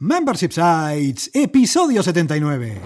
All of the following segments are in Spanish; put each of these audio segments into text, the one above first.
Membership Sites, episodio 79.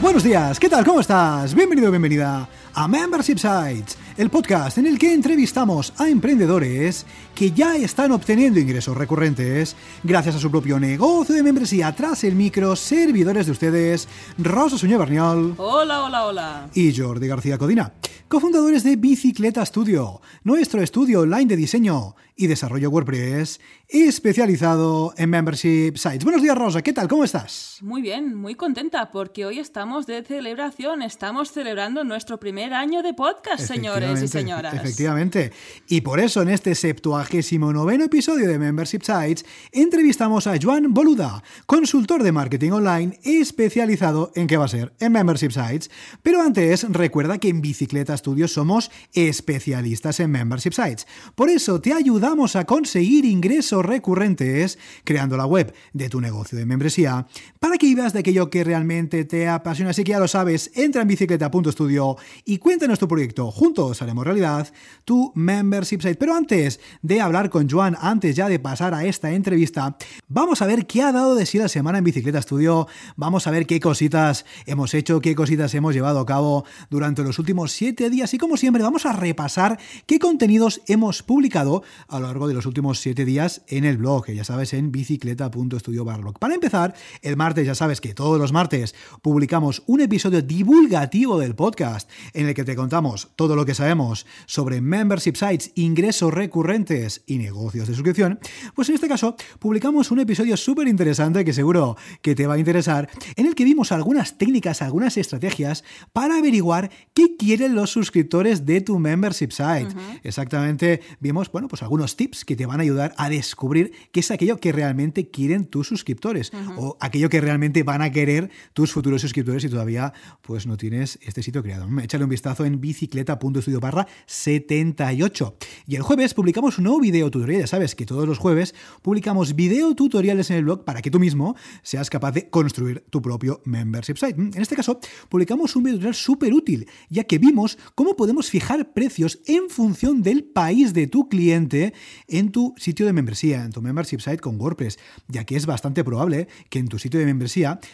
Buenos días, ¿qué tal? ¿Cómo estás? Bienvenido, bienvenida a Membership Sites, el podcast en el que entrevistamos a emprendedores que ya están obteniendo ingresos recurrentes gracias a su propio negocio de membresía tras el micro, servidores de ustedes, Rosa Suñé Berniol. Hola, hola, hola. Y Jordi García Codina, cofundadores de Bicicleta Studio, nuestro estudio online de diseño y desarrollo WordPress especializado en membership sites. Buenos días, Rosa, ¿qué tal? ¿Cómo estás? Muy bien, muy contenta porque hoy estamos de celebración, estamos celebrando nuestro primer año de podcast, señores y señoras. Efectivamente. Y por eso en este 79 episodio de Membership Sites entrevistamos a Joan Boluda, consultor de marketing online especializado en qué va a ser en Membership Sites. Pero antes, recuerda que en Bicicleta Somos especialistas en Membership Sites. Por eso te ayudamos a conseguir ingresos recurrentes creando la web de tu negocio de membresía para que vivas de aquello que realmente te apasiona. Así que ya lo sabes, entra en bicicleta.studio y cuéntanos tu proyecto. Juntos haremos realidad tu membership site. Pero antes de hablar con Joan, antes ya de pasar a esta entrevista, vamos a ver qué ha dado de sí la semana en Bicicleta Studio. Vamos a ver qué cositas hemos hecho, qué cositas hemos llevado a cabo durante los últimos siete días. Y como siempre, vamos a repasar qué contenidos hemos publicado a lo largo de los últimos siete días en el blog, que ya sabes, en bicicleta.studio. Para empezar, el martes ya sabes que todos los martes publicamos un episodio divulgativo del podcast en el que te contamos todo lo que sabemos sobre membership sites, ingresos recurrentes y negocios de suscripción. Pues en este caso publicamos un episodio súper interesante que seguro que te va a interesar, en el que vimos algunas técnicas, algunas estrategias para averiguar qué quieren los suscriptores de tu membership site. Exactamente, vimos, bueno, pues algunos tips que te van a ayudar a descubrir qué es aquello que realmente quieren tus suscriptores o aquello que realmente van a querer tus futuros suscriptores si todavía pues no tienes este sitio creado. Échale un vistazo en bicicleta.studio barra 78. Y el jueves publicamos un nuevo video tutorial. Ya sabes que todos los jueves publicamos video tutoriales en el blog para que tú mismo seas capaz de construir tu propio membership site. En este caso, publicamos un video tutorial súper útil, ya que vimos cómo podemos fijar precios en función del país de tu cliente en tu sitio de membresía, en tu membership site con WordPress, ya que es bastante probable que en tu sitio de membresía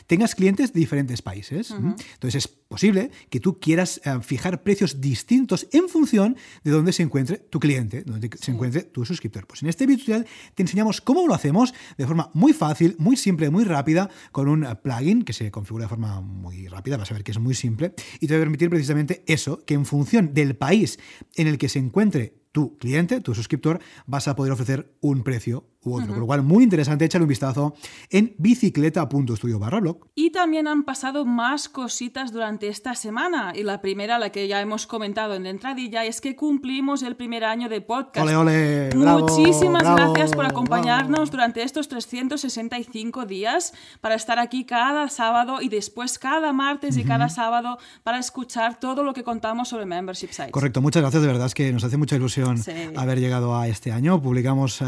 tengas clientes de diferentes países. Entonces es posible que tú quieras eh, fijar precios distintos en función de dónde se encuentre tu cliente, donde se encuentre tu suscriptor. Pues en este video tutorial te enseñamos cómo lo hacemos de forma muy fácil, muy simple, muy rápida, con un eh, plugin que se configura de forma muy rápida, vas a ver que es muy simple, y te va a permitir precisamente eso, que en función del país en el que se encuentre tu cliente, tu suscriptor, vas a poder ofrecer un precio u otro. Por lo cual, muy interesante, échale un vistazo en bicicleta.studio barra blog. Y también han pasado más cositas durante esta semana. Y la primera, la que ya hemos comentado en la entradilla, es que cumplimos el primer año de podcast. Ole, ole, Muchísimas bravo, gracias por acompañarnos bravo. durante estos 365 días para estar aquí cada sábado y después cada martes y cada sábado para escuchar todo lo que contamos sobre Membership Sites. Correcto, muchas gracias, de verdad es que nos hace mucha ilusión Sí. haber llegado a este año. Publicamos, eh,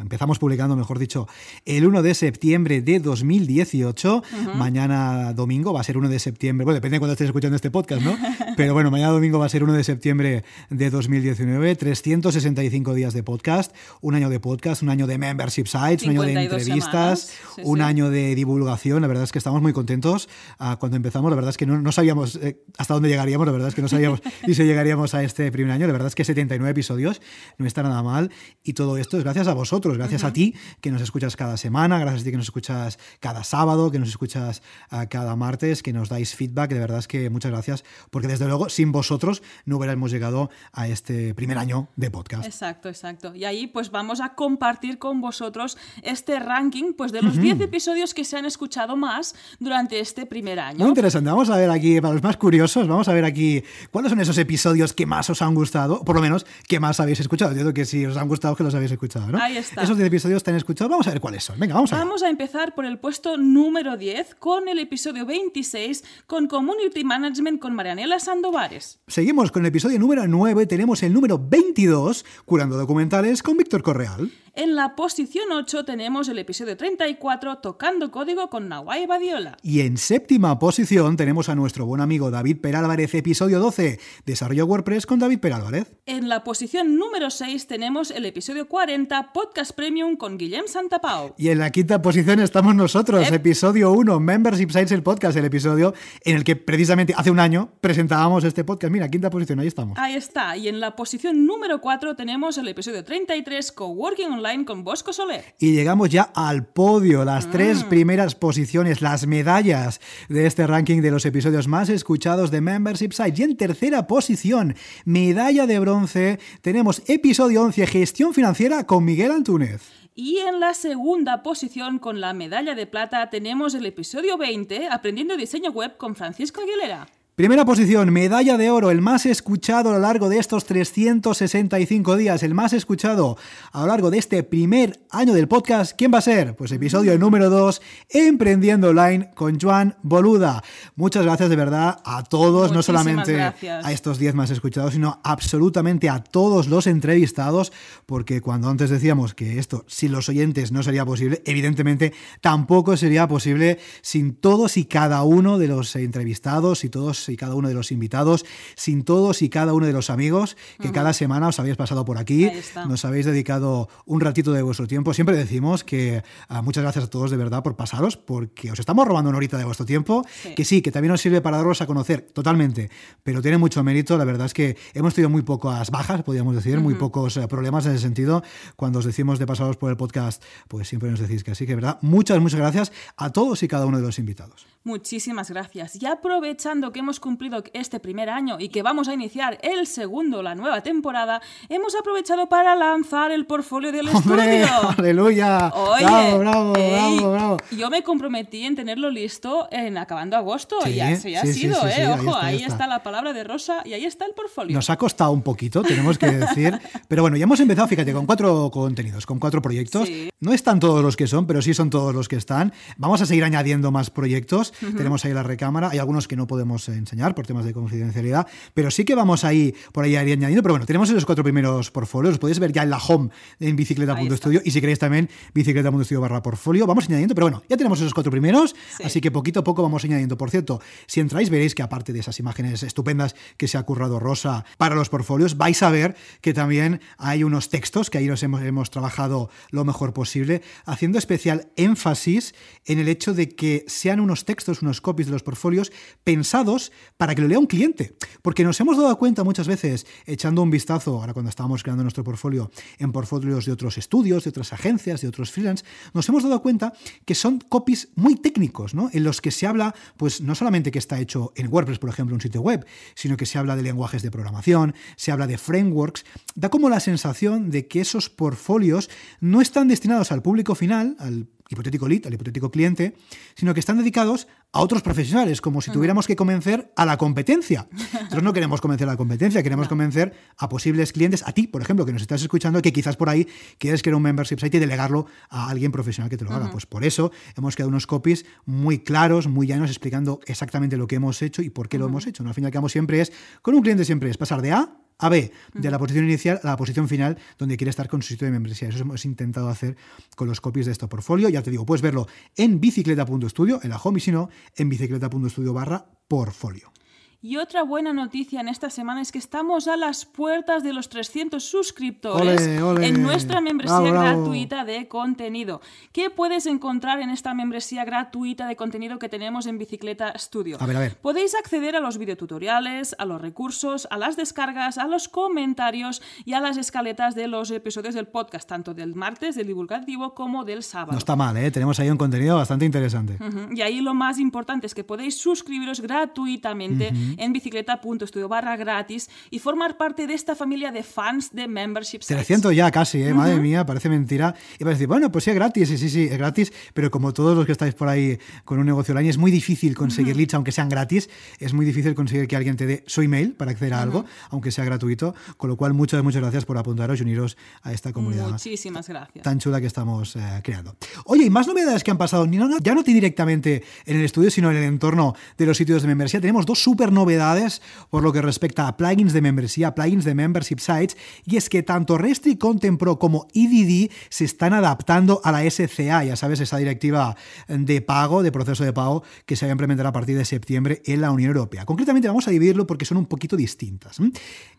empezamos publicando, mejor dicho, el 1 de septiembre de 2018. Mañana domingo va a ser 1 de septiembre, bueno, depende de cuando estés escuchando este podcast, ¿no? Pero bueno, mañana domingo va a ser 1 de septiembre de 2019, 365 días de podcast, un año de podcast, un año de membership sites, un año de 52 entrevistas. Sí, un sí. año de divulgación. La verdad es que estamos muy contentos. Ah, cuando empezamos, la verdad es que no, no sabíamos eh, hasta dónde llegaríamos, la verdad es que no sabíamos ni si llegaríamos a este primer año. La verdad es que 79 episodios no está nada mal. Y todo esto es gracias a vosotros, gracias a ti que nos escuchas cada semana, gracias a ti que nos escuchas cada sábado, que nos escuchas ah, cada martes, que nos dais feedback. De verdad es que muchas gracias, porque desde luego sin vosotros no hubiéramos llegado a este primer año de podcast. Exacto, exacto. Y ahí pues vamos a compartir con vosotros este ranking pues de los 10 episodios que se han escuchado más durante este primer año. Muy interesante. Vamos a ver aquí, para los más curiosos, vamos a ver aquí cuáles son esos episodios que más os han gustado, por lo menos que más habéis escuchado. Yo creo que si os han gustado, que los habéis escuchado, ¿no? Ahí está. Esos 10 10 episodios tan escuchados. Vamos a ver cuáles son. Venga, vamos a Vamos a empezar por el puesto número 10 con el episodio 26 con Community Management con Marianela Sandovares. Seguimos con el episodio número 9. Tenemos el número 22, Curando Documentales con Víctor Correal. En la posición 8 tenemos el episodio 34, Tocando Código con Nawai Badiola. Y en séptima posición tenemos a nuestro buen amigo David Perálvarez, episodio 12, Desarrollo WordPress con David Perálvarez. En la posición número 6 tenemos el episodio 40, Podcast Premium con Guillem Santapau. Y en la quinta posición estamos nosotros, Ep. episodio 1, Membership Sites, el podcast, el episodio en el que precisamente hace un año presentábamos este podcast. Mira, quinta posición, ahí estamos. Ahí está. Y en la posición número 4 tenemos el episodio 33, Coworking Online con Bosco Soler. Y llegamos ya al podio, las Mm. tres primeras posiciones, las medallas de este ranking de los episodios más escuchados de Membership Sites. Y en tercera posición, medalla de bronce, tenemos episodio 11, Gestión Financiera con Miguel Antúnez. Y en la segunda posición, con la medalla de plata, tenemos el episodio 20, Aprendiendo Diseño Web con Francisco Aguilera. Primera posición, medalla de oro, el más escuchado a lo largo de estos 365 días, el más escuchado a lo largo de este primer año del podcast. ¿Quién va a ser? Pues episodio número 2, Emprendiendo Online con Joan Boluda. Muchas gracias de verdad a todos, no solamente gracias. a estos 10 más escuchados, sino absolutamente a todos los entrevistados, porque cuando antes decíamos que esto sin los oyentes no sería posible, evidentemente tampoco sería posible sin todos y cada uno de los entrevistados y todos y cada uno de los invitados, sin todos y cada uno de los amigos que cada semana os habéis pasado por aquí, nos habéis dedicado un ratito de vuestro tiempo. Siempre decimos que ah, muchas gracias a todos de verdad por pasaros, porque os estamos robando una horita de vuestro tiempo, Sí. que sí, que también os sirve para daros a conocer totalmente, pero tiene mucho mérito. La verdad es que hemos tenido muy pocas bajas, podríamos decir, muy pocos eh, problemas en ese sentido. Cuando os decimos de pasaros por el podcast, pues siempre nos decís que sí, que verdad. Muchas, muchas gracias a todos y cada uno de los invitados. Muchísimas gracias. Y aprovechando que hemos cumplido este primer año y que vamos a iniciar el segundo, la nueva temporada, hemos aprovechado para lanzar el portfolio del ¡Hombre! estudio. ¡Aleluya! Oye, ¡Bravo, bravo, ey, bravo, bravo! Yo me comprometí en tenerlo listo en acabando agosto Sí, y así ha sí, sido, sí, ¿eh? ahí Ojo, está, ahí está. está la palabra de Rosa y ahí está el portfolio. Nos ha costado un poquito, tenemos que decir. Pero bueno, ya hemos empezado, fíjate, con cuatro contenidos, con cuatro proyectos. No están todos los que son, pero sí son todos los que están. Vamos a seguir añadiendo más proyectos. Tenemos ahí la recámara. Hay algunos que no podemos enseñar por temas de confidencialidad, pero sí que vamos ahí por ahí añadiendo. Pero bueno, tenemos esos cuatro primeros portfolios. Los podéis ver ya en la home en bicicleta.studio y si queréis también bicicleta.studio barra portfolio. Vamos añadiendo, pero bueno, ya tenemos esos cuatro primeros, Sí. así que poquito a poco vamos añadiendo. Por cierto, si entráis veréis que aparte de esas imágenes estupendas que se ha currado Rosa para los portfolios, vais a ver que también hay unos textos que ahí los hemos, hemos trabajado lo mejor posible, haciendo especial énfasis en el hecho de que sean unos textos, unos copies de los portfolios pensados para que lo lea un cliente. Porque nos hemos dado cuenta muchas veces, echando un vistazo, ahora cuando estábamos creando nuestro portfolio, en portfolios de otros estudios, de otras agencias, de otros freelance, nos hemos dado cuenta que son copies muy técnicos, ¿no? En los que se habla, pues no solamente que está hecho en WordPress, por ejemplo, un sitio web, sino que se habla de lenguajes de programación, se habla de frameworks. Da como la sensación de que esos portfolios no están destinados al público final, al hipotético lead, al hipotético cliente, sino que están dedicados a otros profesionales, como si tuviéramos que convencer a la competencia. Nosotros no queremos convencer a la competencia, queremos convencer a posibles clientes, a ti, por ejemplo, que nos estás escuchando, que quizás por ahí quieres crear un membership site y delegarlo a alguien profesional que te lo haga. Pues por eso hemos creado unos copies muy claros, muy llanos, explicando exactamente lo que hemos hecho y por qué lo hemos hecho. ¿no? Al fin y al cabo siempre es, con un cliente siempre es pasar de A a B, de la posición inicial a la posición final donde quiere estar con su sitio de membresía. Eso hemos intentado hacer con los copies de este portfolio. Ya te digo, puedes verlo en bicicleta.studio, en la home, y si no, en bicicleta.studio barra portfolio. Y otra buena noticia en esta semana es que estamos a las puertas de los 300 suscriptores Ole, ole. en nuestra membresía Bravo, bravo. gratuita de contenido. ¿Qué puedes encontrar en esta membresía gratuita de contenido que tenemos en Bicicleta Studio? A ver, a ver. Podéis acceder a los videotutoriales, a los recursos, a las descargas, a los comentarios y a las escaletas de los episodios del podcast, tanto del martes, del divulgativo, como del sábado. No está mal, ¿eh? tenemos ahí un contenido bastante interesante. Ujú. Y ahí lo más importante es que podéis suscribiros gratuitamente en bicicleta.studio barra gratis y formar parte de esta familia de fans de Membership Sites. 300 ya casi, ¿eh? madre mía, parece mentira. Y vas a decir, bueno, pues sí, es gratis, sí, sí, sí, es gratis, pero como todos los que estáis por ahí con un negocio online, es muy difícil conseguir leads, aunque sean gratis, es muy difícil conseguir que alguien te dé su email para acceder a algo, aunque sea gratuito, con lo cual muchas, muchas gracias por apuntaros y uniros a esta comunidad. Muchísimas gracias. Tan chula que estamos eh, creando. Oye, y más novedades que han pasado, no, ya no directamente en el estudio, sino en el entorno de los sitios de membresía. Tenemos dos super novedades por lo que respecta a plugins de membresía, plugins de membership sites, y es que tanto Restri Content Pro como EDD se están adaptando a la SCA, ya sabes, esa directiva de pago, de proceso de pago que se va a implementar a partir de septiembre en la Unión Europea. Concretamente vamos a dividirlo porque son un poquito distintas.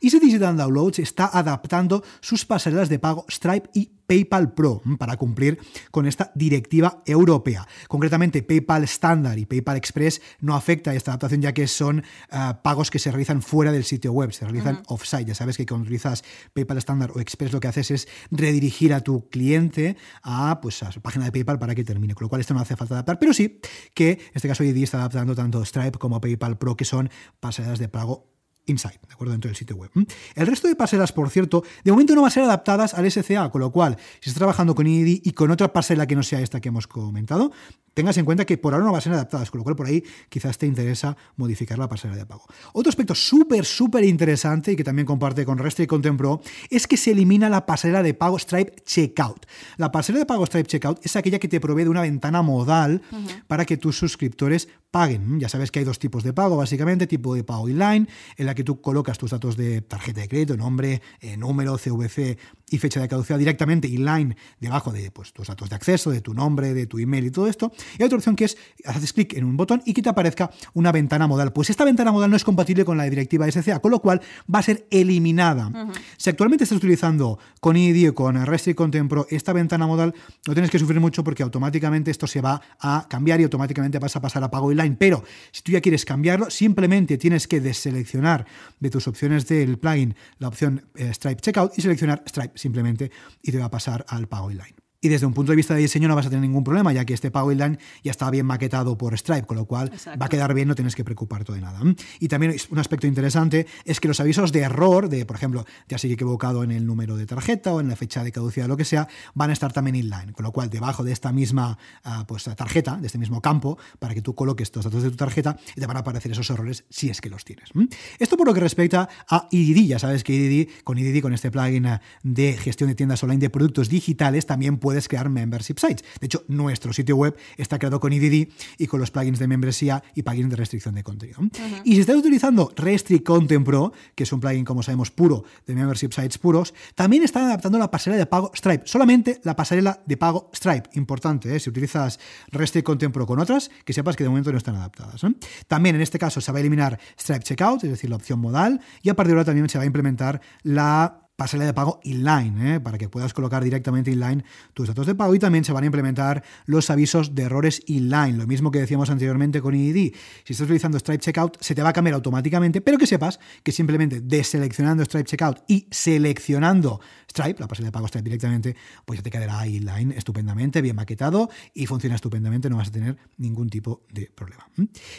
Easy Digital Downloads está adaptando sus pasarelas de pago Stripe y PayPal Pro para cumplir con esta directiva europea. Concretamente, PayPal Standard y PayPal Express no afecta a esta adaptación ya que son uh, pagos que se realizan fuera del sitio web, se realizan uh -huh. offsite. Ya sabes que cuando utilizas PayPal Standard o Express lo que haces es redirigir a tu cliente a, pues, a su página de PayPal para que termine, con lo cual esto no hace falta adaptar, pero sí que en este caso ID está adaptando tanto Stripe como PayPal Pro, que son pasarelas de pago Insight, ¿de acuerdo? Dentro del sitio web. El resto de pasarelas, por cierto, de momento no van a ser adaptadas al SCA, con lo cual, si estás trabajando con IDI y con otra pasarela que no sea esta que hemos comentado, tengas en cuenta que por ahora no van a ser adaptadas, con lo cual por ahí quizás te interesa modificar la pasarela de pago. Otro aspecto súper, súper interesante y que también comparte con Restri y Content Pro es que se elimina la pasarela de pago Stripe Checkout. La pasarela de pago Stripe Checkout es aquella que te provee de una ventana modal uh -huh. para que tus suscriptores paguen. Ya sabes que hay dos tipos de pago, básicamente, tipo de pago inline, en la que tú colocas tus datos de tarjeta de crédito, nombre, eh, número, CVC y fecha de caducidad directamente inline debajo de pues, tus datos de acceso, de tu nombre, de tu email y todo esto. Y hay otra opción que es haces clic en un botón y que te aparezca una ventana modal. Pues esta ventana modal no es compatible con la directiva SCA, con lo cual va a ser eliminada. Uh -huh. Si actualmente estás utilizando con ID o con Content Pro esta ventana modal, no tienes que sufrir mucho porque automáticamente esto se va a cambiar y automáticamente vas a pasar a pago inline. Pero si tú ya quieres cambiarlo, simplemente tienes que deseleccionar de tus opciones del plugin la opción eh, Stripe Checkout y seleccionar Stripe simplemente y te va a pasar al pago inline. Y desde un punto de vista de diseño no vas a tener ningún problema, ya que este Pago Inline ya está bien maquetado por Stripe, con lo cual Exacto. va a quedar bien, no tienes que preocuparte de nada. Y también un aspecto interesante es que los avisos de error, de por ejemplo, te has equivocado en el número de tarjeta o en la fecha de caducidad, lo que sea, van a estar también inline. Con lo cual, debajo de esta misma uh, pues, tarjeta, de este mismo campo, para que tú coloques tus datos de tu tarjeta, y te van a aparecer esos errores si es que los tienes. Esto por lo que respecta a IDD, ya sabes que IDD, con IDD, con este plugin de gestión de tiendas online de productos digitales, también puede puedes crear membership sites. De hecho, nuestro sitio web está creado con IDD y con los plugins de membresía y plugins de restricción de contenido. Uh -huh. Y si estás utilizando Restrict Content Pro, que es un plugin, como sabemos, puro de membership sites puros, también están adaptando la pasarela de pago Stripe. Solamente la pasarela de pago Stripe. Importante, ¿eh? si utilizas Restrict Content Pro con otras, que sepas que de momento no están adaptadas. ¿eh? También en este caso se va a eliminar Stripe Checkout, es decir, la opción modal, y a partir de ahora también se va a implementar la pasarela de pago inline, ¿eh? para que puedas colocar directamente inline tus datos de pago y también se van a implementar los avisos de errores inline, lo mismo que decíamos anteriormente con IDD. Si estás utilizando Stripe Checkout, se te va a cambiar automáticamente, pero que sepas que simplemente deseleccionando Stripe Checkout y seleccionando Stripe, la pasarela de pago Stripe directamente, pues ya te quedará inline estupendamente, bien maquetado y funciona estupendamente, no vas a tener ningún tipo de problema.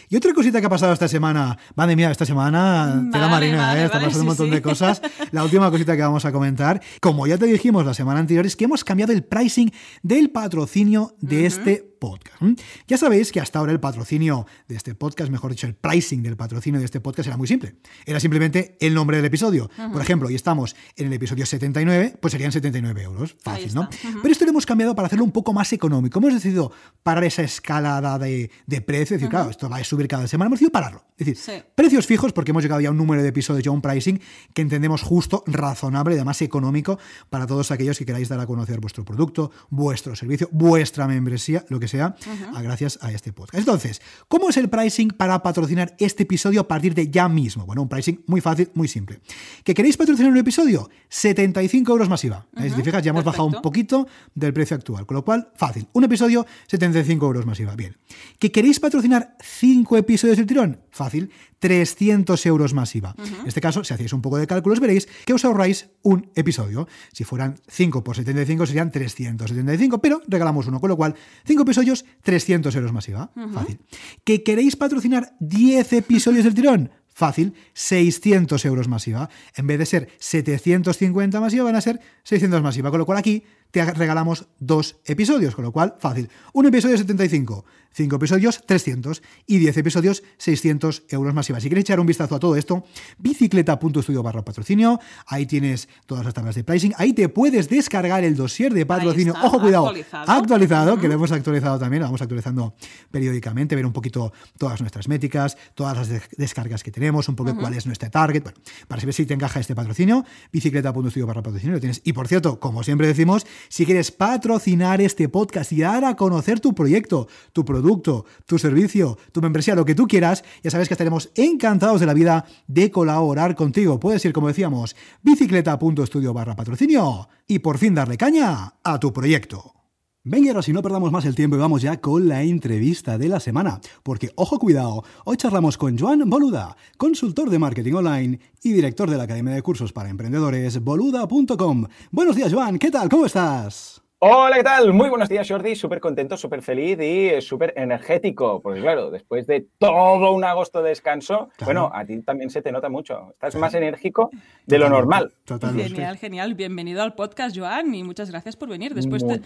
Y otra cosita que ha pasado esta semana, madre mía, esta semana, vale, te la marina, vale, ¿eh? está pasando un montón sí. de cosas. La última cosita que vamos a comentar, como ya te dijimos la semana anterior, es que hemos cambiado el pricing del patrocinio de uh -huh. este podcast. Ya sabéis que hasta ahora el patrocinio de este podcast, mejor dicho, el pricing del patrocinio de este podcast era muy simple. Era simplemente el nombre del episodio. Uh -huh. Por ejemplo, y estamos en el episodio 79, pues serían 79 euros. Fácil, ¿no? Uh -huh. Pero esto lo hemos cambiado para hacerlo un poco más económico. Hemos decidido parar esa escalada de, de precio. Es decir, claro, esto va a subir cada semana. Hemos decidido pararlo. Es decir, sí. precios fijos porque hemos llegado ya a un número de episodios, ya un pricing que entendemos justo, razonable y además económico para todos aquellos que queráis dar a conocer vuestro producto, vuestro servicio, vuestra membresía, lo que sea, uh -huh. gracias a este podcast. Entonces, ¿cómo es el pricing para patrocinar este episodio a partir de ya mismo? Bueno, un pricing muy fácil, muy simple. ¿Que queréis patrocinar un episodio? 75 euros más IVA. Uh -huh. Si te fijas, ya hemos Perfecto. bajado un poquito del precio actual, con lo cual, fácil. Un episodio, 75 euros más IVA. Bien. ¿Que queréis patrocinar 5 episodios del tirón? Fácil. 300 euros más IVA. Uh -huh. En este caso, si hacéis un poco de cálculos, veréis que os ahorráis un episodio. Si fueran 5 por 75 serían 375, pero regalamos uno, con lo cual 5 episodios, 300 euros más IVA. Uh -huh. Fácil. ¿Que queréis patrocinar 10 episodios del tirón? Fácil, 600 euros masiva. En vez de ser 750 masiva, van a ser 600 masiva. Con lo cual aquí te regalamos dos episodios, con lo cual fácil. Un episodio 75, 5 episodios 300 y 10 episodios 600 euros masiva. Si quieres echar un vistazo a todo esto, bicicleta.studio barra patrocinio, ahí tienes todas las tablas de pricing, ahí te puedes descargar el dossier de patrocinio. Ojo, cuidado, actualizado, actualizado que lo hemos actualizado también, lo vamos actualizando periódicamente, ver un poquito todas nuestras métricas, todas las descargas que tenemos, un poco cuál es nuestro target, bueno, para saber si te encaja este patrocinio, bicicleta.studio barra patrocinio lo tienes. Y por cierto, como siempre decimos, si quieres patrocinar este podcast y dar a conocer tu proyecto, tu producto, tu servicio, tu membresía, lo que tú quieras, ya sabes que estaremos encantados de la vida de colaborar contigo. Puedes ir, como decíamos, bicicleta.studio barra patrocinio y por fin darle caña a tu proyecto. Venga, ahora si no perdamos más el tiempo y vamos ya con la entrevista de la semana. Porque, ojo cuidado, hoy charlamos con Joan Boluda, consultor de marketing online y director de la Academia de Cursos para Emprendedores, boluda.com. Buenos días, Joan, ¿qué tal? ¿Cómo estás? Hola, ¿qué tal? Muy buenos días, Jordi. Súper contento, súper feliz y súper energético. Porque claro, después de todo un agosto de descanso, bueno, a ti también se te nota mucho. Estás más enérgico de lo normal. Totalmente. Genial, genial. Bienvenido al podcast, Joan, y muchas gracias por venir después de,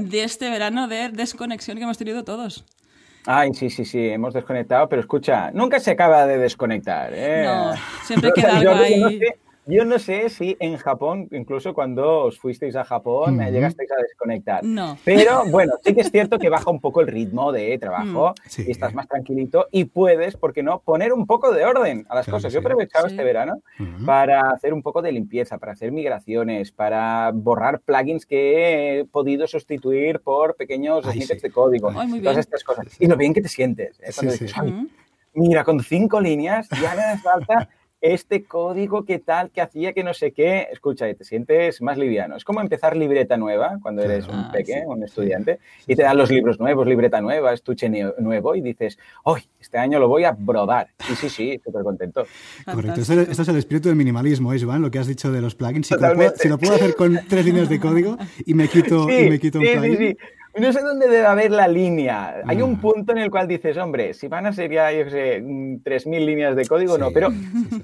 de, este verano de desconexión que hemos tenido todos. Ay, sí, sí, sí, hemos desconectado, pero escucha, nunca se acaba de desconectar. ¿eh? No, siempre queda algo ahí. Yo no sé si en Japón, incluso cuando os fuisteis a Japón, me llegasteis a desconectar. No. Pero bueno, sí que es cierto que baja un poco el ritmo de trabajo mm. y estás más tranquilito y puedes, ¿por qué no?, poner un poco de orden a las cosas. Yo he aprovechado este verano para hacer un poco de limpieza, para hacer migraciones, para borrar plugins que he podido sustituir por pequeños snippets de código. todas estas cosas. Y lo bien que te sientes. ¿eh? Cuando dices, mira, con cinco líneas ya me hace falta este código que tal, que hacía que no sé qué, escucha, te sientes más liviano. Es como empezar libreta nueva cuando eres un ah, pequeño, un estudiante, y te dan los libros nuevos, libreta nueva, estuche nuevo, y dices, hoy este año lo voy a brodar. Y sí, sí, súper contento. Correcto, esto, es el espíritu del minimalismo, ¿eh, Joan? Lo que has dicho de los plugins. Si, lo puedo, hacer con tres líneas de código y me quito, y me quito un plugin. No sé dónde debe haber la línea. Hay un mm. punto en el cual dices, hombre, si van a ser ya, yo sé, 3.000 líneas de código, no, pero,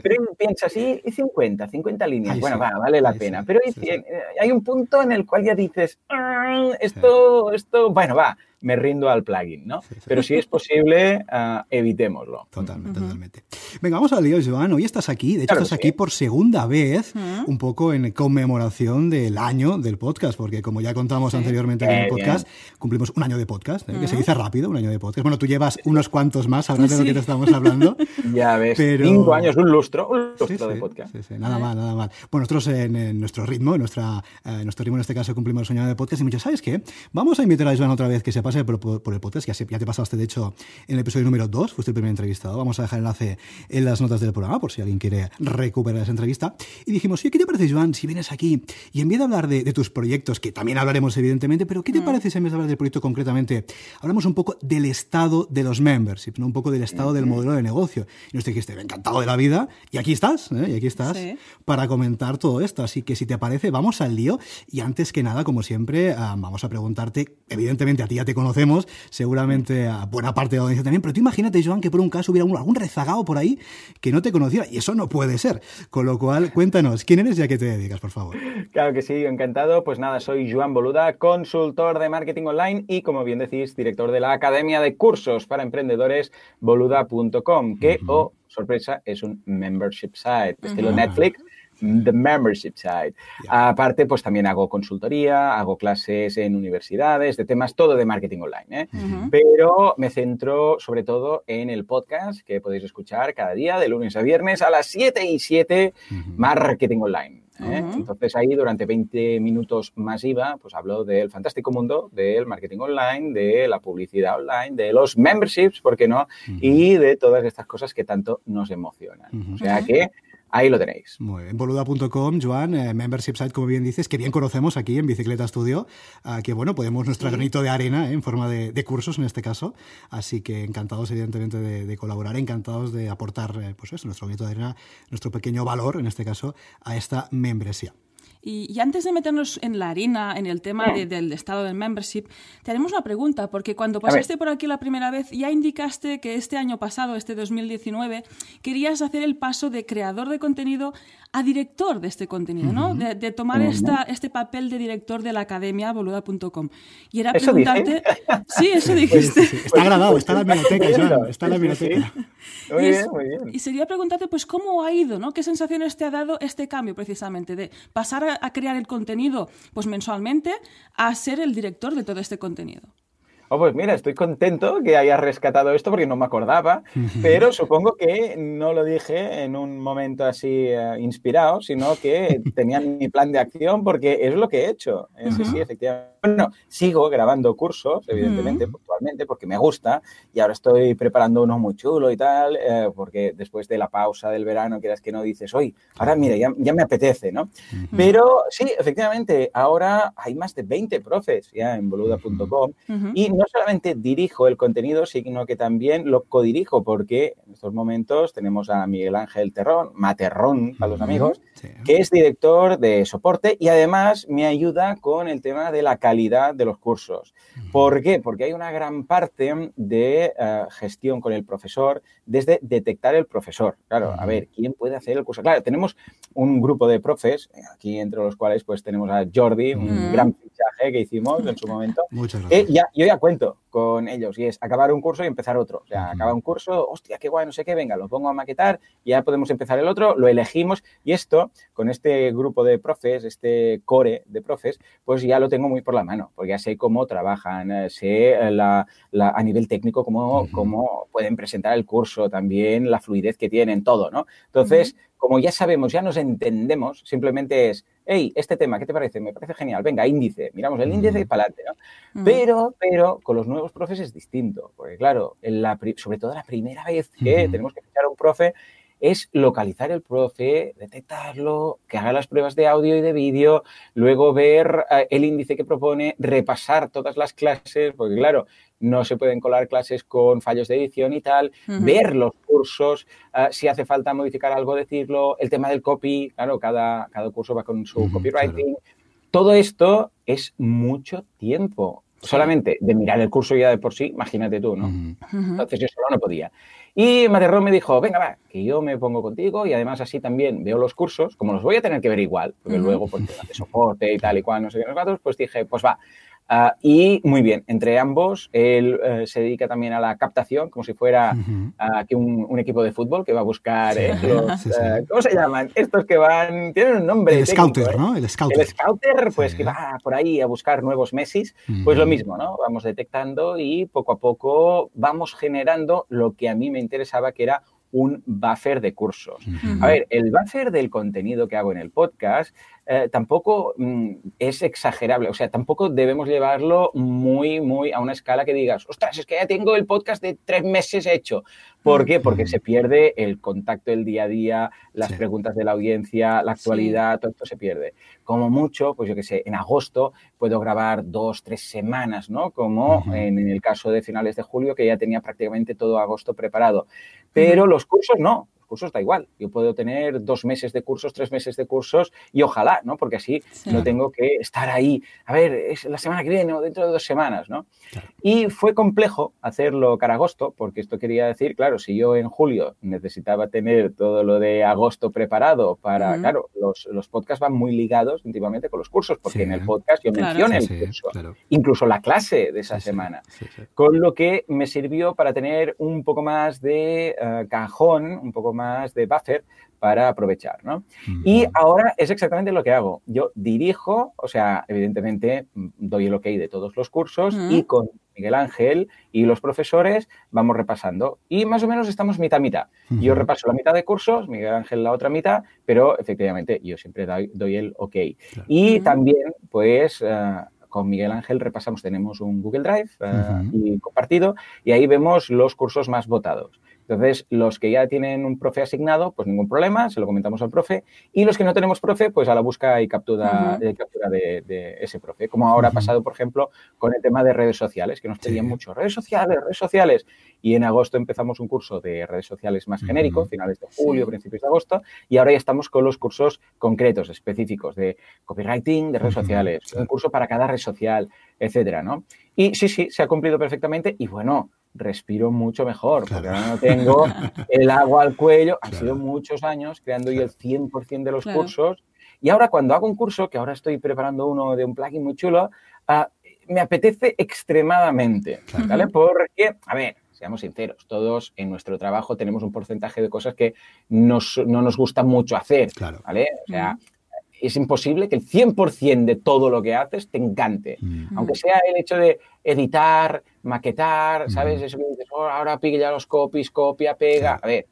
pero piensa, sí, y 50, 50 líneas, bueno, va, vale la pena. Pero hay, hay, un punto en el cual ya dices, ah, esto, esto, bueno, va, me rindo al plugin, ¿no? Pero si es posible, uh, evitémoslo. Totalmente, totalmente. Venga, vamos al lío, Joan. Hoy estás aquí, de hecho estás aquí por segunda vez, un poco en conmemoración del año del podcast, porque como ya contamos anteriormente en el podcast, cumplimos un año de podcast, ¿eh? que se dice rápido, un año de podcast. Bueno, tú llevas unos cuantos más, ahora de lo que te estamos hablando. ya ves, cinco años, un lustro, un lustro de podcast. nada mal, nada mal. Bueno, nosotros en, nuestro ritmo, en nuestra, eh, nuestro ritmo en este caso cumplimos un año de podcast y me ¿sabes qué? Vamos a invitar a Joan otra vez que se pase por, por, el podcast, ya, ya, te pasaste de hecho en el episodio número 2, fuiste el primer entrevistado, vamos a dejar el enlace en las notas del programa por si alguien quiere recuperar esa entrevista. Y dijimos, ¿qué te parece Joan si vienes aquí y en vez de hablar de, tus proyectos, que también hablaremos evidentemente, pero ¿qué te mm. parece si en vez de hablar del proyecto concretamente, hablamos un poco del estado de los memberships, ¿no? un poco del estado del modelo de negocio? Y nos dijiste, encantado de la vida, y aquí estás, ¿eh? y aquí estás para comentar todo esto. Así que si te parece, vamos al lío y antes que nada, como siempre, ah, vamos a preguntarte, evidentemente a ti ya te conocemos, seguramente a buena parte de la audiencia también, pero tú imagínate, Joan, que por un caso hubiera algún rezagado por ahí que no te conociera, y eso no puede ser. Con lo cual, cuéntanos, ¿quién eres y a qué te dedicas, por favor? Claro que sí, encantado. Pues nada, soy Joan Boluda, consultor de marketing online y, como bien decís, director de la Academia de Cursos para Emprendedores, boluda.com, que, oh, sorpresa, es un membership site, estilo Netflix, the membership side. Aparte, pues también hago consultoría, hago clases en universidades de temas todo de marketing online. ¿eh? Pero me centro sobre todo en el podcast que podéis escuchar cada día de lunes a viernes a las 7 y 7, marketing online. ¿eh? Entonces ahí durante 20 minutos masiva, pues hablo del fantástico mundo del marketing online, de la publicidad online, de los memberships, ¿por qué no? Y de todas estas cosas que tanto nos emocionan. O sea que Ahí lo tenéis. Muy bien. Boluda.com, Joan, eh, membership site, como bien dices, que bien conocemos aquí en Bicicleta Studio, uh, que bueno, podemos nuestro granito de arena eh, en forma de, cursos en este caso. Así que encantados, evidentemente, de, colaborar, encantados de aportar, eh, pues eso, nuestro granito de arena, nuestro pequeño valor, en este caso, a esta membresía. Y, antes de meternos en la harina, en el tema del estado del membership, te haremos una pregunta, porque cuando pasaste por aquí la primera vez ya indicaste que este año pasado, este 2019, querías hacer el paso de creador de contenido a director de este contenido, ¿no? De, tomar esta, este papel de director de la academia boluda.com. Y era preguntarte... Sí, eso dijiste. Está grabado, está en la biblioteca, está en la biblioteca. Muy y, bien, muy bien. y sería preguntarte, pues, ¿cómo ha ido, ¿no? ¿Qué sensaciones te ha dado este cambio, precisamente, de pasar a a, crear el contenido pues mensualmente a ser el director de todo este contenido. Oh, pues mira, estoy contento que hayas rescatado esto porque no me acordaba, pero supongo que no lo dije en un momento así eh, inspirado, sino que tenía mi plan de acción porque es lo que he hecho. Sí, sí, efectivamente. Bueno, sigo grabando cursos, evidentemente, puntualmente, porque me gusta y ahora estoy preparando uno muy chulo y tal, eh, porque después de la pausa del verano, quieras que no dices, hoy, ahora mira, ya, ya me apetece, ¿no? Pero sí, efectivamente, ahora hay más de 20 profes ya en boluda.com y no solamente dirijo el contenido, sino que también lo codirijo, porque en estos momentos tenemos a Miguel Ángel Terrón, Materrón para los amigos, que es director de soporte y además me ayuda con el tema de la calidad de los cursos. ¿Por qué? Porque hay una gran parte de eh, gestión con el profesor desde detectar el profesor. Claro, a ver, ¿quién puede hacer el curso? Claro, tenemos un grupo de profes, eh, aquí entre los cuales pues tenemos a Jordi, un gran fichaje que hicimos en su momento. Muchas gracias. ya, yo ya cuento con ellos y es acabar un curso y empezar otro. O sea, acaba un curso, hostia, qué guay, no sé qué, venga, lo pongo a maquetar, ya podemos empezar el otro, lo elegimos y esto, con este grupo de profes, este core de profes, pues ya lo tengo muy por la mano, porque ya sé cómo trabajan, eh, sé eh, la, a nivel técnico cómo, cómo, pueden presentar el curso, también la fluidez que tienen, todo, ¿no? Entonces, como ya sabemos, ya nos entendemos, simplemente es, hey, este tema, ¿qué te parece? Me parece genial, venga, índice, miramos el índice y para adelante, ¿no? Pero, pero con los nuevos profes es distinto, porque claro, la, sobre todo la primera vez que tenemos que fichar a un profe, es localizar el profe, detectarlo, que haga las pruebas de audio y de vídeo, luego ver eh, el índice que propone, repasar todas las clases, porque claro, no se pueden colar clases con fallos de edición y tal, ver los cursos, eh, si hace falta modificar algo, decirlo, el tema del copy, claro, cada, cada curso va con su copywriting. Todo esto es mucho tiempo. Solamente de mirar el curso ya de por sí, imagínate tú, ¿no? Entonces yo solo no podía. Y Materrón me dijo, venga, va, que yo me pongo contigo y además así también veo los cursos, como los voy a tener que ver igual, porque luego pues de soporte y tal y cual, no sé qué, los gatos, pues dije, pues va, Ah, y muy bien, entre ambos, él eh, se dedica también a la captación, como si fuera aquí un, equipo de fútbol que va a buscar eh, los, eh, ¿cómo se llaman? Estos que van, tienen un nombre. El scouter, ¿no? El scouter. El scouter, pues que va por ahí a buscar nuevos Messi, pues lo mismo, ¿no? Vamos detectando y poco a poco vamos generando lo que a mí me interesaba, que era un buffer de cursos. A ver, el buffer del contenido que hago en el podcast eh, tampoco mm, es exagerable, o sea, tampoco debemos llevarlo muy, muy a una escala que digas, ostras, es que ya tengo el podcast de tres meses hecho. ¿Por qué? Porque se pierde el contacto del día a día, las preguntas de la audiencia, la actualidad, todo esto se pierde. Como mucho, pues yo qué sé, en agosto puedo grabar dos, tres semanas, ¿no? Como en, el caso de finales de julio, que ya tenía prácticamente todo agosto preparado. Pero los cursos no cursos da igual. Yo puedo tener dos meses de cursos, tres meses de cursos y ojalá, ¿no? Porque así no tengo que estar ahí, a ver, es la semana que viene o dentro de dos semanas, ¿no? Y fue complejo hacerlo cara agosto, porque esto quería decir, claro, si yo en julio necesitaba tener todo lo de agosto preparado para, claro, los, los, podcasts van muy ligados íntimamente con los cursos, porque en el podcast yo menciono el curso, incluso la clase de esa semana, con lo que me sirvió para tener un poco más de eh, cajón, un poco más de buffer para aprovechar, ¿no? Y ahora es exactamente lo que hago. Yo dirijo, o sea, evidentemente mm, doy el ok de todos los cursos y con Miguel Ángel y los profesores vamos repasando. Y más o menos estamos mitad mitad. Yo repaso la mitad de cursos, Miguel Ángel la otra mitad, pero efectivamente yo siempre doy, el ok. Y también, pues... Eh, con Miguel Ángel repasamos, tenemos un Google Drive y compartido y ahí vemos los cursos más votados. Entonces, los que ya tienen un profe asignado, pues ningún problema, se lo comentamos al profe. Y los que no tenemos profe, pues a la busca y captura, captura de, ese profe. Como ahora ha pasado, por ejemplo, con el tema de redes sociales, que nos pedían mucho, redes sociales, redes sociales. Y en agosto empezamos un curso de redes sociales más genérico, finales de julio, principios de agosto, y ahora ya estamos con los cursos concretos, específicos, de copywriting, de redes sociales, un curso para cada red social, etcétera, ¿no? Y sí, sí, se ha cumplido perfectamente y bueno, respiro mucho mejor, porque ahora no tengo el agua al cuello. Han sido muchos años creando yo el 100% de los cursos. Y ahora cuando hago un curso, que ahora estoy preparando uno de un plugin muy chulo, ah, me apetece extremadamente, ¿vale? Porque, a ver, seamos sinceros, todos en nuestro trabajo tenemos un porcentaje de cosas que no nos gusta mucho hacer, ¿vale? O sea, es imposible que el 100% de todo lo que haces te encante. Mm. Aunque sea el hecho de editar, maquetar, ¿sabes? Mm. Eso que dices, oh, ahora pilla los copies, copia, pega. A ver,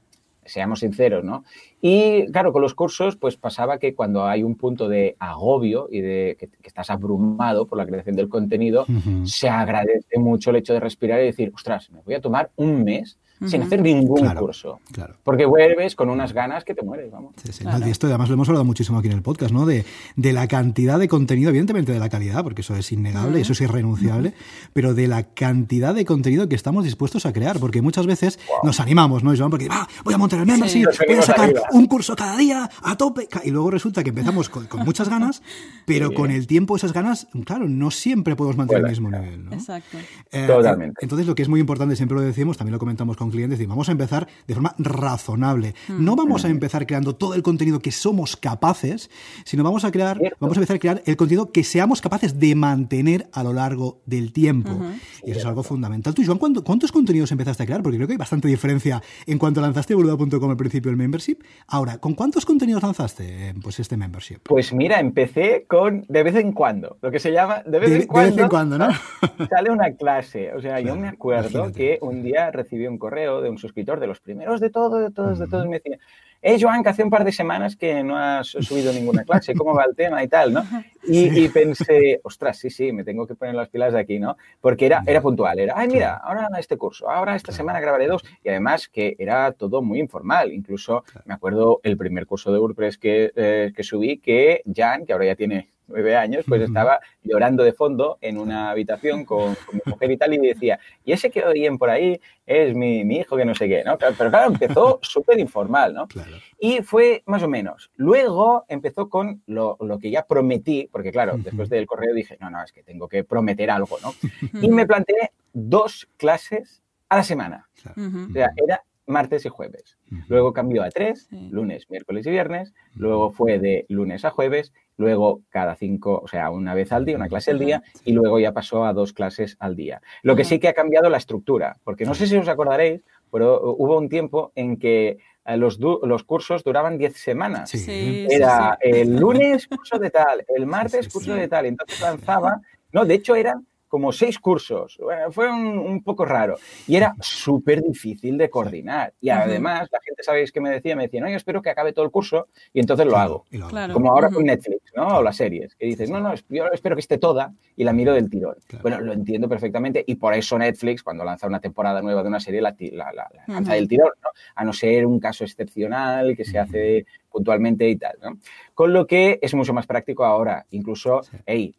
seamos sinceros, ¿no? Y claro, con los cursos, pues pasaba que cuando hay un punto de agobio y de que, estás abrumado por la creación del contenido, se agradece mucho el hecho de respirar y decir, ostras, me voy a tomar un mes sin hacer ningún curso. Claro. Porque vuelves con unas ganas que te mueres, vamos. Sí, sí. Y esto además lo hemos hablado muchísimo aquí en el podcast, ¿no? De, de, la cantidad de contenido, evidentemente de la calidad, porque eso es innegable, eso es irrenunciable, pero de la cantidad de contenido que estamos dispuestos a crear, porque muchas veces nos animamos, ¿no, Joan? Porque ah, voy a montar el membership, voy a sacar un curso cada día a tope, y luego resulta que empezamos con, muchas ganas, pero con el tiempo esas ganas, claro, no siempre podemos mantener el mismo nivel, ¿no? Exacto. Eh, Totalmente. Entonces lo que es muy importante, siempre lo decimos, también lo comentamos con clientes, decir, vamos a empezar de forma razonable. Mm. No vamos a empezar creando todo el contenido que somos capaces, sino vamos a crear, vamos a empezar a crear el contenido que seamos capaces de mantener a lo largo del tiempo. Y eso es algo fundamental. Tú, Joan, ¿cuántos contenidos empezaste a crear? Porque creo que hay bastante diferencia en cuanto lanzaste boluda.com al principio el membership. Ahora, ¿con cuántos contenidos lanzaste eh, pues este membership? Pues mira, empecé con de vez en cuando, lo que se llama de vez en cuando. De vez en cuando, ¿no? Sale una clase. O sea, yo me acuerdo que un día recibí un correo de un suscriptor de los primeros de todo, de todos, de todos, me decía, hey Joan, que hace un par de semanas que no has subido ninguna clase, ¿cómo va el tema y tal, no? Y, pensé, ostras, sí, sí, me tengo que poner las pilas de aquí, ¿no? Porque era, era puntual, era, ay, mira, ahora este curso, ahora esta semana grabaré dos, y además que era todo muy informal, incluso me acuerdo el primer curso de WordPress que, eh, que subí, que Jan, que ahora ya tiene nueve años, pues estaba llorando de fondo en una habitación con, mi mujer y tal, y decía, y ese que oyen por ahí es mi, hijo que no sé qué, ¿no? Pero claro, empezó súper informal, ¿no? Y fue más o menos. Luego empezó con lo, que ya prometí, porque claro, después del correo dije, no, no, es que tengo que prometer algo, ¿no? Y me planteé dos clases a la semana. O sea, era martes y jueves. Luego cambió a tres, lunes, miércoles y viernes. Luego fue de lunes a jueves. Luego cada cinco, o sea, una vez al día, una clase al día. Y luego ya pasó a dos clases al día. Lo que sí que ha cambiado la estructura, porque no sé si os acordaréis, pero hubo un tiempo en que eh, los, los cursos duraban diez semanas. Era el lunes curso de tal, el martes curso de tal. Entonces lanzaba, no, de hecho eran como seis cursos. fue un, poco raro. Y era súper difícil de coordinar. Y además, la gente, ¿sabéis qué me decía? Me decía, no, yo espero que acabe todo el curso y entonces lo hago. Como ahora con Netflix, ¿no? O las series, que dices, no, no, yo espero que esté toda y la miro del tirón. Bueno, lo entiendo perfectamente y por eso Netflix, cuando lanza una temporada nueva de una serie, la, lanza del tirón, ¿no? A no ser un caso excepcional que se hace puntualmente y tal, ¿no? Con lo que es mucho más práctico ahora. Incluso, hey,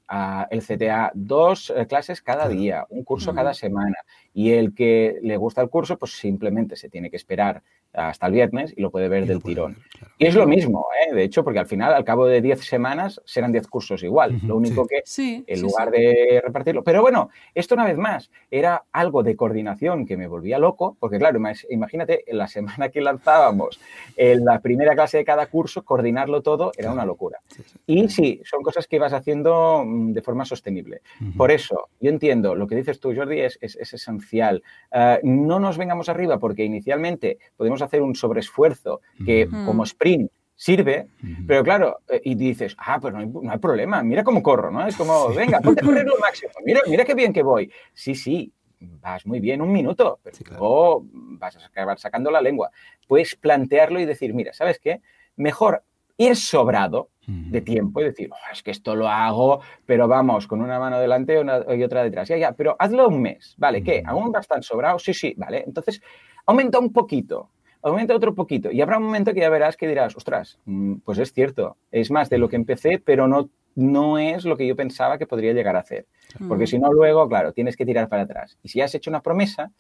el CTA, dos eh, clases cada día, un curso cada semana. Y el que le gusta el curso, pues simplemente se tiene que esperar hasta el viernes y lo puede ver del tirón. Y es lo mismo, ¿eh? de hecho, porque al final, al cabo de 10 semanas, serán 10 cursos igual. lo único que, en lugar de repartirlo. Pero bueno, esto una vez más, era algo de coordinación que me volvía loco, porque claro, imagínate, en la semana que lanzábamos en la primera clase de cada curso, coordinarlo todo era una locura. Y sí, son cosas que vas haciendo mm, de forma sostenible. Por eso, yo entiendo, lo que dices tú, Jordi, es, es, esencial. Ah, no nos vengamos arriba, porque inicialmente podemos hacer un sobreesfuerzo que como sprint sirve, pero claro, eh, y dices, ah, pero no hay, problema, mira cómo corro, ¿no? Es como, venga, ponte a correr lo máximo, mira, mira qué bien que voy. Sí, sí, vas muy bien un minuto, pero luego vas a acabar sacando la lengua. Puedes plantearlo y decir, mira, ¿sabes qué? Mejor ir sobrado de tiempo y decir, oh, es que esto lo hago, pero vamos, con una mano delante y otra detrás. Ya, ya, pero hazlo un mes, ¿vale? ¿Qué? ¿Aún vas tan sobrado? Sí, sí, ¿vale? Entonces, aumenta un poquito, aumenta otro poquito. Y habrá un momento que ya verás que dirás, ostras, mm, pues es cierto, es más de lo que empecé, pero no, no es lo que yo pensaba que podría llegar a hacer. Porque mm. si no, luego, claro, tienes que tirar para atrás. Y si has hecho una promesa,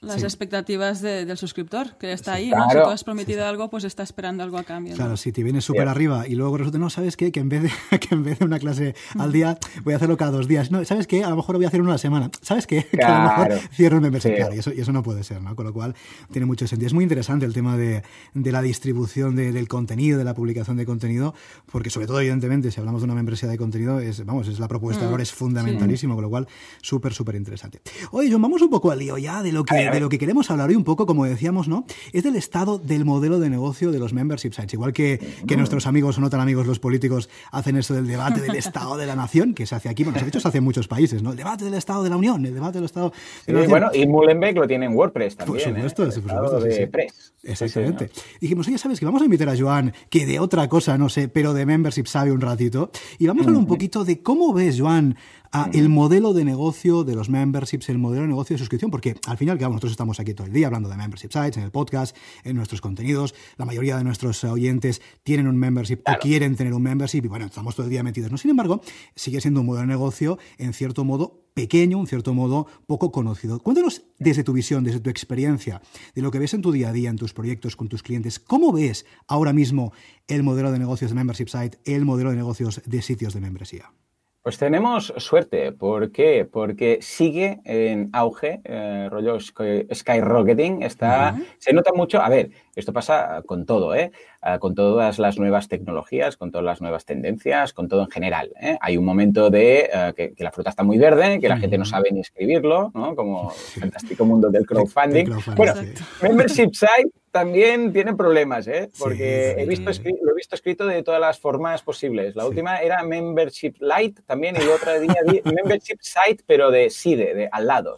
las expectativas del suscriptor, que está ahí, Si tú has prometido algo, pues está esperando algo a cambio. Claro, si te vienes súper arriba y luego resulta, no, ¿sabes qué? Que en vez de, que en vez de una clase al día, voy a hacerlo cada dos días. No, ¿sabes qué? A lo mejor lo voy a hacer una a la semana. ¿Sabes qué? Que a lo mejor cierro el membership. y eso, y eso no puede ser, ¿no? Con lo cual, tiene mucho sentido. Es muy interesante el tema de, de la distribución del contenido, de la publicación de contenido, porque sobre todo, evidentemente, si hablamos de una membresía de contenido, es, vamos, es la propuesta de mm. valor, es fundamentalísimo, con lo cual, súper, súper interesante. Oye, John, vamos un poco al lío ya de lo que de lo que queremos hablar hoy un poco, como decíamos, ¿no? Es del estado del modelo de negocio de los membership sites. Igual que, que nuestros amigos o no tan amigos los políticos hacen esto del debate del estado de la nación, que se hace aquí, bueno, de hecho se hace en muchos países, ¿no? El debate del estado de la Unión, el debate del estado de la Bueno, y Mullenbeck lo tiene en WordPress también. Por supuesto, ¿eh? por supuesto. De Press. Exactamente. Dijimos, oye, ¿sabes que Vamos a invitar a Joan, que de otra cosa, no sé, pero de membership sabe un ratito, y vamos a hablar un poquito de cómo ves, Joan, a el modelo de negocio de los memberships, el modelo de negocio de suscripción, porque al final, que nosotros estamos aquí todo el día hablando de membership sites, en el podcast, en nuestros contenidos, la mayoría de nuestros oyentes tienen un membership o quieren tener un membership y bueno, estamos todo el día metidos. ¿no? Sin embargo, sigue siendo un modelo de negocio en cierto modo pequeño, en cierto modo poco conocido. Cuéntanos desde tu visión, desde tu experiencia, de lo que ves en tu día a día, en tus proyectos con tus clientes, ¿cómo ves ahora mismo el modelo de negocios de membership site, el modelo de negocios de sitios de membresía? Pues tenemos suerte. ¿Por qué? Porque sigue en auge, eh, rollo skyrocketing. Está, Se nota mucho. A ver, esto pasa con todo, ¿eh? Ah, con todas las nuevas tecnologías, con todas las nuevas tendencias, con todo en general. ¿eh? Hay un momento de eh, que, la fruta está muy verde, que la gente no sabe ni escribirlo, ¿no? Como el fantástico mundo del crowdfunding. bueno, membership site también tiene problemas, ¿eh? Porque he visto lo he visto escrito de todas las formas posibles. La última era Membership Light también y la otra día Membership Site, pero de sí, de, al lado.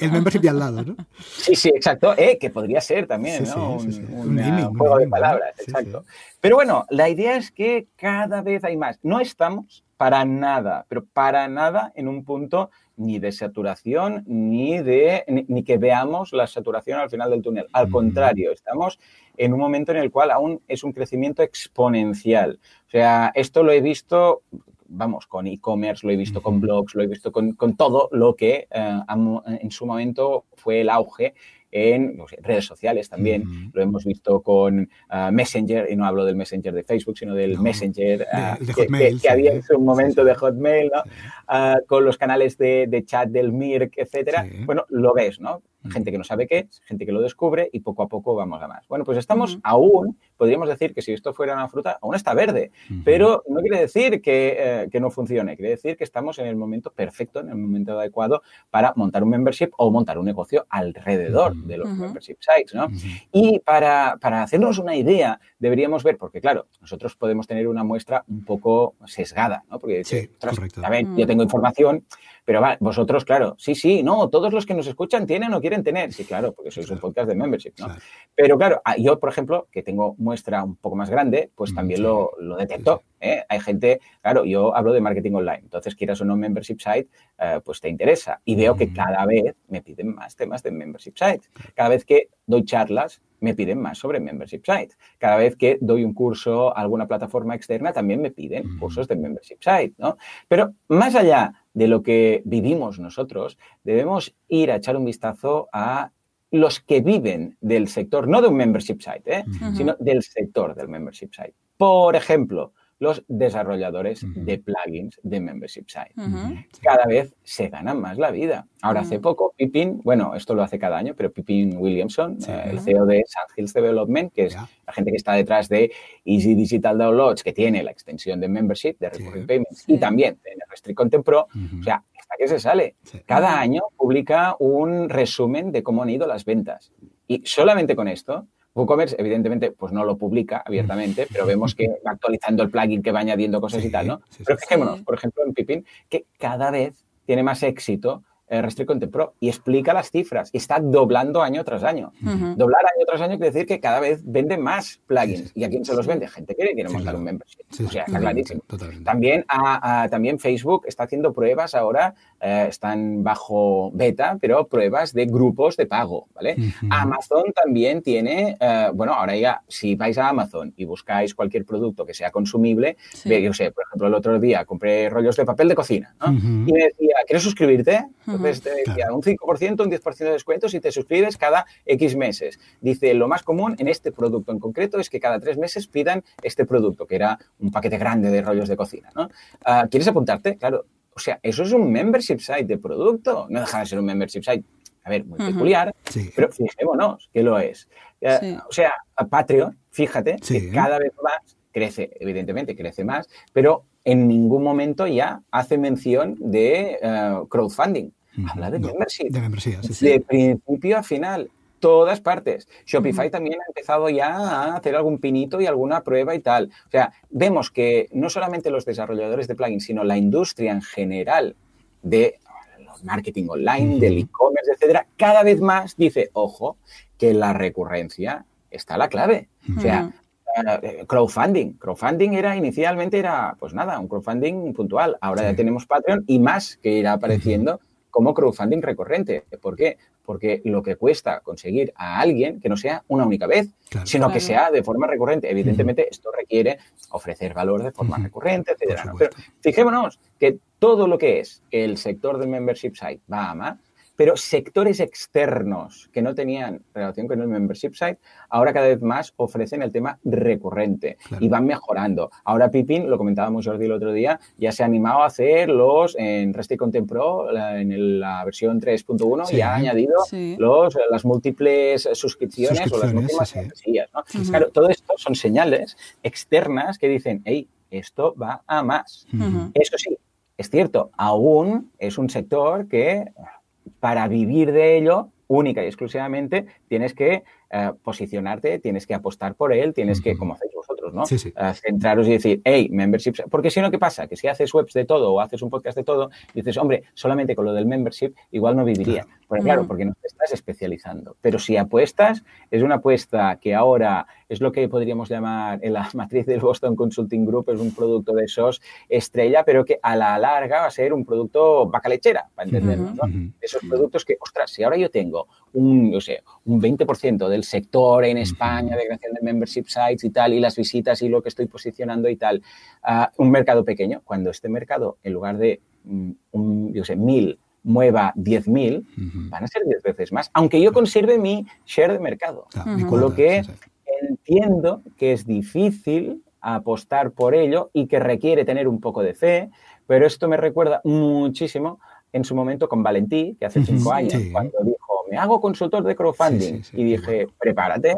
El, Membership de al lado, ¿no? Sí, sí, exacto. Eh, que podría ser también, ¿no? un, juego de palabras, exacto. Pero bueno, la idea es que cada vez hay más. No estamos para nada, pero para nada en un punto ni de saturación ni de ni, que veamos la saturación al final del túnel. Al contrario, estamos en un momento en el cual aún es un crecimiento exponencial. O sea, esto lo he visto vamos, con e-commerce, lo he visto con blogs, lo he visto con, todo lo que eh, en su momento fue el auge en redes sociales también. Lo hemos visto con ah, Messenger, y no hablo del Messenger de Facebook, sino del Messenger ah, que, había en su momento de Hotmail, ¿no? Ah, con los canales de, chat del Mirk, etcétera. Bueno, lo ves, ¿no? Gente que no sabe qué gente que lo descubre y poco a poco vamos a más. Bueno, pues estamos aún, podríamos decir que si esto fuera una fruta, aún está verde, pero no quiere decir que, eh, que, no funcione, quiere decir que estamos en el momento perfecto, en el momento adecuado para montar un membership o montar un negocio alrededor de los membership sites, ¿no? Y para, para, hacernos una idea, deberíamos ver, porque claro, nosotros podemos tener una muestra un poco sesgada, ¿no? Porque, sí, a ver, yo tengo información, pero va, vosotros, claro, sí, sí, no, todos los que nos escuchan tienen o quieren tener, sí, claro, porque sois un podcast de membership, ¿no? Pero claro, ah, yo, por ejemplo, que tengo muestra un poco más grande, pues también lo, lo detecto. ¿eh? Hay gente, claro, yo hablo de marketing online, entonces quieras o no membership site, eh, pues te interesa. Y veo que cada vez me piden más temas de membership site. Cada vez que doy charlas, me piden más sobre membership site. Cada vez que doy un curso a alguna plataforma externa, también me piden cursos de membership site, ¿no? Pero más allá de lo que vivimos nosotros, debemos ir a echar un vistazo a los que viven del sector, no de un membership site, ¿eh? sino del sector del membership site. Por ejemplo, los desarrolladores de plugins de membership site. Cada vez se ganan más la vida. Ahora, hace poco, Pippin, bueno, esto lo hace cada año, pero Pippin Williamson, eh, el CEO de Sandhills Development, que es la gente que está detrás de Easy Digital Downloads, que tiene la extensión de membership, de Recurring Payments, y también tiene Restrict Content Pro, o sea, hasta que se sale. Cada año publica un resumen de cómo han ido las ventas. Y solamente con esto, WooCommerce, evidentemente, pues no lo publica abiertamente, pero vemos que va actualizando el plugin, que va añadiendo cosas y tal, ¿no? pero fijémonos, por ejemplo, en Pipin, que cada vez tiene más éxito Restrict Content Pro y explica las cifras. Y está doblando año tras año. Doblar año tras año quiere decir que cada vez vende más plugins. ¿Y a quién se los vende? Gente que quiere montar un membership. o sea, está clarísimo. También, a, también Facebook está haciendo pruebas ahora, eh, están bajo beta, pero pruebas de grupos de pago, ¿vale? Amazon también tiene, eh, bueno, ahora ya, si vais a Amazon y buscáis cualquier producto que sea consumible, yo sé, por ejemplo, el otro día compré rollos de papel de cocina, ¿no? Y me decía, ¿quieres suscribirte? Entonces te decía, un 5%, un 10% de descuento si te suscribes cada X meses. Dice, lo más común en este producto en concreto es que cada tres meses pidan este producto, que era un paquete grande de rollos de cocina, ¿no? Ah, ¿Quieres apuntarte? Claro. O sea, eso es un membership site de producto. No deja de ser un membership site a ver, muy peculiar, pero fijémonos que lo es. Eh, o sea, Patreon, fíjate, que cada vez más crece, evidentemente crece más, pero en ningún momento ya hace mención de eh, crowdfunding. Habla de membership. De membresía, De principio a final todas partes. Shopify también ha empezado ya a hacer algún pinito y alguna prueba y tal. O sea, vemos que no solamente los desarrolladores de plugins, sino la industria en general de marketing online, del e-commerce, etcétera, cada vez más dice, ojo, que la recurrencia está la clave. O sea, eh, crowdfunding. Crowdfunding era inicialmente era, pues nada, un crowdfunding puntual. Ahora ya tenemos Patreon y más que irá apareciendo como crowdfunding recurrente. ¿Por qué? Porque lo que cuesta conseguir a alguien que no sea una única vez, sino que sea de forma recurrente. Evidentemente, esto requiere ofrecer valor de forma recurrente, etcétera. Pero fijémonos que todo lo que es el sector del membership site va a más pero sectores externos que no tenían relación con el membership site, ahora cada vez más ofrecen el tema recurrente y van mejorando. Ahora Pipin, lo comentábamos Jordi el otro día, ya se ha animado a hacer los en Resti Content Pro, en la versión 3.1, y ha añadido los, las múltiples suscripciones, o las múltiples membresías. Claro, todo esto son señales externas que dicen, hey, esto va a más. Eso sí, es cierto, aún es un sector que para vivir de ello, única y exclusivamente, tienes que eh, posicionarte, tienes que apostar por él, tienes que, como hacéis vosotros, ¿no? Centraros y decir, hey, membership. Porque si no, ¿qué pasa? Que si haces webs de todo o haces un podcast de todo, dices, hombre, solamente con lo del membership igual no viviría. Claro. claro, porque no te estás especializando. Pero si apuestas, es una apuesta que ahora es lo que podríamos llamar en la matriz del Boston Consulting Group, es un producto de SOS estrella, pero que a la larga va a ser un producto vaca lechera, para entenderlo, ¿no? Esos productos que, ostras, si ahora yo tengo un, no sé, un 20% del sector en España de creación de membership sites y tal, y las visitas y lo que estoy posicionando y tal, un mercado pequeño, cuando este mercado, en lugar de, mm, un, yo sé, mil, mueva 10.000, van a ser 10 veces más, aunque yo conserve mi share de mercado. Con lo que entiendo que es difícil apostar por ello y que requiere tener un poco de fe, pero esto me recuerda muchísimo en su momento con Valentí, que hace cinco años, cuando dijo, me hago consultor de crowdfunding. y dije, prepárate,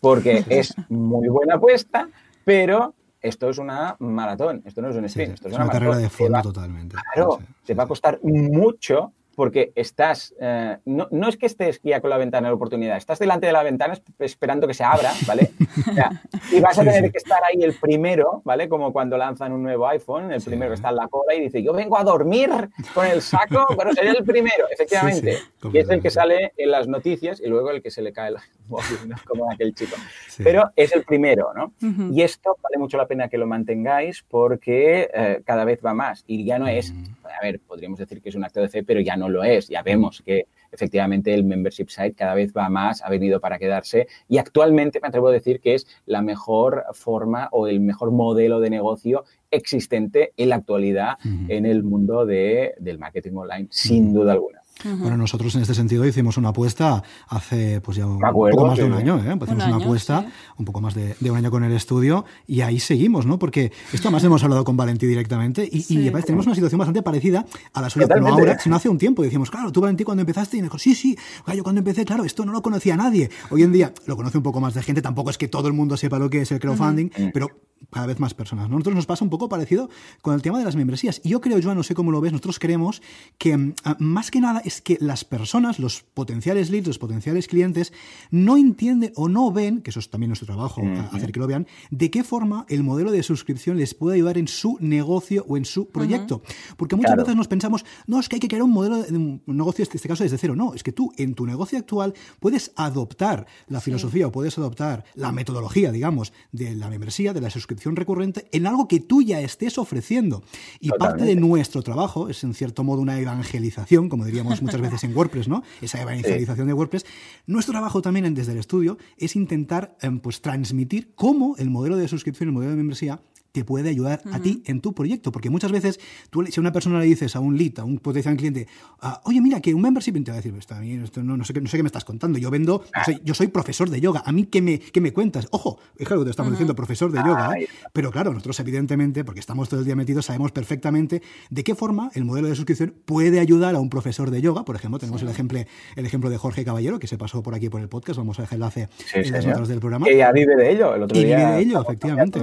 porque es muy buena apuesta, pero esto es una maratón, esto no es un sprint, esto es, una, carrera de fondo totalmente. Claro, te va a costar mucho porque estás, eh, no, no, es que estés ya con la ventana de oportunidad, estás delante de la ventana esperando que se abra, ¿vale? y vas a tener que estar ahí el primero, ¿vale? Como cuando lanzan un nuevo iPhone, el primero que está en la cola y dice, yo vengo a dormir con el saco, pero seré el primero, efectivamente. y es el que sale en las noticias y luego el que se le cae el móvil, ¿no? Como aquel chico. Pero es el primero, ¿no? Y esto vale mucho la pena que lo mantengáis porque eh, cada vez va más y ya no es, a ver, podríamos decir que es un acto de fe, pero ya no lo es. Ya vemos que efectivamente el membership site cada vez va más, ha venido para quedarse y actualmente me atrevo a decir que es la mejor forma o el mejor modelo de negocio existente en la actualidad en el mundo de, del marketing online, sin duda alguna. Bueno, nosotros en este sentido hicimos una apuesta hace pues ya un, poco más de un año, ¿eh? Hicimos una apuesta un poco más de, un año con el estudio y ahí seguimos, ¿no? Porque esto además hemos hablado con Valentí directamente y, tenemos una situación bastante parecida a la suya, pero no ahora, sino hace un tiempo. Decimos, claro, tú Valentí cuando empezaste y me dijo, sí, sí, yo cuando empecé, claro, esto no lo conocía nadie. Hoy en día lo conoce un poco más de gente, tampoco es que todo el mundo sepa lo que es el crowdfunding, pero cada vez más personas. Nosotros nos pasa un poco parecido con el tema de las membresías. Y yo creo, Joan, no sé cómo lo ves, nosotros creemos que mm, más que nada es que las personas, los potenciales leads, los potenciales clientes, no entienden o no ven, que eso es también nuestro trabajo, hacer que lo vean, de qué forma el modelo de suscripción les puede ayudar en su negocio o en su proyecto. Porque muchas veces nos pensamos, no, es que hay que crear un modelo de un negocio, en este caso desde cero. No, es que tú en tu negocio actual puedes adoptar la filosofía o puedes adoptar la metodología, digamos, de la membresía, de la suscripción recurrente, en algo que tú ya estés ofreciendo. Y parte de nuestro trabajo es, en cierto modo, una evangelización, como diríamos muchas veces en WordPress, ¿no? Esa evangelización de WordPress. Nuestro trabajo también desde el estudio es intentar em, pues, transmitir cómo el modelo de suscripción, el modelo de membresía, te puede ayudar a ti en tu proyecto. Porque muchas veces, tú, si a una persona le dices a un lead, a un potencial cliente, ah, oye, mira, que un membership, te va a decir, está bien, esto no, sé, no sé qué me estás contando. Yo vendo, yo soy, profesor de yoga. ¿A mí qué me, qué me cuentas? Ojo, es claro que te estamos diciendo profesor de yoga, ¿eh? pero claro, nosotros evidentemente, porque estamos todo el día metidos, sabemos perfectamente de qué forma el modelo de suscripción puede ayudar a un profesor de yoga. Por ejemplo, tenemos el, ejemplo, el ejemplo de Jorge Caballero, que se pasó por aquí por el podcast. Vamos a dejar el enlace en las notas del programa. Que ya vive de ello. El otro y vive de ello, efectivamente.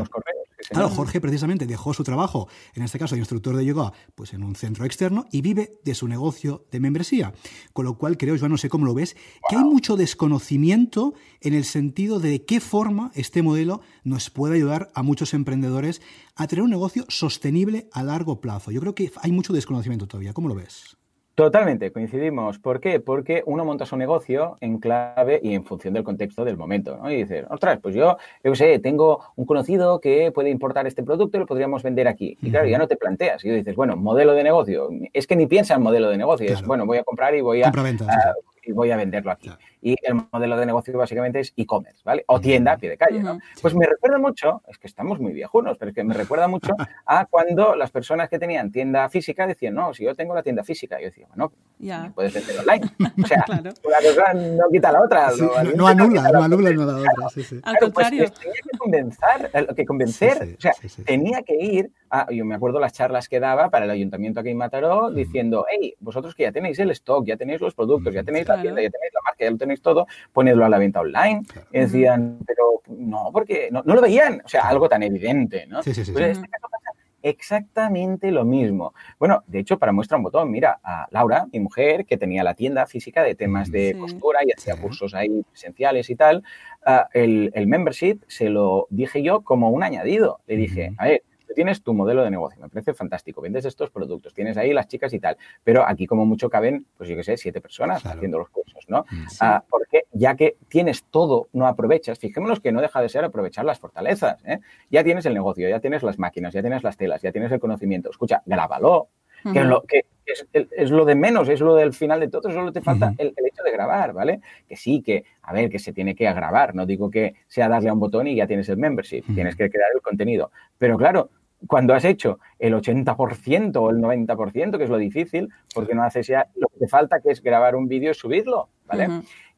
Claro, Jorge precisamente dejó su trabajo, en este caso de instructor de yoga, pues en un centro externo y vive de su negocio de membresía. Con lo cual creo, yo no sé cómo lo ves, que hay mucho desconocimiento en el sentido de qué forma este modelo nos puede ayudar a muchos emprendedores a tener un negocio sostenible a largo plazo. Yo creo que hay mucho desconocimiento todavía. ¿Cómo lo ves? Totalmente, coincidimos. ¿Por qué? Porque uno monta su negocio en clave y en función del contexto del momento, ¿no? Y dices, ostras, pues yo, yo sé, tengo un conocido que puede importar este producto y lo podríamos vender aquí. Y claro, ya no te planteas. Y dices, bueno, modelo de negocio. Es que ni piensa en modelo de negocio. Es, bueno, voy a comprar y voy a, y voy a venderlo aquí. Y el modelo de negocio básicamente es e-commerce, ¿vale? O tienda a pie de calle, ¿no? Pues me recuerda mucho, es que estamos muy viejunos, pero es que me recuerda mucho a cuando las personas que tenían tienda física decían, no, si yo tengo la tienda física, yo decía, bueno, puedes vender online. O sea, una cosa no quita la otra. no, anula, no anula no la otra. Sí, sí. Al pues, contrario. Pues, tenía que convencer, que convencer o sea, tenía que ir a, yo me acuerdo las charlas que daba para el ayuntamiento aquí en Mataró, diciendo, hey, vosotros que ya tenéis el stock, ya tenéis los productos, ya tenéis la tienda, ya tenéis la marca, ya lo tenéis todo, ponedlo a la venta online. Y decían, pero no, porque no, lo veían. O sea, algo tan evidente, ¿no? Sí, sí, sí. Pues en este caso pasa exactamente lo mismo. Bueno, de hecho, para muestra un botón, mira, a Laura, mi mujer, que tenía la tienda física de temas de costura y hacía cursos ahí presenciales y tal, ah, el, el membership se lo dije yo como un añadido. Le dije, a ver, tienes tu modelo de negocio, me parece fantástico, vendes estos productos, tienes ahí las chicas y tal, pero aquí como mucho caben, pues yo qué sé, siete personas haciendo los cursos, ¿no? Mm, ah, porque ya que tienes todo, no aprovechas, fijémonos que no deja de ser aprovechar las fortalezas, ¿eh? Ya tienes el negocio, ya tienes las máquinas, ya tienes las telas, ya tienes el conocimiento, escucha, grábalo, que, lo, que es, lo de menos, es lo del final de todo, solo te falta el, hecho de grabar, ¿vale? Que sí, que, a ver, que se tiene que grabar, no digo que sea darle a un botón y ya tienes el membership, tienes que crear el contenido, pero claro, cuando has hecho el 80% o el 90%, que es lo difícil, porque no haces ya lo que te falta, que es grabar un vídeo y subirlo, ¿vale?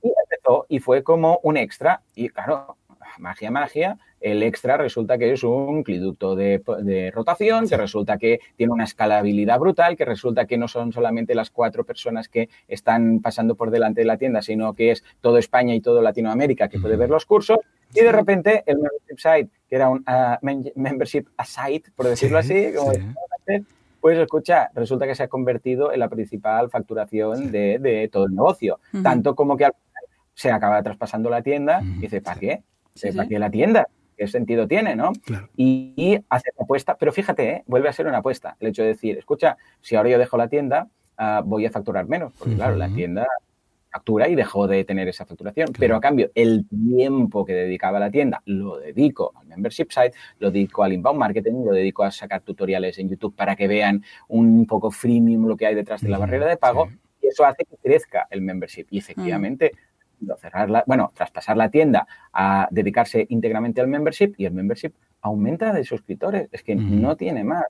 Y empezó y fue como un extra. Y claro, magia, magia, el extra resulta que es un cliducto de, rotación, que resulta que tiene una escalabilidad brutal, que resulta que no son solamente las cuatro personas que están pasando por delante de la tienda, sino que es todo España y todo Latinoamérica que puede ver los cursos. Y de repente el membership site, que era un ah, membership site, por decirlo así, pues escucha, resulta que se ha convertido en la principal facturación de, todo el negocio. Tanto como que se acaba traspasando la tienda y dice, ¿para qué? ¿Para qué la tienda? ¿Qué sentido tiene, no? Y, hace una apuesta, pero fíjate, ¿eh? vuelve a ser una apuesta. El hecho de decir, escucha, si ahora yo dejo la tienda, ah, voy a facturar menos, porque claro, la tienda factura y dejó de tener esa facturación. Pero a cambio, el tiempo que dedicaba a la tienda lo dedico al membership site, lo dedico al inbound marketing, lo dedico a sacar tutoriales en YouTube para que vean un poco freemium lo que hay detrás de la barrera de pago. Y eso hace que crezca el membership. Y efectivamente, cerrar bueno, traspasar la tienda a dedicarse íntegramente al membership y el membership aumenta de suscriptores. Es que no tiene más.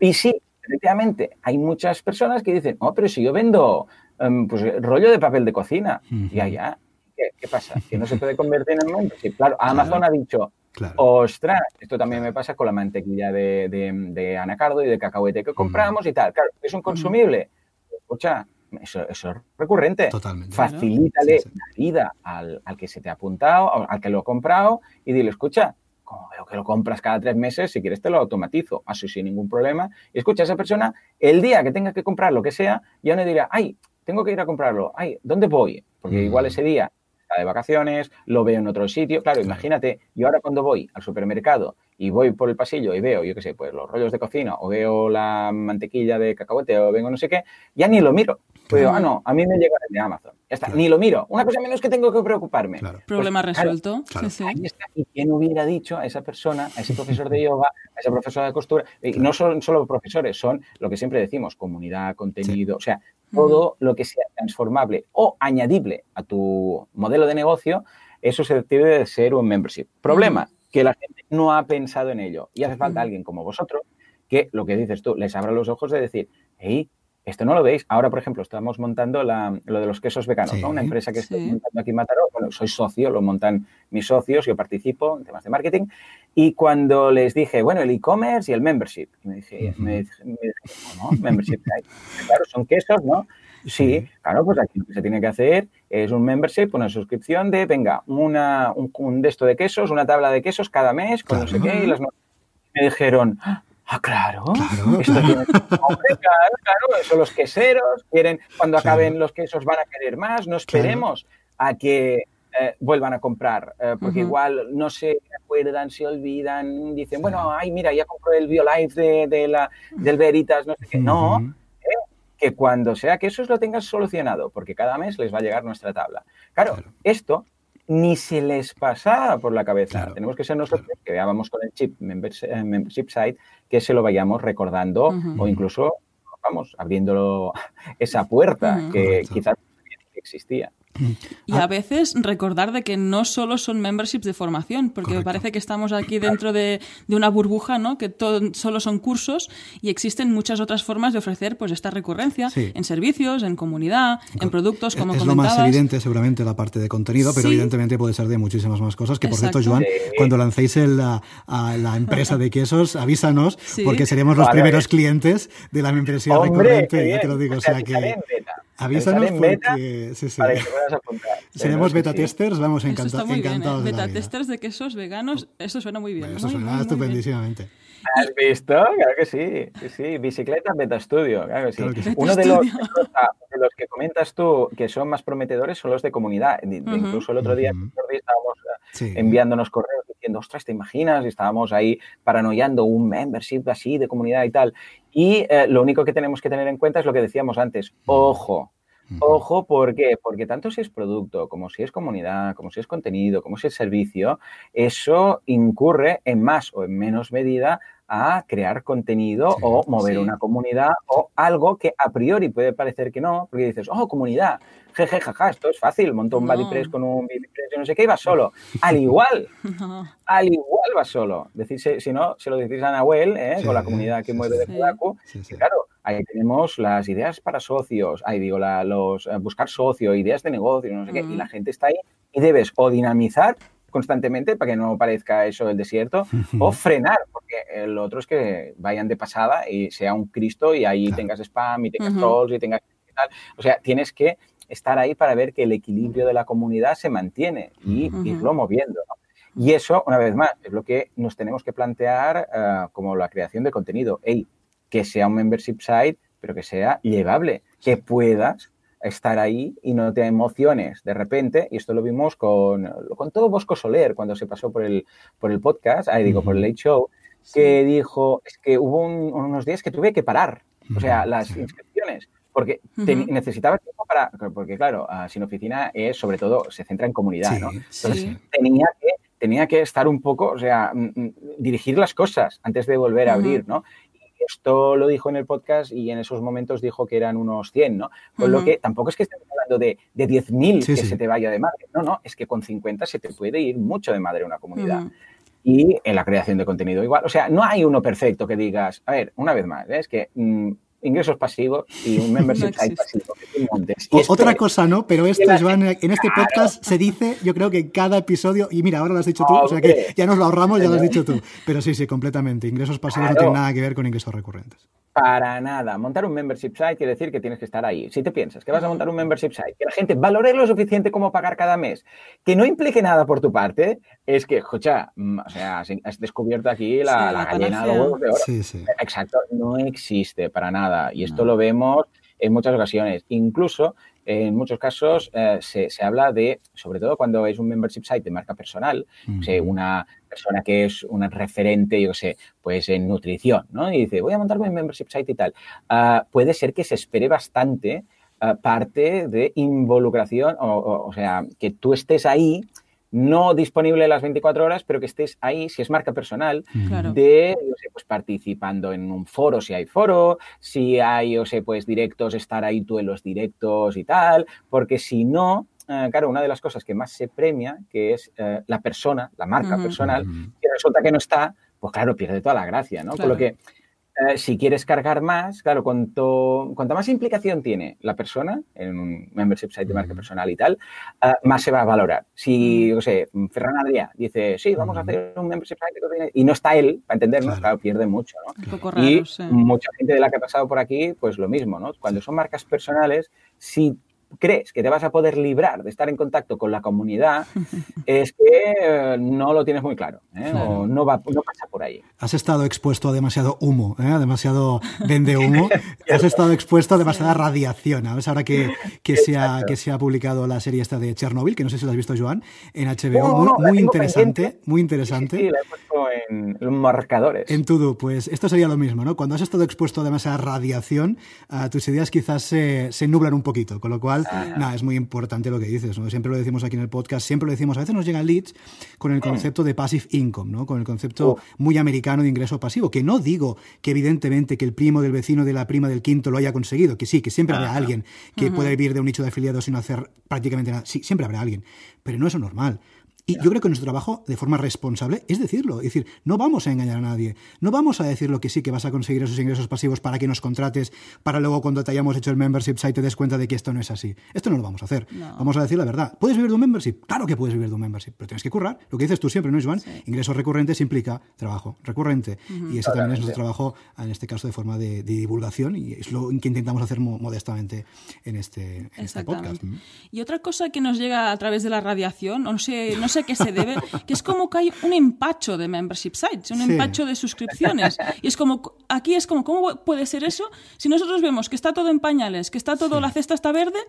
Y sí, efectivamente, hay muchas personas que dicen, oh, pero si yo vendo Em, pues rollo de papel de cocina. Ya, ya. ¿Qué, pasa? ¿Que no se puede convertir en membership? Claro, Amazon ha dicho, ostras, esto también me pasa con la mantequilla de, anacardo y de cacahuete que compramos y tal. Claro, es un consumible. Escucha, eso, es recurrente. Totalmente. Facilítale la vida al, que se te ha apuntado, al que lo ha comprado y dile, escucha, como veo que lo compras cada tres meses, si quieres te lo automatizo, así sin ningún problema. Y escucha, esa persona, el día que tenga que comprar lo que sea, ya no dirá, ay, tengo que ir a comprarlo. Ay, ¿dónde voy? Porque igual ese día de vacaciones, lo veo en otro sitio. Claro, imagínate, yo ahora cuando voy al supermercado y voy por el pasillo y veo, yo qué sé, pues los rollos de cocina o veo la mantequilla de cacahuete o vengo no sé qué, ya ni lo miro. Pues digo, ah, no, a mí me llega de Amazon. Ya está, ni lo miro. Una cosa menos que tengo que preocuparme. Pues, Problema resuelto. Ahí está. ¿Y quién hubiera dicho a esa persona, a ese profesor de yoga, a ese profesor de costura? Y no son solo profesores, son lo que siempre decimos, comunidad, contenido, o sea, todo lo que sea transformable o añadible a tu modelo de negocio, eso se debe de ser un membership. Problema, que la gente no ha pensado en ello y hace falta alguien como vosotros que, lo que dices tú, les abra los ojos de decir, hey, esto no lo veis. Ahora, por ejemplo, estamos montando lo de los quesos veganos, ¿no? Una empresa que estoy montando aquí en Mataró. Bueno, soy socio, lo montan mis socios, yo participo en temas de marketing. Y cuando les dije, bueno, el e-commerce y el membership, me dije, me, ¿no? Membership, claro, son quesos, ¿no? Sí, claro, pues aquí lo que se tiene que hacer es un membership, una suscripción de, venga, una, un, un de esto de quesos, una tabla de quesos cada mes, con no sé qué, y las me dijeron, Ah, claro. Claro. Esto tiene... Hombre, claro, claro. Eso los queseros quieren, cuando acaben los quesos van a querer más. No esperemos a que eh, vuelvan a comprar, eh, porque igual no se acuerdan, se olvidan, dicen, bueno, ay, mira, ya compré el BioLife de, de la, del Veritas, no sé qué. No, que cuando sea que eso lo tengas solucionado, porque cada mes les va a llegar nuestra tabla. Claro, esto ni se les pasa por la cabeza. Tenemos que ser nosotros que veamos con el chip membership site que se lo vayamos recordando o incluso, vamos, abriéndolo esa puerta que quizás existía. Y a veces recordar de que no solo son memberships de formación, porque me parece que estamos aquí dentro de, una burbuja, ¿no? Que todo, solo son cursos y existen muchas otras formas de ofrecer pues esta recurrencia en servicios, en comunidad, en productos, como es lo más evidente seguramente la parte de contenido, pero evidentemente puede ser de muchísimas más cosas. Que por cierto, Joan, cuando lancéis la, a la empresa de quesos, avísanos, porque seremos los primeros clientes de la membresía recurrente, ya te lo digo. O sea que... Avísanos porque sí, sí. Seremos beta testers, vamos encanta encantados. ¿eh? Beta testers de quesos veganos, eso suena muy bien. eso suena estupendísimamente. ¿Has visto? Claro que sí. Sí, sí. Bicicleta Beta Studio, claro que sí. Uno de los, de los, que comentas tú que son más prometedores son los de comunidad. Incluso el otro día, estábamos eh, enviándonos correos diciendo, ostras, ¿te imaginas? Y estábamos ahí paranoiando un membership así de comunidad y tal. Y eh, lo único que tenemos que tener en cuenta es lo que decíamos antes. Ojo, Ojo, ¿por qué? Porque tanto si es producto, como si es comunidad, como si es contenido, como si es servicio, eso incurre en más o en menos medida a crear contenido o mover una comunidad o algo que a priori puede parecer que no, porque dices, oh, comunidad, jeje, jaja, esto es fácil, monto un BuddyPress con un BuddyPress, yo no sé qué, y va solo. Al igual, al igual va solo. Decirse, si no, se lo decís a Nahuel, ¿eh? con la comunidad que mueve de Kodaku, claro, ahí tenemos las ideas para socios, ahí digo, los eh, buscar socio, ideas de negocio, no sé qué, y la gente está ahí y debes o dinamizar constantemente para que no parezca eso el desierto, o frenar, porque el otro es que vayan de pasada y sea un Cristo y ahí tengas spam y tengas trolls y tengas tal. O sea, tienes que estar ahí para ver que el equilibrio de la comunidad se mantiene y irlo moviendo. Y eso, una vez más, es lo que nos tenemos que plantear eh, como la creación de contenido. Hey, que sea un membership site, pero que sea llevable, que puedas estar ahí y no te emociones de repente, y esto lo vimos con, con todo Bosco Soler cuando se pasó por el, por el podcast, ahí digo, por el Late Show, que dijo, es que hubo unos días que tuve que parar, o sea, las inscripciones, porque necesitaba tiempo para, porque claro, Sin Oficina es sobre todo, se centra en comunidad, ¿no? Entonces tenía que tenía que estar un poco, o sea, mm, mm, dirigir las cosas antes de volver a abrir, ¿no? Esto lo dijo en el podcast y en esos momentos dijo que eran unos 100, ¿no? Con lo que tampoco es que estemos hablando de, de 10.000 que se te vaya de madre. No, no, es que con 50 se te puede ir mucho de madre una comunidad. Y en la creación de contenido igual. O sea, no hay uno perfecto que digas, a ver, una vez más, es que mm, ingresos pasivos y un membership site pasivo. otra cosa, ¿no? Pero esto, Joan, en este podcast se dice, yo creo que en cada episodio, y mira, ahora lo has dicho tú, o sea que ya nos lo ahorramos, ya lo has dicho tú. Pero sí, sí, completamente. Ingresos pasivos no tienen nada que ver con ingresos recurrentes. Para nada. Montar un membership site quiere decir que tienes que estar ahí. Si te piensas que vas a montar un membership site, que la gente valore lo suficiente como pagar cada mes, que no implique nada por tu parte, es que, escucha, mm, o sea, has descubierto aquí la, gallina de los huevos de oro. Sí, sí. Exacto, no existe para nada. Y esto lo vemos en muchas ocasiones. Incluso en muchos casos eh, se, habla de, sobre todo cuando es un membership site de marca personal, una persona que es una referente, yo sé, pues en nutrición, ¿no? Y dice, voy a montarme un membership site y tal. Ah, puede ser que se espere bastante ah, parte de involucración, o, o sea, que tú estés ahí no disponible las 24 horas, pero que estés ahí, si es marca personal, de, yo sé, pues participando en un foro, si hay foro, si hay, yo sé, pues directos, estar ahí tú en los directos y tal, porque si no, eh, claro, una de las cosas que más se premia, que es eh, la persona, la marca personal, y resulta que no está, pues claro, pierde toda la gracia, ¿no? Por lo que eh, si quieres cargar más, claro, cuanto, cuanta más implicación tiene la persona en un membership site de marca personal y tal, eh, más se va a valorar. Si, yo sé, Ferran Adrià dice, sí, vamos a hacer un membership site y no está él, para entendernos, claro, pierde mucho, ¿no? y mucha gente de la que ha pasado por aquí, pues lo mismo, ¿no? Cuando son marcas personales, si crees que te vas a poder librar de estar en contacto con la comunidad, es que eh, no lo tienes muy claro, ¿eh? o no, va, no pasa por ahí. Has estado expuesto a demasiado humo, ¿eh? a demasiado vende humo, has estado expuesto a demasiada radiación. ¿sabes? Ahora que, que, se ha, que se ha publicado la serie esta de Chernobyl, que no sé si la has visto, Joan, en HBO, muy, interesante, muy interesante. Sí, la he puesto en los marcadores. En todo, pues esto sería lo mismo, ¿no? Cuando has estado expuesto a demasiada radiación, tus ideas quizás se, se nublan un poquito, con lo cual nada, es muy importante lo que dices, ¿no? Siempre lo decimos aquí en el podcast, siempre lo decimos, a veces nos llegan leads con el concepto de passive income, ¿no? Con el concepto muy americano de ingreso pasivo, que no digo que evidentemente que el primo del vecino de la prima del quinto lo haya conseguido, que sí, que siempre habrá alguien que pueda vivir de un nicho de afiliados sin hacer prácticamente nada. Sí, siempre habrá alguien, pero no es lo normal. Y yo creo que nuestro trabajo, de forma responsable, es decirlo. Es decir, no vamos a engañar a nadie. No vamos a decir lo que sí, que vas a conseguir esos ingresos pasivos para que nos contrates, para luego cuando te hayamos hecho el membership site te des cuenta de que esto no es así. Esto no lo vamos a hacer. Vamos a decir la verdad. ¿Puedes vivir de un membership? Claro que puedes vivir de un membership, pero tienes que currar. Lo que dices tú siempre, ¿no, es Iván? Ingresos recurrentes implica trabajo recurrente. Y ese también es nuestro trabajo, en este caso, de forma de, divulgación y es lo que intentamos hacer modestamente en este, este podcast. Y otra cosa que nos llega a través de la radiación, no sé, no sé qué se debe, que es como que hay un empacho de membership sites, un empacho de suscripciones. Y es como, aquí es como, ¿cómo puede ser eso si nosotros vemos que está todo en pañales, que está todo, la cesta está verde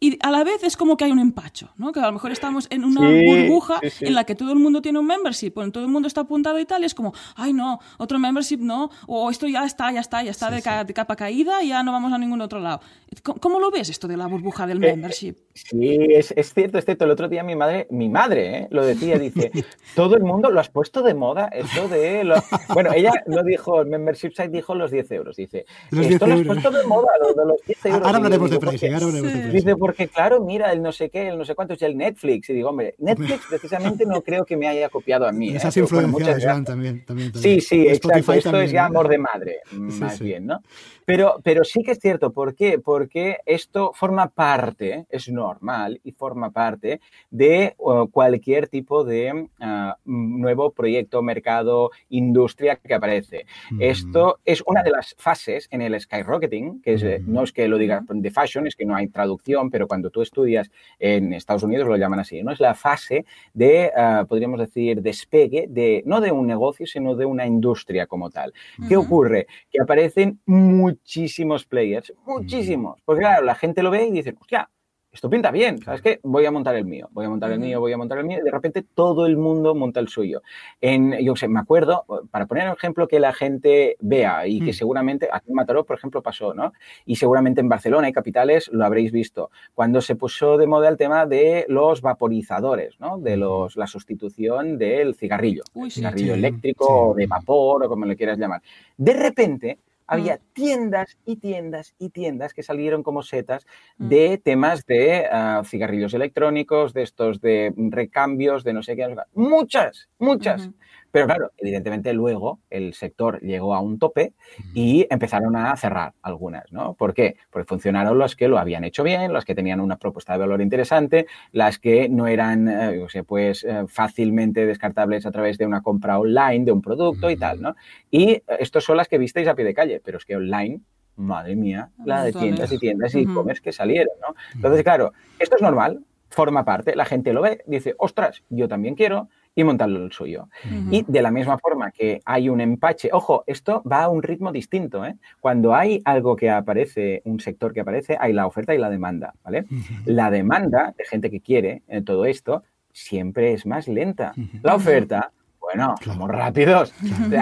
y a la vez es como que hay un empacho, ¿no? Que a lo mejor estamos en una burbuja en la que todo el mundo tiene un membership, bueno, todo el mundo está apuntado y tal, y es como, ay no, otro membership no, o esto ya está, ya está, ya está de, capa caída y ya no vamos a ningún otro lado. ¿Cómo, lo ves esto de la burbuja del eh, membership? sí, es, es, cierto, es cierto. El otro día mi madre, mi madre, ¿eh? lo decía, dice, todo el mundo lo has puesto de moda, esto de... Bueno, ella no dijo el membership site, dijo los 10 euros, dice, esto lo has puesto de moda, los 10 euros. Ahora hablaremos de pricing, ahora hablaremos de pricing. Dice, porque claro, mira, el no sé qué, el no sé cuánto es el Netflix. Y digo, hombre, Netflix precisamente no creo que me haya copiado a mí. ¿eh? Esas influencias también, también, Sí, sí, exacto. Esto es ya amor de madre, más bien, ¿no? Pero, pero sí que es cierto, ¿por qué? Porque esto forma parte, es normal y forma parte de uh, cualquier tipo de uh, nuevo proyecto, mercado, industria que aparece. Esto es una de las fases en el skyrocketing, que es, no es que lo diga de fashion, es que no hay traducción, pero cuando tú estudias en Estados Unidos lo llaman así, ¿no? Es la fase de, uh, podríamos decir, despegue, de, no de un negocio, sino de una industria como tal. ¿Qué ocurre? Que aparecen muchísimos players, muchísimos. Porque claro, la gente lo ve y dice, hostia, esto pinta bien, ¿sabes qué? Voy a montar el mío, voy a montar el mío, voy a montar el mío, y de repente todo el mundo monta el suyo. En, yo sé, me acuerdo, para poner un ejemplo que la gente vea y que mm. seguramente, aquí en Mataró, por ejemplo, pasó, ¿no? Y seguramente en Barcelona y capitales lo habréis visto, cuando se puso de moda el tema de los vaporizadores, ¿no? De los, la sustitución del cigarrillo, cigarrillo eléctrico, de vapor o como le quieras llamar. De repente, había tiendas y tiendas y tiendas que salieron como setas mm. de temas de ah, cigarrillos electrónicos, de estos de recambios, de no sé qué. Muchas, muchas. Pero claro, evidentemente luego el sector llegó a un tope y empezaron a cerrar algunas, ¿no? ¿Por qué? Porque funcionaron las que lo habían hecho bien, las que tenían una propuesta de valor interesante, las que no eran, eh, pues, eh, fácilmente descartables a través de una compra online de un producto y tal, ¿no? Y estas son las que visteis a pie de calle, pero es que online madre mía, la de tiendas y tiendas y e-commerce que salieron, ¿no? Entonces, claro, esto es normal, forma parte, la gente lo ve, dice, ostras, yo también quiero, y montarlo el suyo. Y de la misma forma que hay un empache, ojo, esto va a un ritmo distinto. ¿eh? Cuando hay algo que aparece, un sector que aparece, hay la oferta y la demanda. ¿vale? La demanda de gente que quiere en todo esto siempre es más lenta. La oferta bueno, somos rápidos.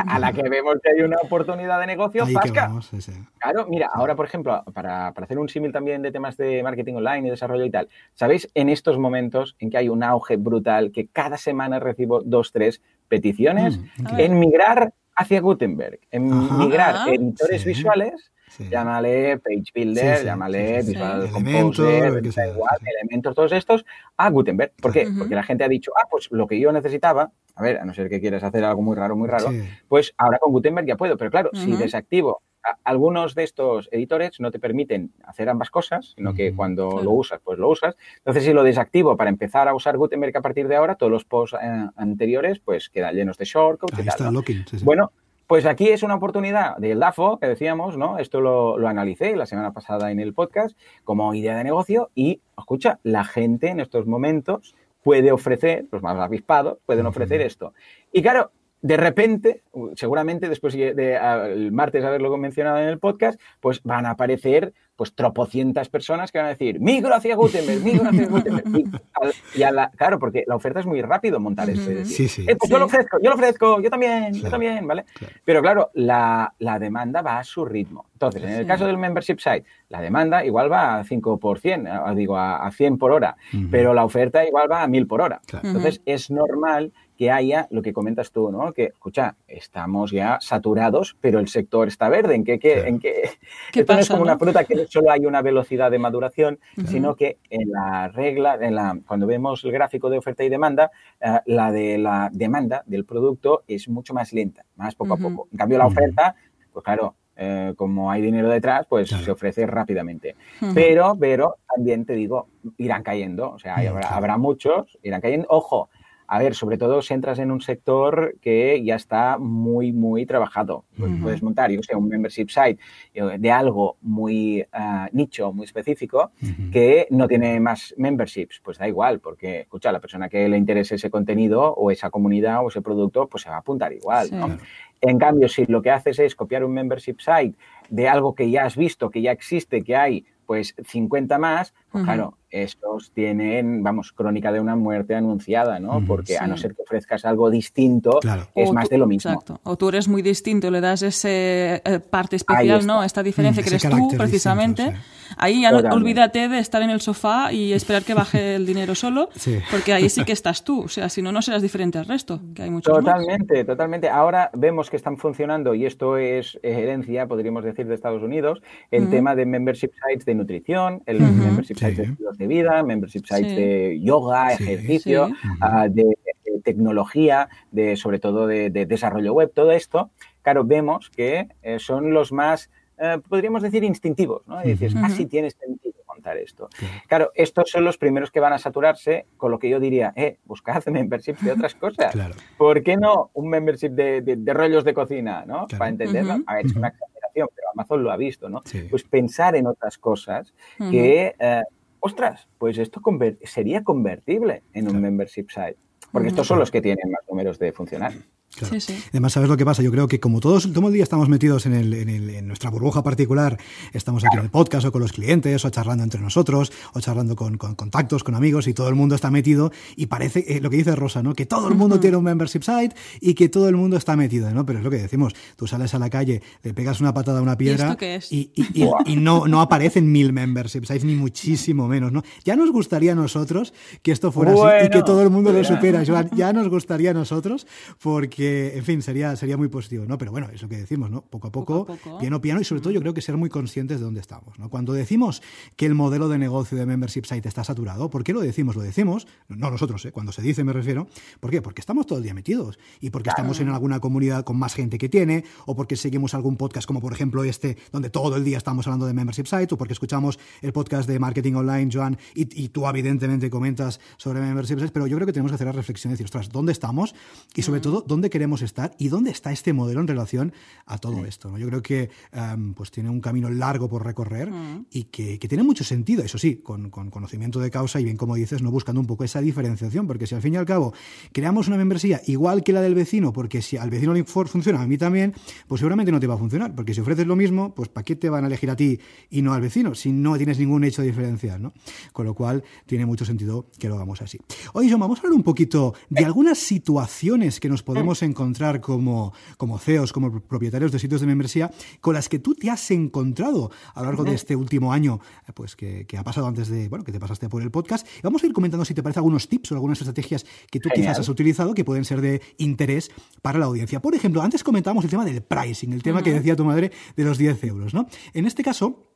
a la que vemos que hay una oportunidad de negocio, pasca. Claro, mira, ahora, por ejemplo, para, hacer un símil también de temas de marketing online y desarrollo y tal, ¿sabéis en estos momentos en que hay un auge brutal, que cada semana recibo dos, tres peticiones, mm, en migrar hacia Gutenberg, en migrar ah, editores visuales Llámale Page Builder, llámale Visual Composer, igual, elementos, todos estos, a Gutenberg. ¿Por qué? Porque la gente ha dicho, ah, pues lo que yo necesitaba, a ver, a no ser que quieras hacer algo muy raro, muy raro, pues ahora con Gutenberg ya puedo. Pero claro, si desactivo algunos de estos editores no te permiten hacer ambas cosas, sino que cuando lo usas, pues lo usas. Entonces, si lo desactivo para empezar a usar Gutenberg a partir de ahora, todos los posts eh, anteriores, pues quedan llenos de shortcuts y tal. Bueno, pues aquí es una oportunidad del DAFO, que decíamos, ¿no? Esto lo, lo, analicé la semana pasada en el podcast como idea de negocio y, escucha, la gente en estos momentos puede ofrecer, los más avispados, pueden ofrecer esto. Y claro, de repente, seguramente después de, el martes haberlo mencionado en el podcast, pues van a aparecer pues tropocientas personas que van a decir, migro hacia Gutenberg, migro hacia Gutenberg. Y, a la, claro, porque la oferta es muy rápido montar este. Sí, sí. Eh, pues yo lo ofrezco, yo lo ofrezco, yo también, yo también, ¿vale? Pero claro, la, la, demanda va a su ritmo. Entonces, en el caso del membership site, la demanda igual va a 5 por 100, digo, a, 100 por hora, pero la oferta igual va a 1000 por hora. Entonces, es normal que haya lo que comentas tú, ¿no? Que, escucha, estamos ya saturados, pero el sector está verde. ¿En qué, en qué? Esto no es como una fruta que solo hay una velocidad de maduración, sino que en la regla, en la, cuando vemos el gráfico de oferta y demanda, eh, la de la demanda del producto es mucho más lenta, más poco a poco. En cambio, la oferta, pues claro, eh, como hay dinero detrás, pues se ofrece rápidamente. Pero, pero también te digo, irán cayendo, o sea, habrá, habrá, muchos, irán cayendo. Ojo, a ver, sobre todo si entras en un sector que ya está muy, muy trabajado. Pues puedes montar, yo sé, un membership site eh, de algo muy ah, nicho, muy específico, que no tiene más memberships. Pues da igual, porque, escucha, la persona que le interese ese contenido o esa comunidad o ese producto, pues se va a apuntar igual, En cambio, si lo que haces es copiar un membership site de algo que ya has visto, que ya existe, que hay pues 50 más, pues claro, estos tienen, vamos, crónica de una muerte anunciada, ¿no? Porque a no ser que ofrezcas algo distinto, es más de lo mismo. Exacto. O tú eres muy distinto, le das ese eh, parte especial, ¿no? Esta diferencia que eres tú, precisamente. Ahí ya no, olvídate de estar en el sofá y esperar que baje el dinero solo, porque ahí sí que estás tú. O sea, si no, no serás diferente al resto, que hay muchos Totalmente, totalmente. Ahora vemos que están funcionando, y esto es herencia, podríamos decir, de Estados Unidos, el tema de membership sites de nutrición, el membership sites de de vida, membership sites de yoga, ejercicio, ah, de, tecnología, de sobre todo de, desarrollo web, todo esto, claro, vemos que eh, son los más, eh, podríamos decir, instintivos, ¿no? Y dices, ah, sí, tiene sentido contar esto. Claro. estos son los primeros que van a saturarse con lo que yo diría, eh, buscad memberships de otras cosas. ¿Por qué no un membership de, rollos de cocina, ¿no? Para entenderlo. A ver, es una exageración, pero Amazon lo ha visto, ¿no? Pues pensar en otras cosas que eh, ostras, pues esto sería convertible en un membership site. Porque estos son los que tienen más números de funcionar. Además, ¿sabes lo que pasa? Yo creo que como todos, todo el día estamos metidos en, el, en, nuestra burbuja particular, estamos aquí en el podcast o con los clientes o charlando entre nosotros o charlando con, contactos, con amigos y todo el mundo está metido y parece eh, lo que dice Rosa, ¿no? Que todo el mundo tiene un membership site y que todo el mundo está metido, ¿no? Pero es lo que decimos, tú sales a la calle, le pegas una patada a una piedra ¿Y, y, no, no aparecen mil membership sites, ni muchísimo menos, ¿no? Ya nos gustaría a nosotros que esto fuera así y que todo el mundo lo supiera, Joan. Ya nos gustaría a nosotros porque que, en fin, sería, sería muy positivo, ¿no? Pero bueno, es lo que decimos, ¿no? Poco a poco, piano piano y sobre todo yo creo que ser muy conscientes de dónde estamos, ¿no? Cuando decimos que el modelo de negocio de membership site está saturado, ¿por qué lo decimos? Lo decimos, no nosotros, ¿eh? cuando se dice me refiero, ¿por qué? Porque estamos todo el día metidos y porque estamos en alguna comunidad con más gente que tiene o porque seguimos algún podcast como por ejemplo este, donde todo el día estamos hablando de membership sites o porque escuchamos el podcast de marketing online, Joan, y, tú evidentemente comentas sobre membership sites, pero yo creo que tenemos que hacer la reflexión y decir, ostras, ¿dónde estamos? Y sobre todo, ¿dónde dónde queremos estar y dónde está este modelo en relación a todo esto. ¿no? Yo creo que em, pues tiene un camino largo por recorrer mm. y que, tiene mucho sentido, eso sí, con, conocimiento de causa y bien como dices, no buscando un poco esa diferenciación, porque si al fin y al cabo creamos una membresía igual que la del vecino, porque si al vecino le funciona, a mí también, pues seguramente no te va a funcionar, porque si ofreces lo mismo, pues ¿para qué te van a elegir a ti y no al vecino si no tienes ningún hecho diferencial? ¿no? Con lo cual tiene mucho sentido que lo hagamos así. Oye, John, vamos a hablar un poquito de algunas situaciones que nos podemos encontrar como, como CEOs, como propietarios de sitios de membresía, con las que tú te has encontrado a lo largo de este último año, eh, pues que, ha pasado antes de, bueno, que te pasaste por el podcast. Y vamos a ir comentando si te parece algunos tips o algunas estrategias que tú quizás has utilizado que pueden ser de interés para la audiencia. Por ejemplo, antes comentábamos el tema del pricing, el tema que decía tu madre de los 10 euros, ¿no? En este caso,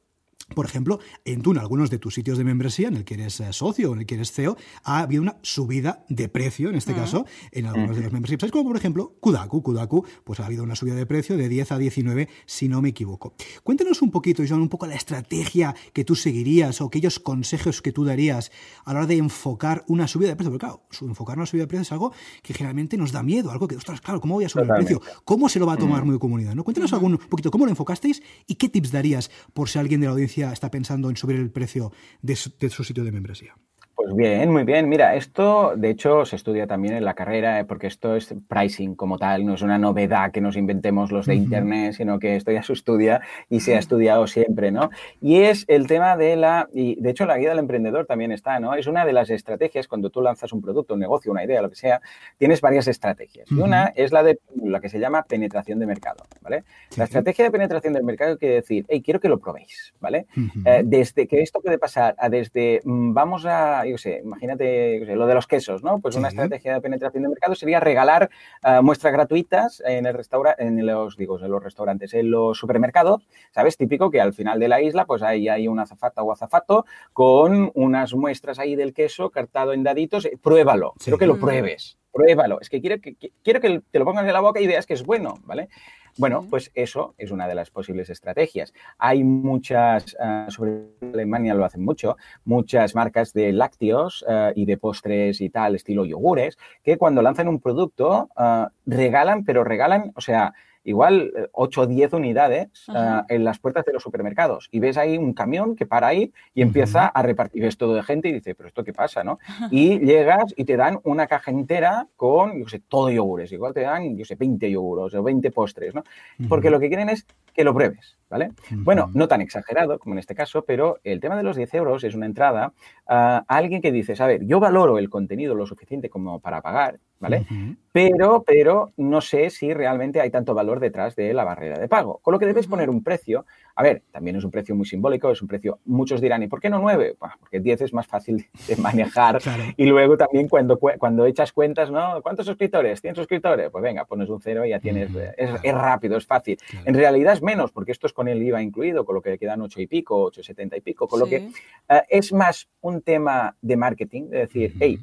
por ejemplo, en en algunos de tus sitios de membresía, en el que eres eh, socio o en el que eres CEO, ha habido una subida de precio, en este caso, en algunos de los memberships. Como por ejemplo, Kudaku. Kudaku, pues ha habido una subida de precio de 10 a 19, si no me equivoco. Cuéntanos un poquito, John, un poco la estrategia que tú seguirías o aquellos consejos que tú darías a la hora de enfocar una subida de precio. Porque claro, enfocar una subida de precio es algo que generalmente nos da miedo, algo que, ostras, claro, ¿cómo voy a subir el precio? ¿Cómo se lo va a tomar mm. mi comunidad? ¿no? Cuéntanos algún poquito cómo lo enfocasteis y qué tips darías por si alguien de la audiencia está pensando en subir el precio de su sitio de membresía? Pues bien, muy bien. Mira, esto de hecho se estudia también en la carrera, eh, porque esto es pricing como tal, no es una novedad que nos inventemos los de Internet, sino que esto ya se estudia y se ha estudiado siempre, ¿no? Y es el tema de la, y de hecho la guía del emprendedor también está, ¿no? Es una de las estrategias cuando tú lanzas un producto, un negocio, una idea, lo que sea, tienes varias estrategias. Y una es la de la que se llama penetración de mercado, ¿vale? La estrategia de penetración del mercado quiere decir, hey, quiero que lo probéis, ¿vale? Eh, desde que esto puede pasar a desde mm, vamos a yo sé, imagínate lo de los quesos, ¿no? Pues una estrategia de penetración de mercado sería regalar uh, muestras gratuitas en el restaurante, en los, digo, en los restaurantes, en los supermercados, ¿sabes? Típico que al final de la isla, pues ahí hay una azafata o azafato con unas muestras ahí del queso cartado en daditos, pruébalo, quiero que lo pruebes, pruébalo, es que quiero que, quiero que te lo pongas en la boca y veas que es bueno, ¿vale? Bueno, pues eso es una de las posibles estrategias. Hay muchas, uh, sobre Alemania lo hacen mucho, muchas marcas de lácteos uh, y de postres y tal, estilo yogures, que cuando lanzan un producto uh, regalan, pero regalan, o sea, igual 8 o 10 unidades eh, en las puertas de los supermercados. Y ves ahí un camión que para ahí y empieza a repartir, ves todo de gente y dice, pero esto qué pasa, ¿no? Y llegas y te dan una caja entera con, yo sé, todo yogures, igual te dan, yo sé, 20 yogures o 20 postres, ¿no? Porque lo que quieren es que lo pruebes, ¿vale? Bueno, no tan exagerado como en este caso, pero el tema de los 10 euros es una entrada a alguien que dices, a ver, yo valoro el contenido lo suficiente como para pagar, ¿vale? Pero, pero no sé si realmente hay tanto valor detrás de la barrera de pago. Con lo que debes poner un precio, a ver, también es un precio muy simbólico, es un precio, muchos dirán, ¿y por qué no 9? porque 10 es más fácil de manejar. Y luego también cuando, cuando echas cuentas, ¿no? ¿Cuántos suscriptores? ¿100 suscriptores? Pues venga, pones un cero y ya tienes, es, rápido, es fácil. En realidad es menos, porque esto es con el IVA incluido, con lo que quedan 8 y pico, 8,70 y pico, con lo que eh, es más un tema de marketing, de decir, hey,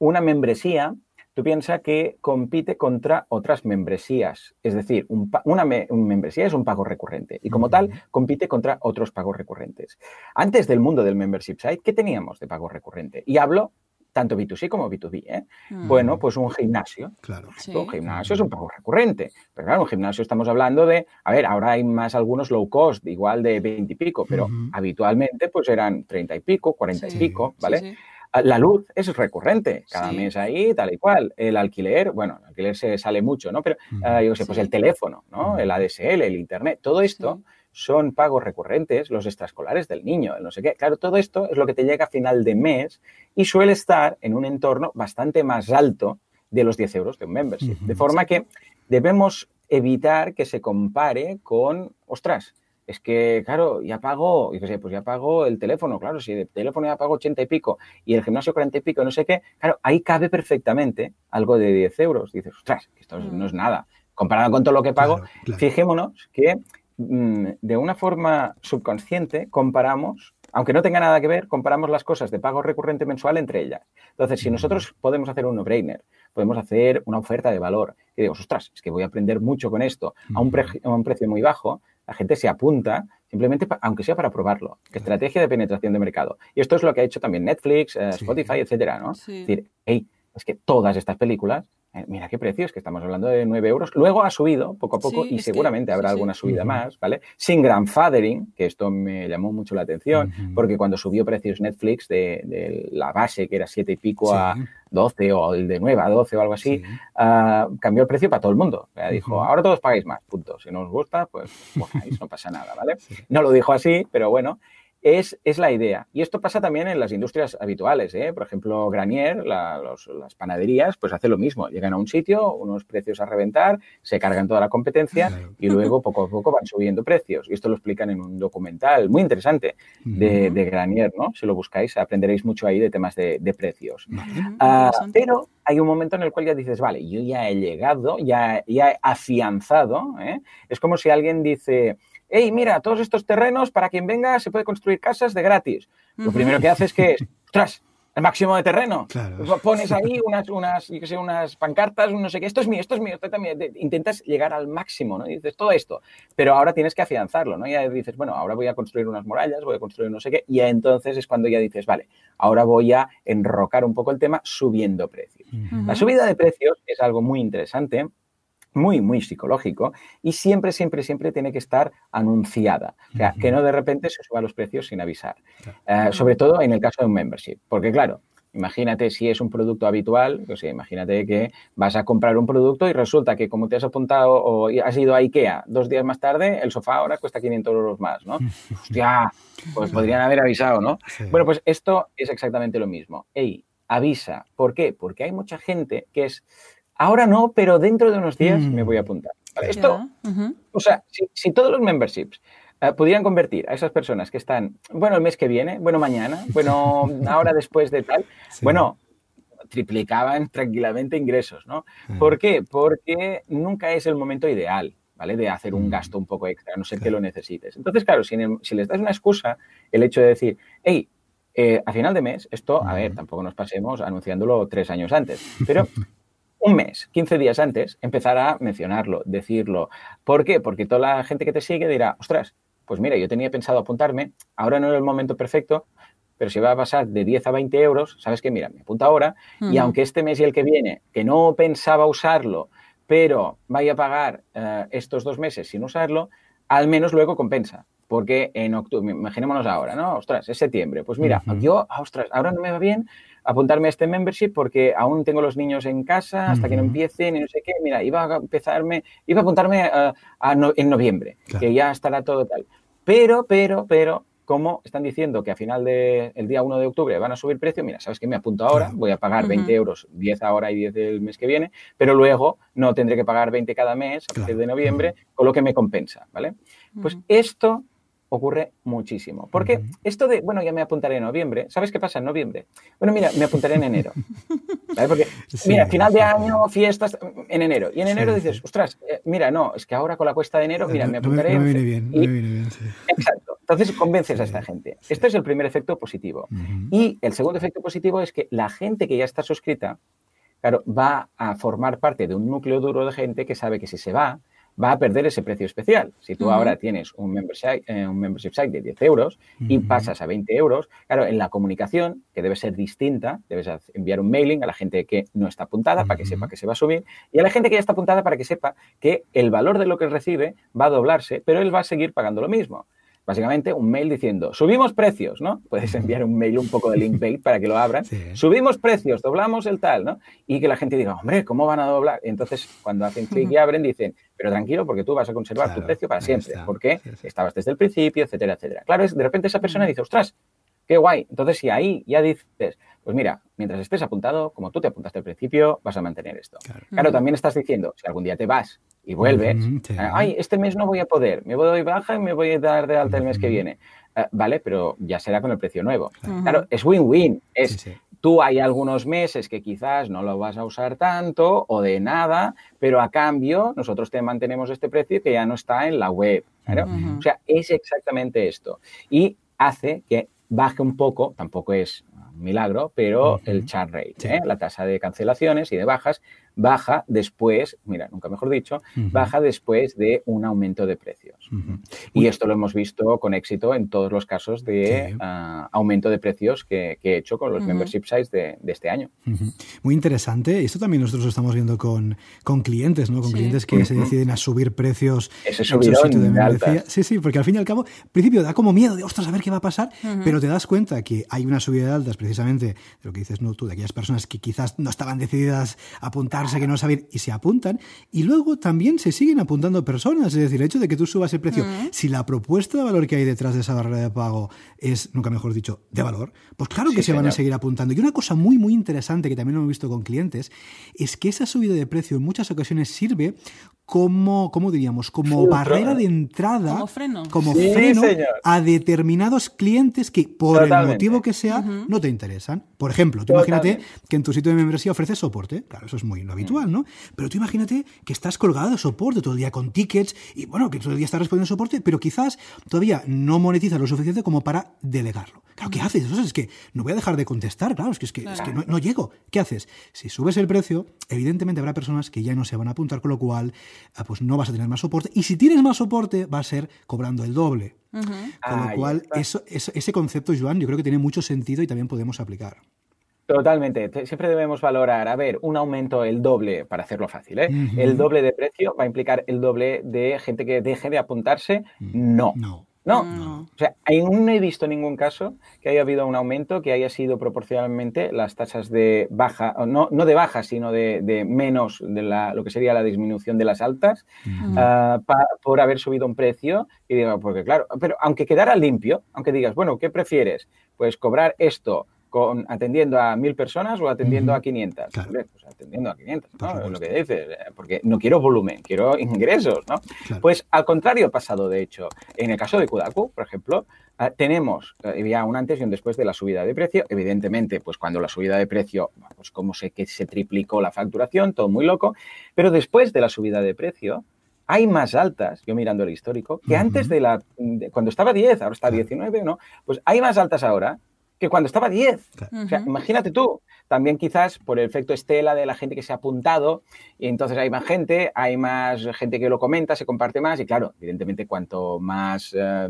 una membresía tú piensas que compite contra otras membresías. Es decir, una, membresía es un pago recurrente y como tal compite contra otros pagos recurrentes. Antes del mundo del membership site, ¿qué teníamos de pago recurrente? Y hablo tanto B2C como B2B. ¿eh? Mm. Bueno, pues un gimnasio. Claro. Un gimnasio es un pago recurrente. Pero claro, un gimnasio estamos hablando de, a ver, ahora hay más algunos low cost, igual de 20 y pico, pero habitualmente pues eran 30 y pico, 40 y pico, ¿vale? Ah, la luz es recurrente, cada mes ahí, tal y cual. El alquiler, bueno, el alquiler se sale mucho, ¿no? Pero, ah, yo sé, pues el teléfono, ¿no? El ADSL, el Internet, todo esto son pagos recurrentes, los extraescolares del niño, el no sé qué. Claro, todo esto es lo que te llega a final de mes y suele estar en un entorno bastante más alto de los 10 euros de un membership. De forma que debemos evitar que se compare con, ostras, es que, claro, ya pago, y sé, pues ya pago el teléfono, claro, si el teléfono ya pago 80 y pico y el gimnasio 40 y pico, no sé qué, claro, ahí cabe perfectamente algo de 10 euros. Dices, ostras, esto no es mm. nada. Comparado con todo lo que pago, fijémonos que mm, de una forma subconsciente comparamos aunque no tenga nada que ver, comparamos las cosas de pago recurrente mensual entre ellas. Entonces, si mm. nosotros podemos hacer un no-brainer, podemos hacer una oferta de valor, y digo, ostras, es que voy a aprender mucho con esto a un, a un precio muy bajo, la gente se apunta simplemente, aunque sea para probarlo. Estrategia de penetración de mercado. Y esto es lo que ha hecho también Netflix, eh, Spotify, etcétera, ¿no? Es decir, hey, es que todas estas películas mira qué precios, que estamos hablando de 9 euros. Luego ha subido poco a poco y seguramente habrá alguna subida más, ¿vale? Sin grandfathering, que esto me llamó mucho la atención, porque cuando subió precios Netflix de, la base, que era 7 y pico a 12 o el de 9 a 12 o algo así, ah, cambió el precio para todo el mundo. dijo, ahora todos pagáis más, punto. Si no os gusta, pues bueno, no pasa nada, ¿vale? No lo dijo así, pero bueno es, es, la idea. Y esto pasa también en las industrias habituales. ¿eh? Por ejemplo, Granier, las panaderías, pues hace lo mismo. Llegan a un sitio, unos precios a reventar, se cargan toda la competencia y luego poco a poco van subiendo precios. Y esto lo explican en un documental muy interesante de, Granier, ¿no? Si lo buscáis, aprenderéis mucho ahí de temas de, precios. Ah, pero hay un momento en el cual ya dices, vale, yo ya he llegado, ya, ya he afianzado. ¿eh? Es como si alguien dice hey, mira, todos estos terrenos, para quien venga, se puede construir casas de gratis. Lo primero que haces es que, ostras, el máximo de terreno. Pones ahí unas, unas, yo sé, unas pancartas, no sé qué, esto es mío, esto es mío, esto también. Intentas llegar al máximo, ¿no? Y dices todo esto, pero ahora tienes que afianzarlo, ¿no? Ya dices, bueno, ahora voy a construir unas murallas, voy a construir no sé qué, y entonces es cuando ya dices, vale, ahora voy a enrocar un poco el tema subiendo precios. La subida de precios es algo muy interesante muy, muy psicológico y siempre, siempre, siempre tiene que estar anunciada. O sea, que no de repente se suban los precios sin avisar. Eh, sobre todo en el caso de un membership. Porque claro, imagínate si es un producto habitual, o sea, imagínate que vas a comprar un producto y resulta que como te has apuntado o has ido a IKEA dos días más tarde, el sofá ahora cuesta 500 euros más, ¿no? Hostia, pues podrían haber avisado, ¿no? Bueno, pues esto es exactamente lo mismo. Ey, avisa. ¿Por qué? Porque hay mucha gente que es Ahora no, pero dentro de unos días me voy a mm. apuntar. Esto, o sea, si, todos los memberships eh, pudieran convertir a esas personas que están, bueno, el mes que viene, bueno, mañana, bueno, ahora después de tal, bueno, triplicaban tranquilamente ingresos, ¿no? ¿Por qué? Porque nunca es el momento ideal. ¿vale? De hacer un mm. gasto un poco extra, no sé que lo necesites. Entonces, claro, si, si, les das una excusa, el hecho de decir, hey, eh, a final de mes, esto, a ver, tampoco nos pasemos anunciándolo tres años antes, pero un mes, 15 días antes, empezar a mencionarlo, decirlo. ¿Por qué? Porque toda la gente que te sigue dirá, ostras, pues mira, yo tenía pensado apuntarme, ahora no es el momento perfecto, pero si va a pasar de 10 a 20 euros, sabes que, mira, me apunta ahora y aunque este mes y el que viene, que no pensaba usarlo, pero vaya a pagar eh, estos dos meses sin usarlo, al menos luego compensa. Porque en octubre, imaginémonos ahora, ¿no? Ostras, es septiembre. Pues mira, yo, ostras, ahora no me va bien, apuntarme a este membership porque aún tengo los niños en casa hasta que no empiecen y no sé qué. Mira, iba a empezarme, iba a apuntarme eh, en noviembre, que ya estará todo tal. Pero, pero, pero, como están diciendo que a final del día 1 de octubre van a subir precio, mira, ¿sabes qué? Me apunto ahora, voy a pagar 20 euros, 10 ahora y 10 el mes que viene, pero luego no tendré que pagar 20 cada mes a partir de noviembre, con lo que me compensa, ¿vale? Pues esto ocurre muchísimo. Porque esto de, bueno, ya me apuntaré en noviembre, ¿sabes qué pasa en noviembre? Bueno, mira, me apuntaré en enero. Porque, mira, final de año, fiestas, en enero. Y en enero dices, ostras, eh, mira, no, es que ahora con la cuesta de enero, mira, me apuntaré. No, viene bien, no viene bien. Exacto. Entonces convences a esta gente. Este es el primer efecto positivo. Y el segundo efecto positivo es que la gente que ya está suscrita, claro, va a formar parte de un núcleo duro de gente que sabe que si se va, va a perder ese precio especial. Si tú ahora tienes un membership, eh, un membership site de 10 euros y pasas a 20 euros, claro, en la comunicación, que debe ser distinta, debes enviar un mailing a la gente que no está apuntada para que sepa que se va a subir y a la gente que ya está apuntada para que sepa que el valor de lo que recibe va a doblarse, pero él va a seguir pagando lo mismo básicamente un mail diciendo, subimos precios, ¿no? Puedes enviar un mail un poco de link bait para que lo abran. Subimos precios, doblamos el tal, ¿no? Y que la gente diga, hombre, ¿cómo van a doblar? Entonces, cuando hacen clic y abren, dicen, pero tranquilo, porque tú vas a conservar tu precio para siempre, porque estabas desde el principio, etcétera, etcétera. Claro, es, de repente esa persona dice, ostras, qué guay. Entonces, si ahí ya dices, pues mira, mientras estés apuntado, como tú te apuntaste al principio, vas a mantener esto. Claro, también estás diciendo, si algún día te vas y vuelves, eh, ay, este mes no voy a poder, me voy baja y me voy a dar de alta el mes que viene. Eh, vale, pero ya será con el precio nuevo. Claro, es win-win. Es tú hay algunos meses que quizás no lo vas a usar tanto o de nada, pero a cambio nosotros te mantenemos este precio que ya no está en la web. O sea, es exactamente esto. Y hace que baje un poco, tampoco es un milagro, pero el churn rate, ¿eh? la tasa de cancelaciones y de bajas, baja después, mira, nunca mejor dicho, baja después de un aumento de precios. Y esto lo hemos visto con éxito en todos los casos de ah, aumento de precios que, he hecho con los membership sites de, este año. Muy interesante. Esto también nosotros lo estamos viendo con, con clientes, ¿no? Con clientes que se deciden a subir precios Ese subidón de membresía. Sí, sí, porque al fin y al cabo, al principio da como miedo de, ostras, a ver qué va a pasar, pero te das cuenta que hay una subida de altas precisamente de lo que dices no, tú, de aquellas personas que quizás no estaban decididas a apuntarse, que no saben y se apuntan, y luego también se siguen apuntando personas, es decir, el hecho de que tú subas el precio, si la propuesta de valor que hay detrás de esa barrera de pago es, nunca mejor dicho, de valor, pues claro que se van a seguir apuntando. Y una cosa muy, muy interesante que también hemos visto con clientes es que esa subida de precio en muchas ocasiones sirve como, ¿cómo diríamos? Como barrera de entrada, como freno, como freno a determinados clientes que, por el motivo que sea, no te interesan. Por ejemplo, tú imagínate que en tu sitio de membresía ofreces soporte. Claro, eso es muy habitual, ¿no? Pero tú imagínate que estás colgado de soporte todo el día con tickets y, bueno, que todo el día estás respondiendo soporte, pero quizás todavía no monetizas lo suficiente como para delegarlo. Claro, ¿qué haces? es que no voy a dejar de contestar, claro, es que, es que, no, llego. ¿Qué haces? Si subes el precio, evidentemente habrá personas que ya no se van a apuntar, con lo cual ah, pues no vas a tener más soporte. Y si tienes más soporte, va a ser cobrando el doble. Con lo cual, eso, ese concepto, Joan, yo creo que tiene mucho sentido y también podemos aplicar. Totalmente. Siempre debemos valorar, a ver, un aumento, el doble, para hacerlo fácil, ¿eh? El doble de precio va a implicar el doble de gente que deje de apuntarse. No. No. No, o sea, aún no he visto ningún caso que haya habido un aumento que haya sido proporcionalmente las tasas de baja, no, no de baja, sino de, menos de la, lo que sería la disminución de las altas, ah, por haber subido un precio. Y digo, porque claro, pero aunque quedara limpio, aunque digas, bueno, ¿qué prefieres? Pues cobrar esto con, atendiendo a mil personas o atendiendo a 500. Pues atendiendo a 500, ¿no? Es lo que dices, eh, porque no quiero volumen, quiero ingresos, ¿no? Pues al contrario ha pasado, de hecho. En el caso de Kudaku, por ejemplo, ah, tenemos eh, ya un antes y un después de la subida de precio. Evidentemente, pues cuando la subida de precio, pues como sé que se triplicó la facturación, todo muy loco, pero después de la subida de precio, hay más altas, yo mirando el histórico, que antes de la, cuando estaba 10, ahora está 19, ¿no? Pues hay más altas ahora que cuando estaba 10. O sea, imagínate tú, también quizás por el efecto estela de la gente que se ha apuntado y entonces hay más gente, hay más gente que lo comenta, se comparte más y claro, evidentemente cuanto más eh,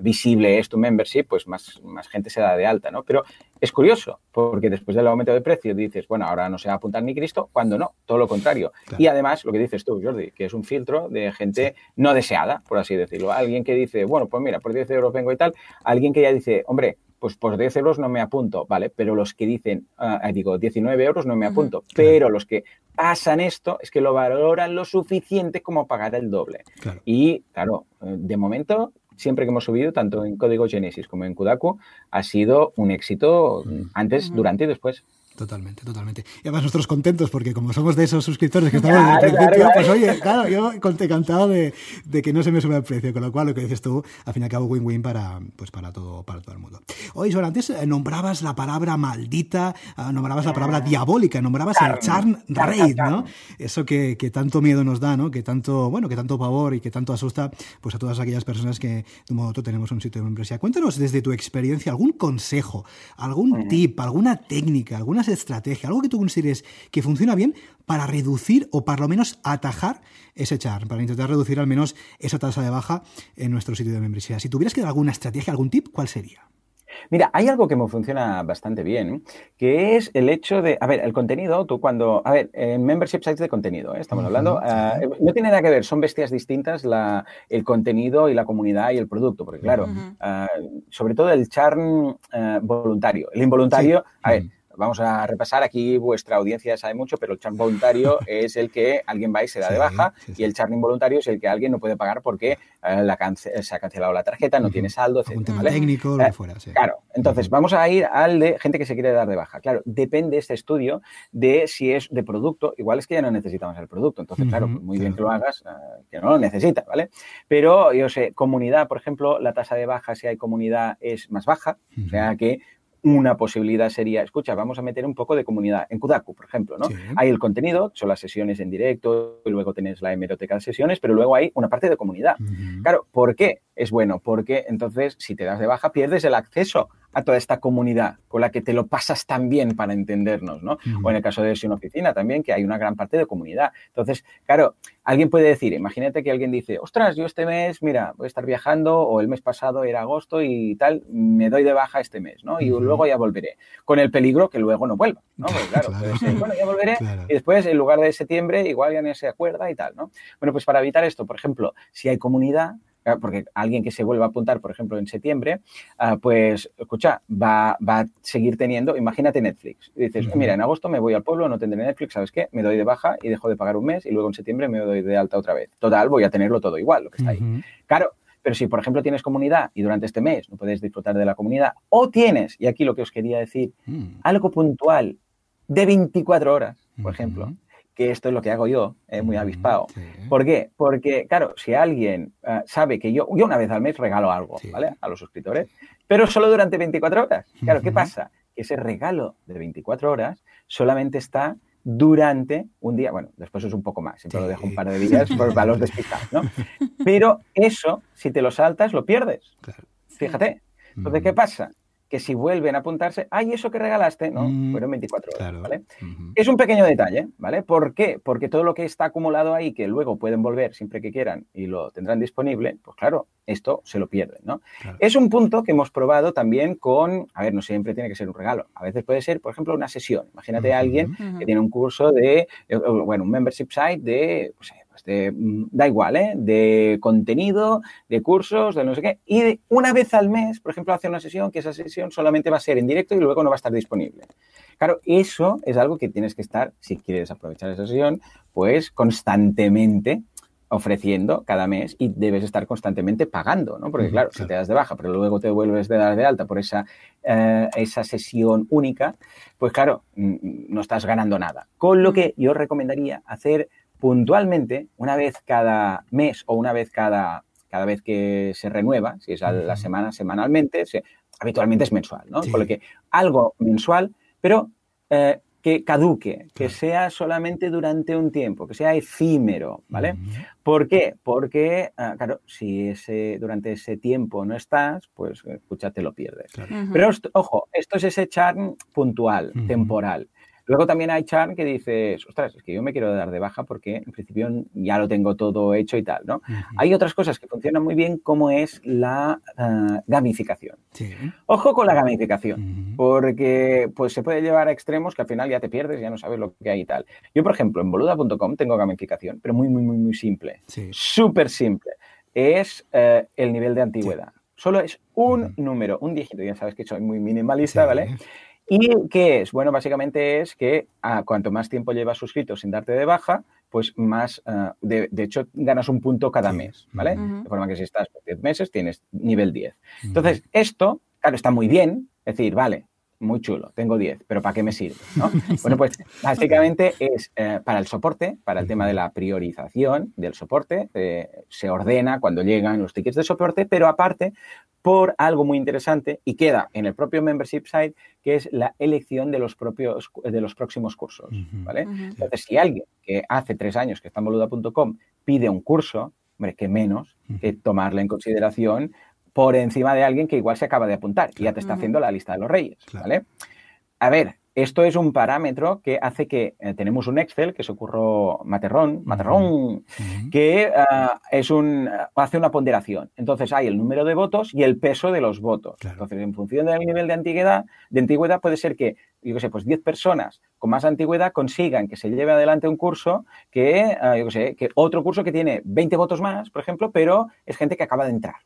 visible es tu membership, pues más, más gente se da de alta, ¿no? Pero es curioso, porque después del aumento de precio dices, bueno, ahora no se va a apuntar ni Cristo, cuando no, todo lo contrario. Y además, lo que dices tú, Jordi, que es un filtro de gente no deseada, por así decirlo. Alguien que dice, bueno, pues mira, por 10 euros vengo y tal. Alguien que ya dice, hombre, pues por 10 euros no me apunto, ¿vale? Pero los que dicen, ah, digo, 19 euros no me apunto, pero los que pasan esto es que lo valoran lo suficiente como pagar el doble. Y claro, eh, de momento, siempre que hemos subido, tanto en Código Genesis como en Kudaku, ha sido un éxito antes, durante y después. Totalmente, totalmente. Y además nosotros contentos porque como somos de esos suscriptores que estamos desde el principio, pues oye, claro, yo encantado de, de, que no se me sube el precio, con lo cual lo que dices tú, al fin y al cabo, win-win para, pues para, todo, para todo el mundo. Oye, Joel, antes eh, nombrabas la palabra maldita, ah, nombrabas la palabra diabólica, nombrabas el charm rate, ¿no? Eso que, que, tanto miedo nos da, ¿no? Que tanto, bueno, que tanto pavor y que tanto asusta pues a todas aquellas personas que de un modo u otro tenemos un sitio de membresía. Cuéntanos desde tu experiencia algún consejo, algún tip, alguna técnica, alguna estrategia, algo que tú consideres que funciona bien para reducir o por lo menos atajar ese char, para intentar reducir al menos esa tasa de baja en nuestro sitio de membresía. Si tuvieras que dar alguna estrategia, algún tip, ¿cuál sería? Mira, hay algo que me funciona bastante bien, que es el hecho de, a ver, el contenido, tú cuando, a ver, en membership sites de contenido, ¿eh? estamos hablando, ah, no tiene nada que ver, son bestias distintas la, el contenido y la comunidad y el producto, porque claro, ah, sobre todo el charm ah, voluntario, el involuntario, a ver, vamos a repasar aquí, vuestra audiencia sabe mucho, pero el churn voluntario es el que alguien va y se da de baja y el churn involuntario es el que alguien no puede pagar porque eh, la se ha cancelado la tarjeta, no tiene saldo, etc. técnico, lo que fuera, Claro, entonces vamos a ir al de gente que se quiere dar de baja. Claro, depende este estudio de si es de producto, igual es que ya no necesitamos el producto, entonces claro, muy bien que lo hagas, eh, que no lo necesitas, ¿vale? Pero yo sé, comunidad, por ejemplo, la tasa de baja si hay comunidad es más baja, o sea que una posibilidad sería, escucha, vamos a meter un poco de comunidad. En Kudaku, por ejemplo, ¿no? Hay el contenido, son las sesiones en directo, y luego tenés la hemeroteca de sesiones, pero luego hay una parte de comunidad. Claro, ¿por qué es bueno? Porque entonces, si te das de baja, pierdes el acceso a toda esta comunidad con la que te lo pasas tan bien para entendernos, ¿no? O en el caso de una Oficina también, que hay una gran parte de comunidad. Entonces, claro, alguien puede decir, imagínate que alguien dice, ostras, yo este mes, mira, voy a estar viajando, o el mes pasado era agosto y tal, me doy de baja este mes, ¿no? Y luego ya volveré. Con el peligro que luego no vuelva, ¿no? Claro, bueno, ya volveré y después, en lugar de septiembre, igual ya no se acuerda y tal, ¿no? Bueno, pues para evitar esto, por ejemplo, si hay comunidad, porque alguien que se vuelva a apuntar, por ejemplo, en septiembre, ah, pues, escucha, va, va, a seguir teniendo, imagínate Netflix. dices, mira, en agosto me voy al pueblo, no tendré Netflix, ¿sabes qué? Me doy de baja y dejo de pagar un mes y luego en septiembre me doy de alta otra vez. Total, voy a tenerlo todo igual, lo que está ahí. Claro, pero si, por ejemplo, tienes comunidad y durante este mes no puedes disfrutar de la comunidad, o tienes, y aquí lo que os quería decir, mm. algo puntual de 24 horas, por ejemplo, que esto es lo que hago yo, eh, muy avispado. ¿Por qué? Porque, claro, si alguien eh, sabe que yo, yo una vez al mes regalo algo, ¿vale? A los suscriptores, pero solo durante 24 horas. Claro, ¿qué pasa? Que ese regalo de 24 horas solamente está durante un día, bueno, después es un poco más, siempre lo dejo un par de días por los despistados, ¿no? Pero eso, si te lo saltas, lo pierdes. Fíjate. Entonces, ¿qué pasa? Que si vuelven a apuntarse, ay, eso que regalaste, no, mm, fueron 24 horas, ¿vale? Es un pequeño detalle, ¿vale? ¿Por qué? Porque todo lo que está acumulado ahí, que luego pueden volver siempre que quieran y lo tendrán disponible, pues claro, esto se lo pierden, ¿no? Es un punto que hemos probado también con, a ver, no siempre tiene que ser un regalo, a veces puede ser, por ejemplo, una sesión. Imagínate a alguien que tiene un curso de, eh, bueno, un membership site de, pues, de, mm, da igual, ¿eh? de contenido, de cursos, de no sé qué, y una vez al mes, por ejemplo, hace una sesión que esa sesión solamente va a ser en directo y luego no va a estar disponible. Claro, eso es algo que tienes que estar, si quieres aprovechar esa sesión, pues constantemente ofreciendo cada mes y debes estar constantemente pagando, ¿no? Porque claro, si te das de baja, pero luego te vuelves de dar de alta por esa, eh, esa sesión única, pues claro, no estás ganando nada. Con lo que yo recomendaría hacer puntualmente, una vez cada mes o una vez cada, cada vez que se renueva, si es a la semana, semanalmente, habitualmente es mensual, ¿no? Por lo que algo mensual, pero eh, que caduque, que sea solamente durante un tiempo, que sea efímero, ¿vale? ¿Por qué? Porque, ah, claro, si ese, durante ese tiempo no estás, pues escucha, te lo pierdes. Pero, ojo, esto es ese charm puntual, temporal. Luego también hay Chan que dices, ostras, es que yo me quiero dar de baja porque en principio ya lo tengo todo hecho y tal, ¿no? Hay otras cosas que funcionan muy bien como es la ah, gamificación. Ojo con la gamificación, porque pues se puede llevar a extremos que al final ya te pierdes, ya no sabes lo que hay y tal. Yo, por ejemplo, en boluda.com tengo gamificación, pero muy, muy, muy, muy simple. Súper simple. Es eh, el nivel de antigüedad. Solo es un número, un dígito. Ya sabes que soy muy minimalista, ¿vale? ¿Y qué es? Bueno, básicamente es que ah, cuanto más tiempo llevas suscrito sin darte de baja, pues más, ah, de, hecho, ganas un punto cada mes, ¿vale? De forma que si estás por 10 meses, tienes nivel 10. Entonces, esto, claro, está muy bien, es decir, vale, muy chulo, tengo 10, pero ¿para qué me sirve? Bueno, pues básicamente es eh, para el soporte, para el tema de la priorización del soporte, eh, se ordena cuando llegan los tickets de soporte, pero aparte por algo muy interesante y queda en el propio membership site, que es la elección de los propios de los próximos cursos, ¿vale? Entonces, si alguien que hace tres años que está en boluda.com pide un curso, hombre, que menos que tomarle en consideración por encima de alguien que igual se acaba de apuntar y ya te está haciendo la lista de los reyes, ¿vale? A ver, esto es un parámetro que hace que eh, tenemos un Excel que se ocurrió Materrón, Materrón, que es un, hace una ponderación. Entonces hay el número de votos y el peso de los votos. Entonces, en función del nivel de antigüedad, de antigüedad puede ser que, yo qué sé, pues 10 personas con más antigüedad consigan que se lleve adelante un curso que, ah, yo qué sé, que otro curso que tiene 20 votos más, por ejemplo, pero es gente que acaba de entrar.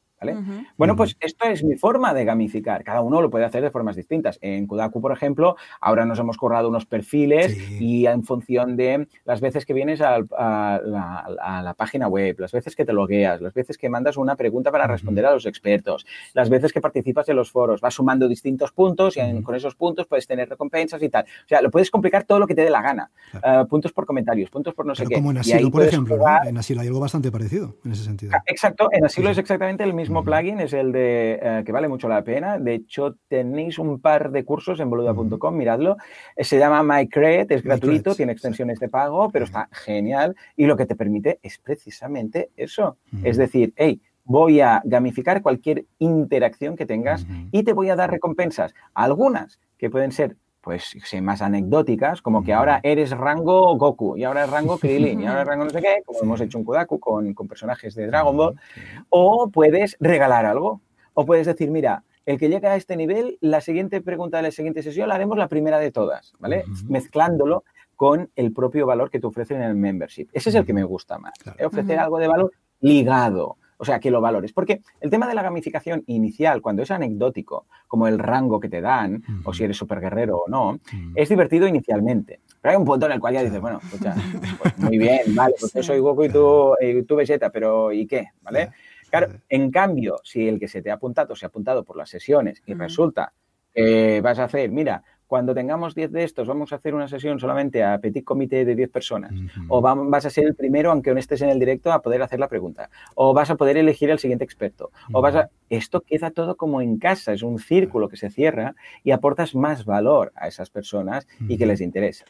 Bueno, pues esto es mi forma de gamificar. Cada uno lo puede hacer de formas distintas. En Kudaku, por ejemplo, ahora nos hemos corrado unos perfiles y en función de las veces que vienes a, la, página web, las veces que te logueas, las veces que mandas una pregunta para responder a los expertos, las veces que participas en los foros, vas sumando distintos puntos y con esos puntos puedes tener recompensas y tal. O sea, lo puedes complicar todo lo que te dé la gana. Eh, puntos por comentarios, puntos por no sé qué. Como en Asilo, por ejemplo, en Asilo hay algo bastante parecido en ese sentido. Exacto, en Asilo es exactamente el mismo plugin es el de eh, que vale mucho la pena. De hecho, tenéis un par de cursos en boluda.com, miradlo. Eh, se llama MyCred, es gratuito, tiene extensiones de pago, pero está genial. Y lo que te permite es precisamente eso. Es decir, hey, voy a gamificar cualquier interacción que tengas y te voy a dar recompensas. Algunas que pueden ser pues más anecdóticas, como que ahora eres rango Goku y ahora es rango Krillin y ahora es rango no sé qué, como hemos hecho en Kudaku con, con personajes de Dragon Ball, o puedes regalar algo, o puedes decir, mira, el que llega a este nivel, la siguiente pregunta de la siguiente sesión la haremos la primera de todas, ¿vale? Mezclándolo con el propio valor que te ofrecen en el membership. Ese es el que me gusta más. Ofrecer algo de valor ligado o sea, que lo valores. Porque el tema de la gamificación inicial, cuando es anecdótico, como el rango que te dan, o si eres súper guerrero o no, es divertido inicialmente. Pero hay un punto en el cual ya dices, bueno, escucha, pues muy bien, vale, pues yo soy Goku y tú, y tú Vegeta, pero ¿y qué? ¿Vale? Claro, en cambio, si el que se te ha apuntado se ha apuntado por las sesiones y resulta que vas a hacer, mira, cuando tengamos 10 de estos, vamos a hacer una sesión solamente a petit comité de 10 personas. O vas a ser el primero, aunque no estés en el directo, a poder hacer la pregunta. O vas a poder elegir al siguiente experto. O vas a... Esto queda todo como en casa, es un círculo que se cierra y aportas más valor a esas personas y que les interesa.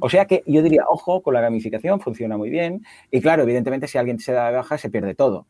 O sea que yo diría, ojo, con la gamificación funciona muy bien. Y claro, evidentemente, si alguien se da de baja, se pierde todo.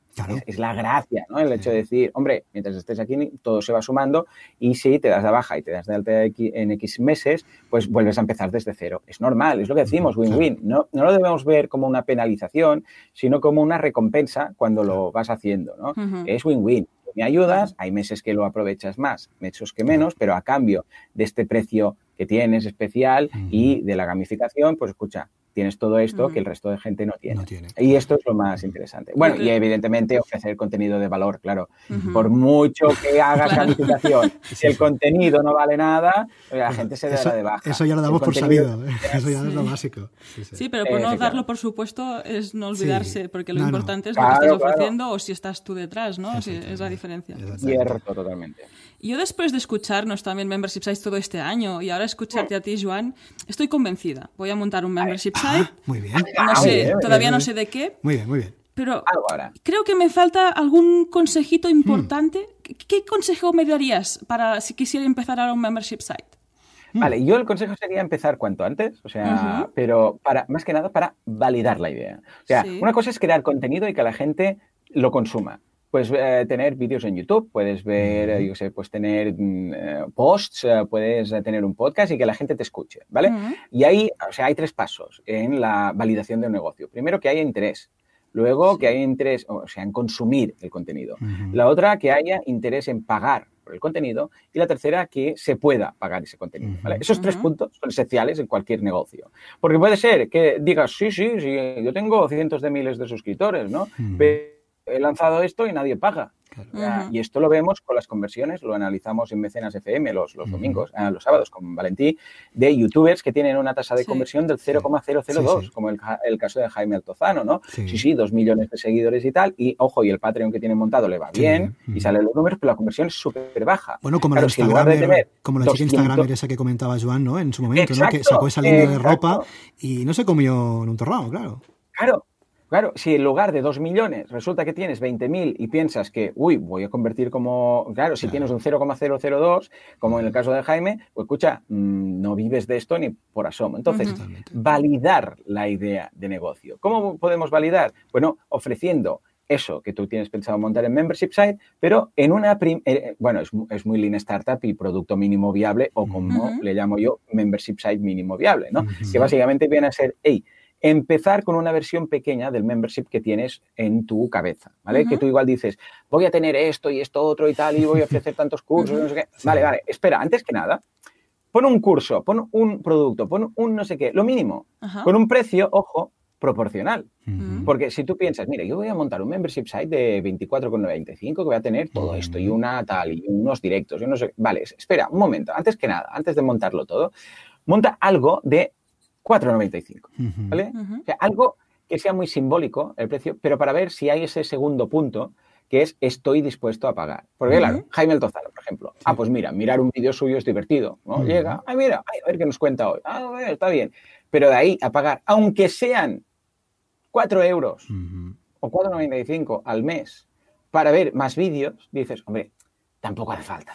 Es, la gracia, ¿no? El hecho de decir, hombre, mientras estés aquí, todo se va sumando. Y si te das de baja y te das de alta en X meses, pues vuelves a empezar desde cero. Es normal, es lo que decimos, win-win. No, no lo debemos ver como una penalización, sino como una recompensa cuando lo vas haciendo, ¿no? Es win-win me ayudas, hay meses que lo aprovechas más, meses que menos, pero a cambio de este precio que tienes especial y de la gamificación, pues escucha, tienes todo esto que el resto de gente no tiene. Y esto es lo más interesante. Bueno, y evidentemente ofrecer contenido de valor, claro. Por mucho que hagas gamificación, si el contenido no vale nada, la gente se dará de baja. Eso ya lo damos por sabido, ¿eh? eso ya es lo básico. Sí, pero por no darlo por supuesto es no olvidarse, porque lo importante es lo que estás ofreciendo o si estás tú detrás, ¿no? es la diferencia. Cierto, totalmente. Yo después de escucharnos también Membership Sites todo este año y ahora escucharte a ti, Joan, estoy convencida. Voy a montar un Membership ah, Site. muy bien. No sé, todavía no sé de qué. Muy bien, muy bien. Pero creo que me falta algún consejito importante. ¿Qué consejo me darías para si quisiera empezar ahora un Membership Site? Vale, yo el consejo sería empezar cuanto antes, o sea, pero para, más que nada para validar la idea. O sea, una cosa es crear contenido y que la gente lo consuma. Puedes eh, tener vídeos en YouTube, puedes ver, eh, yo sé, puedes tener mm, eh, posts, puedes tener un podcast y que la gente te escuche, ¿vale? Y ahí, o sea, hay tres pasos en la validación de un negocio. Primero, que haya interés. Luego, que haya interés, o sea, en consumir el contenido. La otra, que haya interés en pagar por el contenido. Y la tercera, que se pueda pagar ese contenido. ¿vale? Esos tres puntos son esenciales en cualquier negocio. Porque puede ser que digas, sí, sí, sí, yo tengo cientos de miles de suscriptores, ¿no? Pero he lanzado esto y nadie paga. Y esto lo vemos con las conversiones, lo analizamos en Mecenas FM los, los domingos, ah, los sábados con Valentí, de youtubers que tienen una tasa de conversión del 0,002, como el, caso de Jaime Altozano, ¿no? Sí. sí, dos millones de seguidores y tal, y ojo, y el Patreon que tiene montado le va bien, y salen los números, pero la conversión es súper baja. Bueno, como, la como la chica Instagramer esa que comentaba Joan, ¿no? En su momento, ¿no? Que sacó esa línea de ropa y no se comió en un torrado, claro. Claro, Claro, si en lugar de 2 millones resulta que tienes 20.000 y piensas que, uy, voy a convertir como, claro, si tienes un 0,002, como en el caso de Jaime, pues escucha, mm, no vives de esto ni por asomo. Entonces, validar la idea de negocio. ¿Cómo podemos validar? Bueno, ofreciendo eso que tú tienes pensado montar en Membership Site, pero en una, eh, bueno, es, muy lean startup y producto mínimo viable, o como le llamo yo, Membership Site mínimo viable, ¿no? Que básicamente viene a ser, hey, empezar con una versión pequeña del membership que tienes en tu cabeza, ¿vale? Que tú igual dices, voy a tener esto y esto otro y tal, y voy a ofrecer tantos cursos, no sé qué. Vale, vale, espera, antes que nada, pon un curso, pon un producto, pon un no sé qué, lo mínimo, con un precio, ojo, proporcional. Porque si tú piensas, mira, yo voy a montar un membership site de 24,95 que voy a tener todo esto y una tal y unos directos, yo no sé, vale, espera, un momento, antes que nada, antes de montarlo todo, monta algo de 4,95. ¿Vale? o sea, algo que sea muy simbólico el precio, pero para ver si hay ese segundo punto que es estoy dispuesto a pagar. Porque claro, Jaime El Tozano, por ejemplo. Ah, pues mira, mirar un vídeo suyo es divertido. ¿no? Llega, ay, mira, a ver qué nos cuenta hoy. Ah, está bien. Pero de ahí a pagar, aunque sean 4 euros o 4,95 al mes para ver más vídeos, dices, hombre, tampoco hace falta.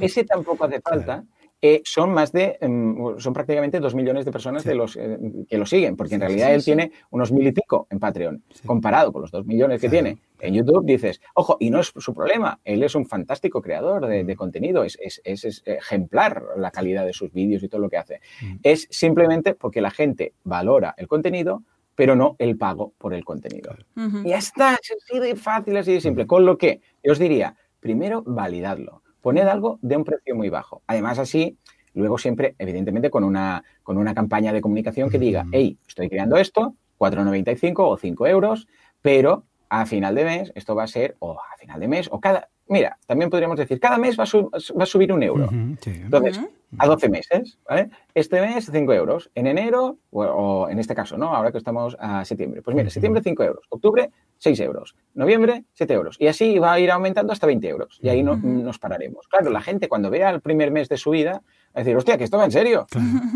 ese tampoco hace falta eh, son más de, em, son prácticamente dos millones de personas de los, eh, que lo siguen, porque en realidad él tiene unos mil y pico en Patreon, comparado con los dos millones que tiene en YouTube, dices, ojo, y no es su problema, él es un fantástico creador de, contenido, es, es, ejemplar la calidad de sus vídeos y todo lo que hace. Mm. Es simplemente porque la gente valora el contenido, pero no el pago por el contenido. Y ya está, es así de fácil, así de simple. Con lo que yo os diría, primero, validadlo. Poned algo de un precio muy bajo. Además, así, luego siempre, evidentemente, con una, con una campaña de comunicación que diga, hey, estoy creando esto, 4,95 o 5 euros, pero a final de mes esto va a ser, o a final de mes, o cada, mira, también podríamos decir, cada mes va a, subir un euro. Entonces, a 12 meses, ¿vale? Este mes 5 euros. En enero, o, en este caso, ¿no? Ahora que estamos a septiembre. Pues mira, septiembre 5 euros. Octubre 6 euros. Noviembre 7 euros. Y así va a ir aumentando hasta 20 euros. Y ahí no, nos pararemos. Claro, la gente cuando vea el primer mes de su vida, va a decir, hostia, que esto va en serio.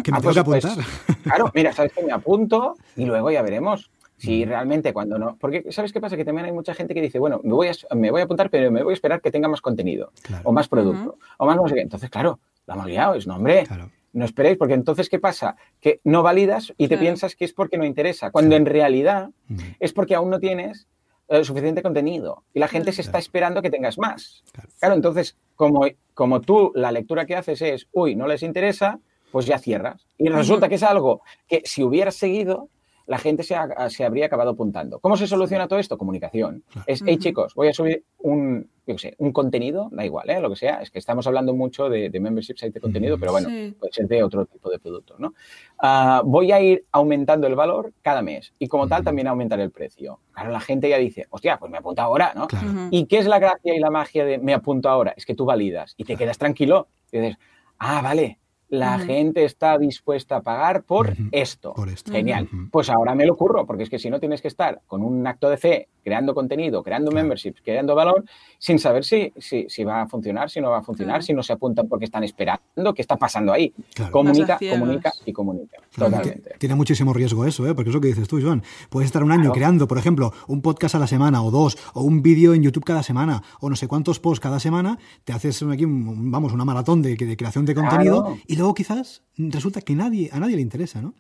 que me ah, pues, pues, apuntar. claro, mira, sabes que me apunto y luego ya veremos. Si realmente cuando no. Porque, ¿sabes qué pasa? Que también hay mucha gente que dice, bueno, me voy a, me voy a apuntar, pero me voy a esperar que tenga más contenido, o más producto, o más no sé qué. Entonces, claro, la hemos liado, es no, hombre. No esperéis, porque entonces, ¿qué pasa? Que no validas y te piensas que es porque no interesa, cuando en realidad es porque aún no tienes eh, suficiente contenido y la gente se está esperando que tengas más. Claro, entonces, como, como tú la lectura que haces es, uy, no les interesa, pues ya cierras. Y resulta que es algo que si hubieras seguido, la gente se, se, habría acabado apuntando. ¿Cómo se soluciona todo esto? Comunicación. Es, hey chicos, voy a subir un, yo sé, un contenido, da igual, ¿eh? lo que sea, es que estamos hablando mucho de, de membership site de contenido, pero bueno, puede ser de otro tipo de producto, ¿no? Ah, voy a ir aumentando el valor cada mes y como tal también aumentar el precio. Claro, la gente ya dice, hostia, pues me apunto ahora, ¿no? ¿Y qué es la gracia y la magia de me apunto ahora? Es que tú validas y te quedas tranquilo y dices, ah, vale, la gente está dispuesta a pagar por esto. Genial. Pues ahora me lo curro, porque es que si no tienes que estar con un acto de fe, creando contenido, creando memberships, creando valor, sin saber si, si, si, va a funcionar, si no va a funcionar, si no se apuntan porque están esperando, qué está pasando ahí. Comunica, comunica y comunica. Totalmente. Tiene muchísimo riesgo eso, ¿eh? porque es lo que dices tú, Joan. Puedes estar un año creando, por ejemplo, un podcast a la semana o dos, o un vídeo en YouTube cada semana, o no sé cuántos posts cada semana, te haces aquí, vamos, una maratón de, de creación de contenido y luego quizás resulta que nadie, a nadie le interesa, ¿no?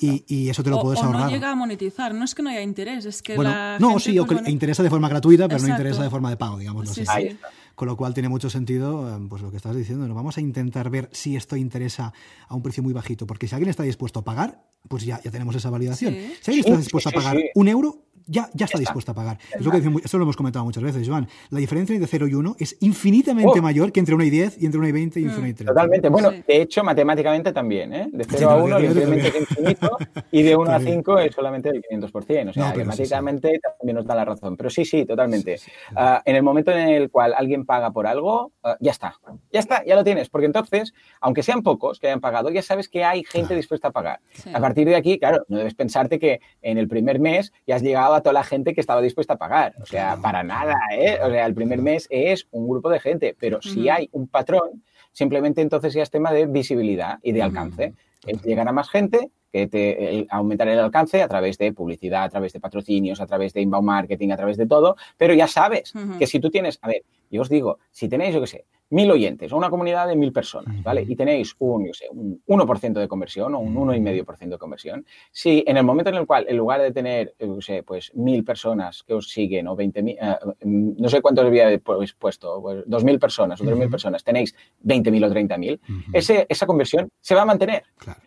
Y, eso te lo puedes ahorrar. no llega a monetizar, no es que no haya interés, es que la No, sí, o que interesa de forma gratuita, pero no interesa de forma de pago, digamos. Sí, sí. Con lo cual tiene mucho sentido eh, pues lo que estás diciendo. ¿no? Vamos a intentar ver si esto interesa a un precio muy bajito, porque si alguien está dispuesto a pagar, pues ya, ya tenemos esa validación. Si alguien está dispuesto a pagar un euro, ya, ya está dispuesta a pagar. Es lo que esto lo hemos comentado muchas veces, Joan. La diferencia entre 0 y 1 es infinitamente oh. mayor que entre 1 y 10 y entre 1 y 20 y 1 y 3. Totalmente. Bueno, de hecho, matemáticamente también. ¿eh? De 0 a 1 evidentemente es infinito y de 1 a 5 es solamente el 500%. O sea, matemáticamente también nos da la razón. Pero sí, sí, totalmente. Uh, en el momento en el cual alguien paga por algo, uh, ya está. Ya está, ya lo tienes. Porque entonces, aunque sean pocos que hayan pagado, ya sabes que hay gente dispuesta a pagar. A partir de aquí, claro, no debes pensarte que en el primer mes ya has llegado a toda la gente que estaba dispuesta a pagar. O sea, para nada, ¿eh? O sea, el primer mes es un grupo de gente, pero si hay un patrón, simplemente entonces ya es tema de visibilidad y de alcance. Es llegar a más gente, que te, aumentar el alcance a través de publicidad, a través de patrocinios, a través de inbound marketing, a través de todo, pero ya sabes que si tú tienes, a ver, yo os digo, si tenéis, yo qué sé, mil oyentes o una comunidad de mil personas, ¿vale? Y tenéis un, yo sé, un 1% de conversión o un 1,5% de conversión, si en el momento en el cual, en lugar de tener, yo sé, pues mil personas que os siguen o 20.000, eh, no sé cuántos había pues, puesto, pues, dos mil personas o tres mil personas, tenéis 20.000 o 30.000, ese esa conversión se va a mantener.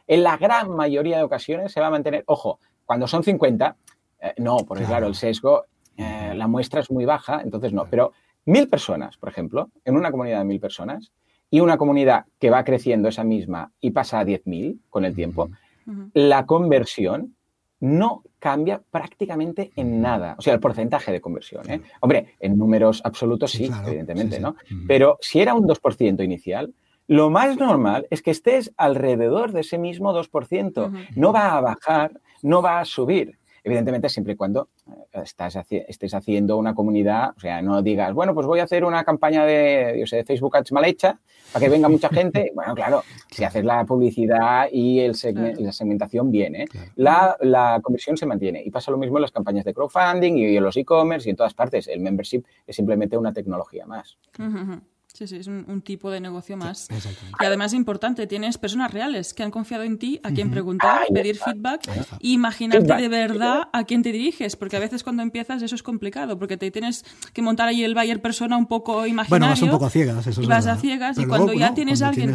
En la gran mayoría de ocasiones se va a mantener, ojo, cuando son 50, eh, no, porque claro, el sesgo, eh, la muestra es muy baja, entonces no, pero mil personas, por ejemplo, en una comunidad de mil personas, y una comunidad que va creciendo esa misma y pasa a 10.000 con el tiempo, la conversión no cambia prácticamente en nada. O sea, el porcentaje de conversión. ¿eh? Hombre, en números absolutos sí, evidentemente, ¿no? Pero si era un 2% inicial, lo más normal es que estés alrededor de ese mismo 2%. No va a bajar, no va a subir. Evidentemente, siempre y cuando eh, estás estés haciendo una comunidad, o sea, no digas, bueno, pues voy a hacer una campaña de, yo sé, de Facebook Ads mal hecha para que venga mucha gente. Bueno, claro, si haces la publicidad y el la segmentación viene, la, la, conversión se mantiene. Y pasa lo mismo en las campañas de crowdfunding y en los e-commerce y en todas partes. El membership es simplemente una tecnología más. Sí, sí, es un, tipo de negocio más. y además es importante, tienes personas reales que han confiado en ti, a quien preguntar, pedir feedback e imaginarte de verdad a quién te diriges, porque a veces cuando empiezas eso es complicado, porque te tienes que montar ahí el buyer persona un poco imaginario. Bueno, vas un poco a ciegas, eso es Vas a ciegas y cuando ya tienes a alguien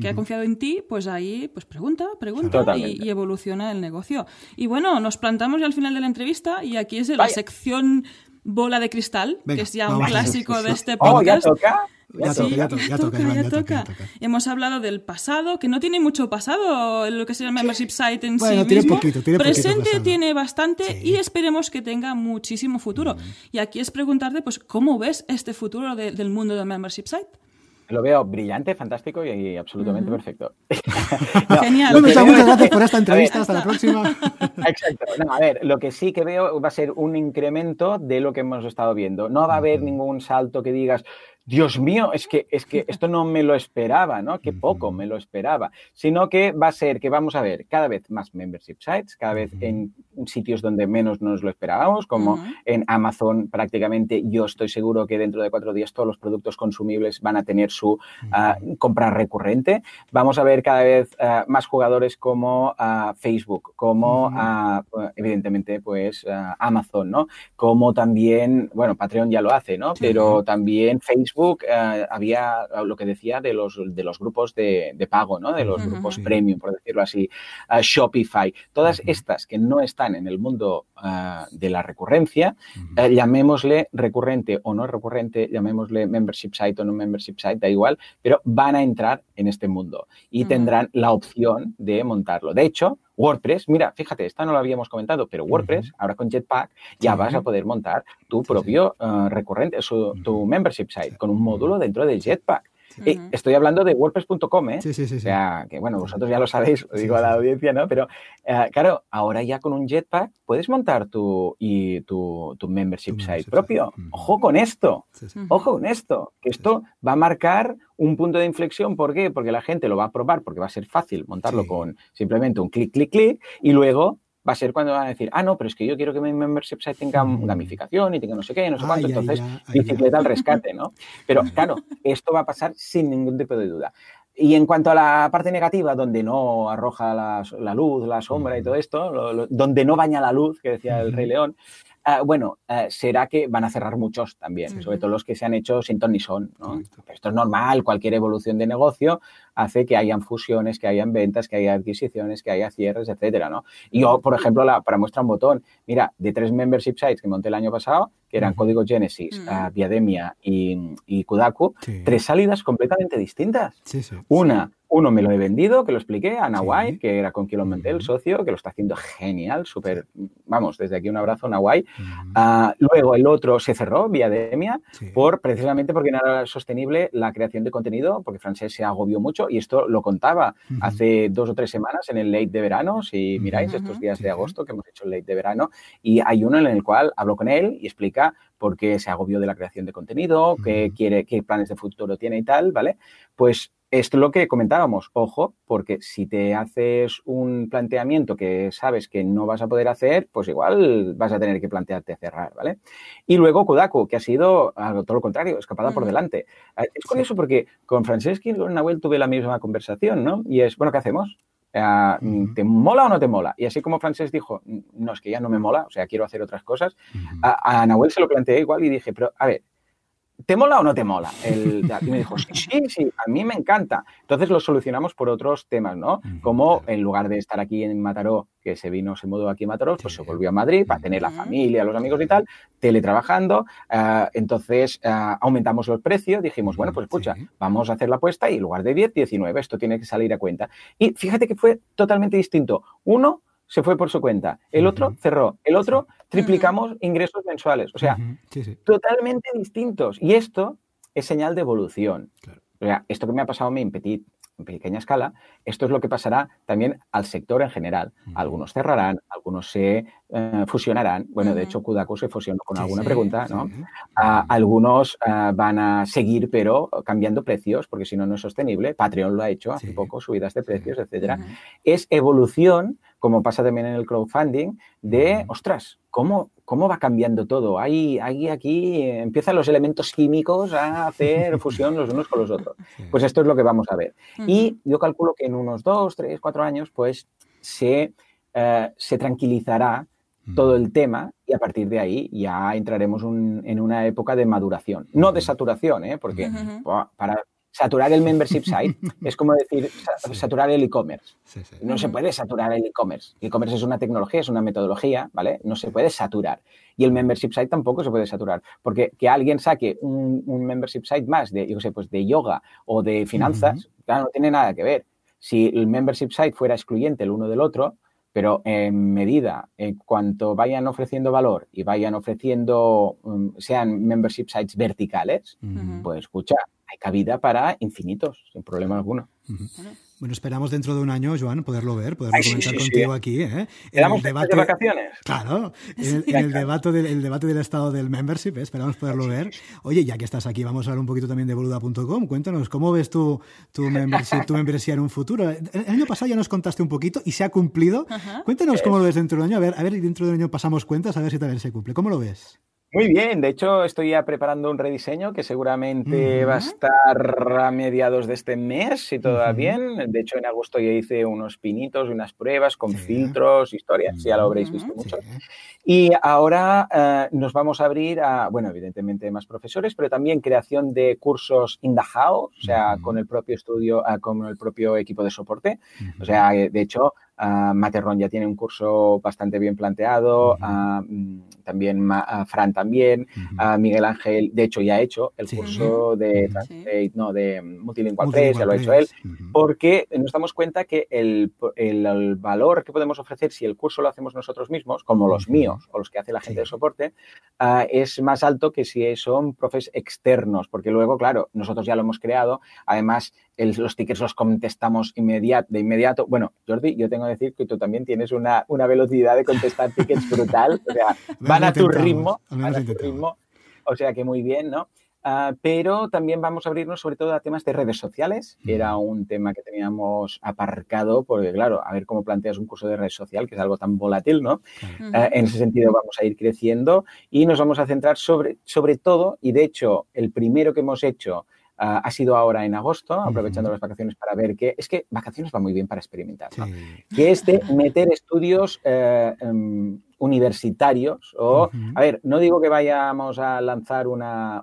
que ha confiado en ti, pues ahí pues pregunta, pregunta y, evoluciona el negocio. Y bueno, nos plantamos ya al final de la entrevista y aquí es la sección bola de cristal, que es ya un clásico de este podcast. Oh, ¿ya toca? Ya, toca, ya, toca, ya, toca, Hemos hablado del pasado, que no tiene mucho pasado, lo que es el membership site en bueno, sí tiene mismo. Poquito, tiene Presente tiene bastante y esperemos que tenga muchísimo futuro. Y aquí es preguntarte, pues, ¿cómo ves este futuro del mundo del membership site? Lo veo brillante, fantástico y, absolutamente perfecto. Genial. muchas, gracias por esta entrevista. Hasta la próxima. Exacto. a ver, lo que sí que veo va a ser un incremento de lo que hemos estado viendo. No va a haber ningún salto que digas, Dios mío, es que, es que esto no me lo esperaba, ¿no? Qué poco me lo esperaba. Sino que va a ser que vamos a ver cada vez más membership sites, cada vez en sitios donde menos nos lo esperábamos, como en Amazon prácticamente yo estoy seguro que dentro de cuatro días todos los productos consumibles van a tener su ah, compra recurrente. Vamos a ver cada vez ah, más jugadores como ah, Facebook, como evidentemente pues Amazon, ¿no? Como también, bueno, Patreon ya lo hace, ¿no? Pero también Facebook había lo que decía de los, de los grupos de, pago, ¿no? de los grupos premium, por decirlo así, uh, Shopify, todas estas que no están en el mundo uh, de la recurrencia, uh, llamémosle recurrente o no recurrente, llamémosle membership site o no membership site, da igual, pero van a entrar en este mundo y tendrán la opción de montarlo. De hecho, WordPress, mira, fíjate, esta no lo habíamos comentado, pero WordPress, ahora con Jetpack, ya vas a poder montar tu propio uh, recurrente, tu membership site con un módulo dentro de Jetpack. Eh, estoy hablando de WordPress.com, ¿eh? Sí, sí, sí. O sea, que bueno, vosotros ya lo sabéis, lo digo a la audiencia, ¿no? Pero eh, claro, ahora ya con un Jetpack puedes montar tu, y tu, membership site propio. Ojo con esto, ojo con esto, que esto va a marcar un punto de inflexión. ¿Por qué? Porque la gente lo va a probar, porque va a ser fácil montarlo con simplemente un clic, clic, clic, y luego va a ser cuando van a decir, ah, no, pero es que yo quiero que mi membership site tenga mm. gamificación y tenga no sé qué, no sé cuánto. Entonces, bicicleta al rescate, ¿no? Pero claro, esto va a pasar sin ningún tipo de duda. Y en cuanto a la parte negativa, donde no arroja la, luz, la sombra y todo esto, donde no baña la luz, que decía el Rey León, Ah, bueno, eh, será que van a cerrar muchos también, sobre todo los que se han hecho sin ton ni son. Esto es normal, cualquier evolución de negocio hace que hayan fusiones, que hayan ventas, que haya adquisiciones, que haya cierres, etcétera. ¿no? Y yo, por ejemplo, la, para muestra un botón, mira, de tres membership sites que monté el año pasado, que eran Código Genesis, uh Viademia y, y Kudaku, tres salidas completamente distintas. Una uno me lo he vendido, que lo expliqué, a Nawai, que era con quien lo monté, el socio, que lo está haciendo genial, súper, vamos, desde aquí un abrazo a Nawai. Ah, luego el otro se cerró, vía Demia, por, precisamente porque no era sostenible la creación de contenido, porque Francés se agobió mucho y esto lo contaba hace dos o tres semanas en el late de verano, si miráis estos días de agosto que hemos hecho el late de verano, y hay uno en el cual hablo con él y explica por qué se agobió de la creación de contenido, qué quiere, qué planes de futuro tiene y tal, ¿vale? Pues es lo que comentábamos, ojo, porque si te haces un planteamiento que sabes que no vas a poder hacer, pues igual vas a tener que plantearte cerrar, ¿vale? Y luego Kodaku, que ha sido todo lo contrario, escapada por delante. Ah, es con eso porque con Franceschi y con Nahuel tuve la misma conversación, ¿no? Y es, bueno, ¿qué hacemos? Ah, ¿Te mola o no te mola? Y así como Francés dijo, no, es que ya no me mola, o sea, quiero hacer otras cosas, a, a Nahuel se lo planteé igual y dije, pero a ver, ¿te mola o no te mola? El, y me dijo, sí, sí, sí, a mí me encanta. Entonces lo solucionamos por otros temas, ¿no? Como en lugar de estar aquí en Mataró, que se vino, se mudó aquí en Mataró, pues se volvió a Madrid para tener la familia, los amigos y tal, teletrabajando. Uh, entonces uh, aumentamos los precios, dijimos, bueno, pues escucha, vamos a hacer la apuesta y en lugar de 10, 19, esto tiene que salir a cuenta. Y fíjate que fue totalmente distinto. Uno, se fue por su cuenta. El otro cerró. El otro triplicamos ingresos mensuales. O sea, totalmente distintos. Y esto es señal de evolución. O sea, esto que me ha pasado a mí en petit, en pequeña escala, esto es lo que pasará también al sector en general. Algunos cerrarán, algunos se eh, fusionarán. Bueno, de hecho, Kudaku se fusionó con alguna pregunta, ¿no? algunos eh, van a seguir, pero cambiando precios, porque si no, no es sostenible. Patreon lo ha hecho hace poco, subidas de precios, etcétera. Es evolución, como pasa también en el crowdfunding, de, ostras, ¿cómo, cómo va cambiando todo? Hay, hay aquí, empiezan los elementos químicos a hacer fusión los unos con los otros. Pues esto es lo que vamos a ver. Y yo calculo que en unos dos, tres, cuatro años, pues se, eh, se tranquilizará todo el tema y a partir de ahí ya entraremos en una época de maduración. No de saturación, ¿eh? porque para saturar el membership site es como decir saturar el e-commerce. No se puede saturar el e-commerce. El e-commerce es una tecnología, es una metodología, ¿vale? No se puede saturar. Y el membership site tampoco se puede saturar, porque que alguien saque un, membership site más de, yo sé, pues de yoga o de finanzas, claro, no tiene nada que ver. Si el membership site fuera excluyente el uno del otro, pero en medida, en cuanto vayan ofreciendo valor y vayan ofreciendo, mm, sean membership sites verticales, pues escucha, hay cabida para infinitos, sin problema alguno. Bueno, esperamos dentro de un año, Joan, poderlo ver, poderlo comentar contigo aquí. ¿eh? En debate, de vacaciones? Claro, en, el, debate del, debate del estado del membership, ¿eh? esperamos poderlo ver. Oye, ya que estás aquí, vamos a hablar un poquito también de boluda.com. Cuéntanos, ¿cómo ves tu, tu membership, tu membresía en un futuro? El, año pasado ya nos contaste un poquito y se ha cumplido. Cuéntanos cómo lo ves dentro de un año. A ver, a ver, dentro de un año pasamos cuentas, a ver si también se cumple. ¿Cómo lo ves? Muy bien, de hecho estoy ya preparando un rediseño que seguramente va a estar a mediados de este mes, si todo va bien. De hecho en agosto ya hice unos pinitos, unas pruebas con filtros, historias, ya lo habréis visto mucho. Y ahora eh, nos vamos a abrir a, bueno, evidentemente más profesores, pero también creación de cursos in the house, o sea, con el propio estudio, ah, con el propio equipo de soporte. O sea, de hecho, Uh, Materron ya tiene un curso bastante bien planteado, mm, también Fran también, Miguel Ángel, de hecho ya ha hecho el curso de, no, de Multilingual 3, ya lo ha hecho él, porque nos damos cuenta que el, el, valor que podemos ofrecer si el curso lo hacemos nosotros mismos, como los míos o los que hace la gente de soporte, uh, es más alto que si son profes externos, porque luego, claro, nosotros ya lo hemos creado, además los tickets los contestamos de inmediato. Bueno, Jordi, yo tengo que decir que tú también tienes una, velocidad de contestar tickets brutal. O sea, van a tu ritmo, van a tu ritmo. O sea que muy bien, ¿no? Ah, pero también vamos a abrirnos sobre todo a temas de redes sociales, que era un tema que teníamos aparcado, porque claro, a ver cómo planteas un curso de red social, que es algo tan volátil, ¿no? Ah, en ese sentido vamos a ir creciendo y nos vamos a centrar sobre, sobre todo, y de hecho el primero que hemos hecho Ha sido ahora en agosto, aprovechando las vacaciones para ver que es que vacaciones va muy bien para experimentar, que es de meter estudios eh, em, universitarios o, a ver, no digo que vayamos a lanzar una,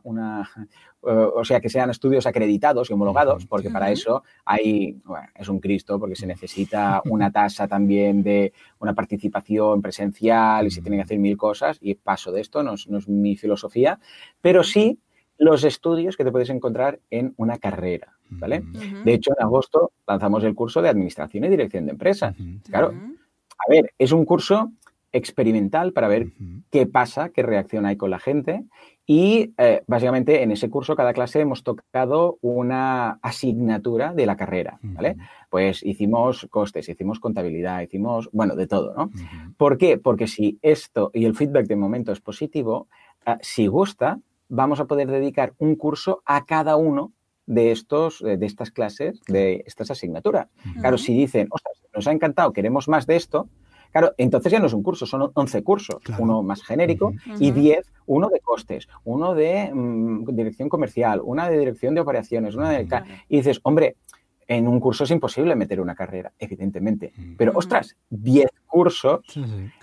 o sea, que sean estudios acreditados y homologados, porque para eso hay, bueno, es un Cristo, porque se necesita una tasa también de una participación presencial y se tienen que hacer mil cosas y paso de esto, no es, no es mi filosofía, pero sí los estudios que te puedes encontrar en una carrera, ¿vale? De hecho, en agosto lanzamos el curso de Administración y Dirección de Empresas. Claro, a ver, es un curso experimental para ver qué pasa, qué reacción hay con la gente y eh, básicamente en ese curso cada clase hemos tocado una asignatura de la carrera, ¿vale? Pues hicimos costes, hicimos contabilidad, hicimos, bueno, de todo, ¿no? ¿Por qué? Porque si esto y el feedback de momento es positivo, ah, si gusta, vamos a poder dedicar un curso a cada uno de, estos, de estas clases, de estas asignaturas. Claro, si dicen, ostras, nos ha encantado, queremos más de esto, claro, entonces ya no es un curso, son 11 cursos, uno más genérico y 10, uno de costes, uno de mm, dirección comercial, una de dirección de operaciones, una de... Y dices, hombre, en un curso es imposible meter una carrera, evidentemente, pero ostras, 10 cursos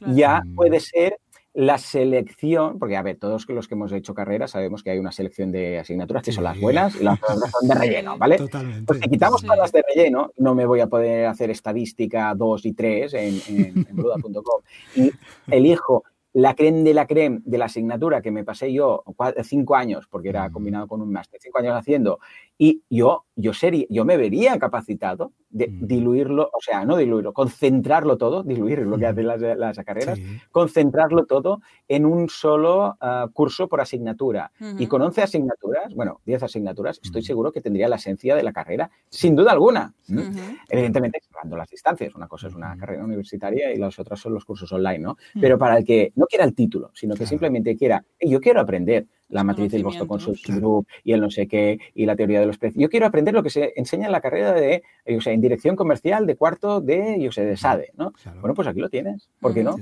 ya puede ser la selección, porque a ver, todos los que hemos hecho carrera sabemos que hay una selección de asignaturas que son las buenas y las otras son de relleno, ¿vale? Totalmente. Pues si quitamos todas las de relleno, no me voy a poder hacer estadística 2 y 3 en, en, en bruda.com. Y elijo la creme de la creme de la asignatura que me pasé yo cinco años, porque era combinado con un máster, cinco años haciendo, y yo, yo, sería, yo me vería capacitado de diluirlo, o sea, no diluirlo, concentrarlo todo, diluir lo que hacen las, las carreras, concentrarlo todo en un solo ah, curso por asignatura. Y con 11 asignaturas, bueno, 10 asignaturas, estoy seguro que tendría la esencia de la carrera, sin duda alguna. Evidentemente, salvando las distancias. Una cosa es una carrera universitaria y las otras son los cursos online, ¿no? Pero para el que no quiera el título, sino que simplemente quiera, yo quiero aprender la matriz del Boston Consulting Group y el no sé qué y la teoría de los precios. Yo quiero aprender lo que se enseña en la carrera de, o sea, en dirección comercial de cuarto de, yo sé, de SADE, ¿no? Bueno, pues aquí lo tienes. ¿Por qué no?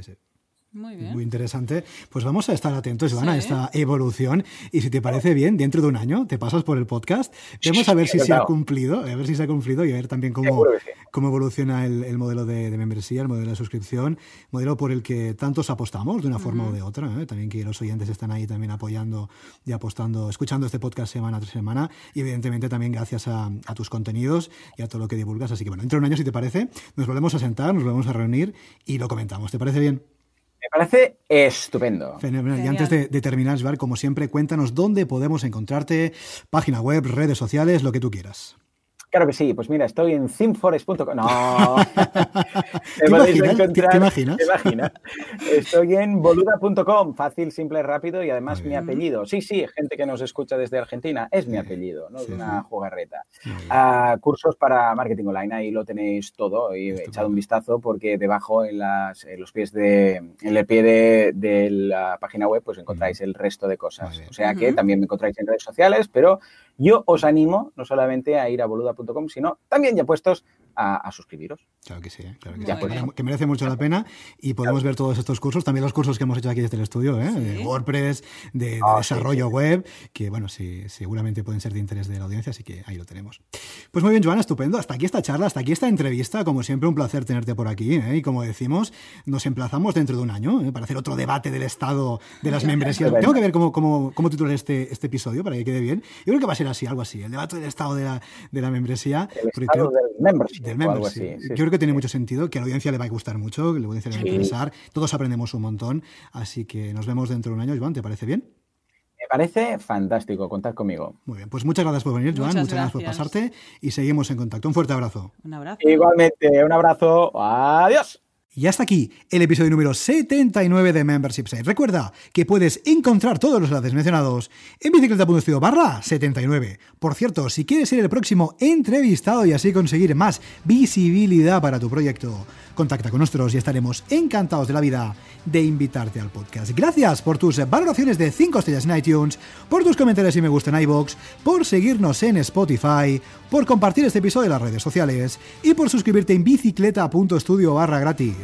Muy bien. Muy interesante. Pues vamos a estar atentos, Iván, a esta evolución. Y si te parece bien, dentro de un año te pasas por el podcast. Vamos a ver si se ha cumplido, a ver si se ha cumplido y a ver también cómo, cómo evoluciona el, modelo de, membresía, el modelo de suscripción, modelo por el que tantos apostamos de una forma o de otra. ¿eh? También que los oyentes están ahí también apoyando y apostando, escuchando este podcast semana tras semana. Y evidentemente también gracias a, a tus contenidos y a todo lo que divulgas. Así que bueno, dentro de un año, si te parece, nos volvemos a sentar, nos volvemos a reunir y lo comentamos. ¿Te parece bien? Me parece estupendo. Y antes de, terminar, Svar, como siempre, cuéntanos dónde podemos encontrarte, página web, redes sociales, lo que tú quieras. Claro que sí, pues mira, estoy en simforest.com. No. ¿Te, imaginas? ¿Te, imaginas? Estoy en boluda.com, fácil, simple, rápido y además mi apellido. Sí, sí, gente que nos escucha desde Argentina, es mi apellido, no es una jugarreta. Ah, cursos para marketing online, ahí lo tenéis todo y he echado un vistazo porque debajo en, las, los pies de, en el pie de, la página web pues encontráis el resto de cosas. O sea que también me encontráis en redes sociales, pero yo os animo no solamente a ir a boluda.com, sino también ya puestos a, suscribiros. Claro que sí, ¿eh? claro que, merece mucho la pena y podemos ver todos estos cursos, también los cursos que hemos hecho aquí desde el estudio, ¿eh? de WordPress, de, ah, desarrollo web, que bueno, sí, seguramente pueden ser de interés de la audiencia, así que ahí lo tenemos. Pues muy bien, Joana, estupendo. Hasta aquí esta charla, hasta aquí esta entrevista. Como siempre, un placer tenerte por aquí. ¿eh? Y como decimos, nos emplazamos dentro de un año para hacer otro debate del estado de las membresías. Tengo que ver cómo, cómo, cómo titular este, este episodio para que quede bien. Yo creo que va a ser así, algo así, el debate del estado de la, de la membresía. El estado del membership. Yo creo que tiene mucho sentido, que a la audiencia le va a gustar mucho, que a la audiencia le va a interesar. Todos aprendemos un montón, así que nos vemos dentro de un año, Joan, ¿te parece bien? Me parece fantástico, contar conmigo. Muy bien, pues muchas gracias por venir, Joan, muchas, gracias por pasarte y seguimos en contacto. Un fuerte abrazo. Un abrazo. Igualmente, un abrazo. Adiós. Y hasta aquí el episodio número 79 de Membership Site. Recuerda que puedes encontrar todos los enlaces mencionados en bicicleta.studio barra 79. Por cierto, si quieres ser el próximo entrevistado y así conseguir más visibilidad para tu proyecto, contacta con nosotros y estaremos encantados de la vida de invitarte al podcast. Gracias por tus valoraciones de 5 estrellas en iTunes, por tus comentarios y me gusta en iBox, por seguirnos en Spotify, por compartir este episodio en las redes sociales y por suscribirte en bicicleta.studio barra gratis.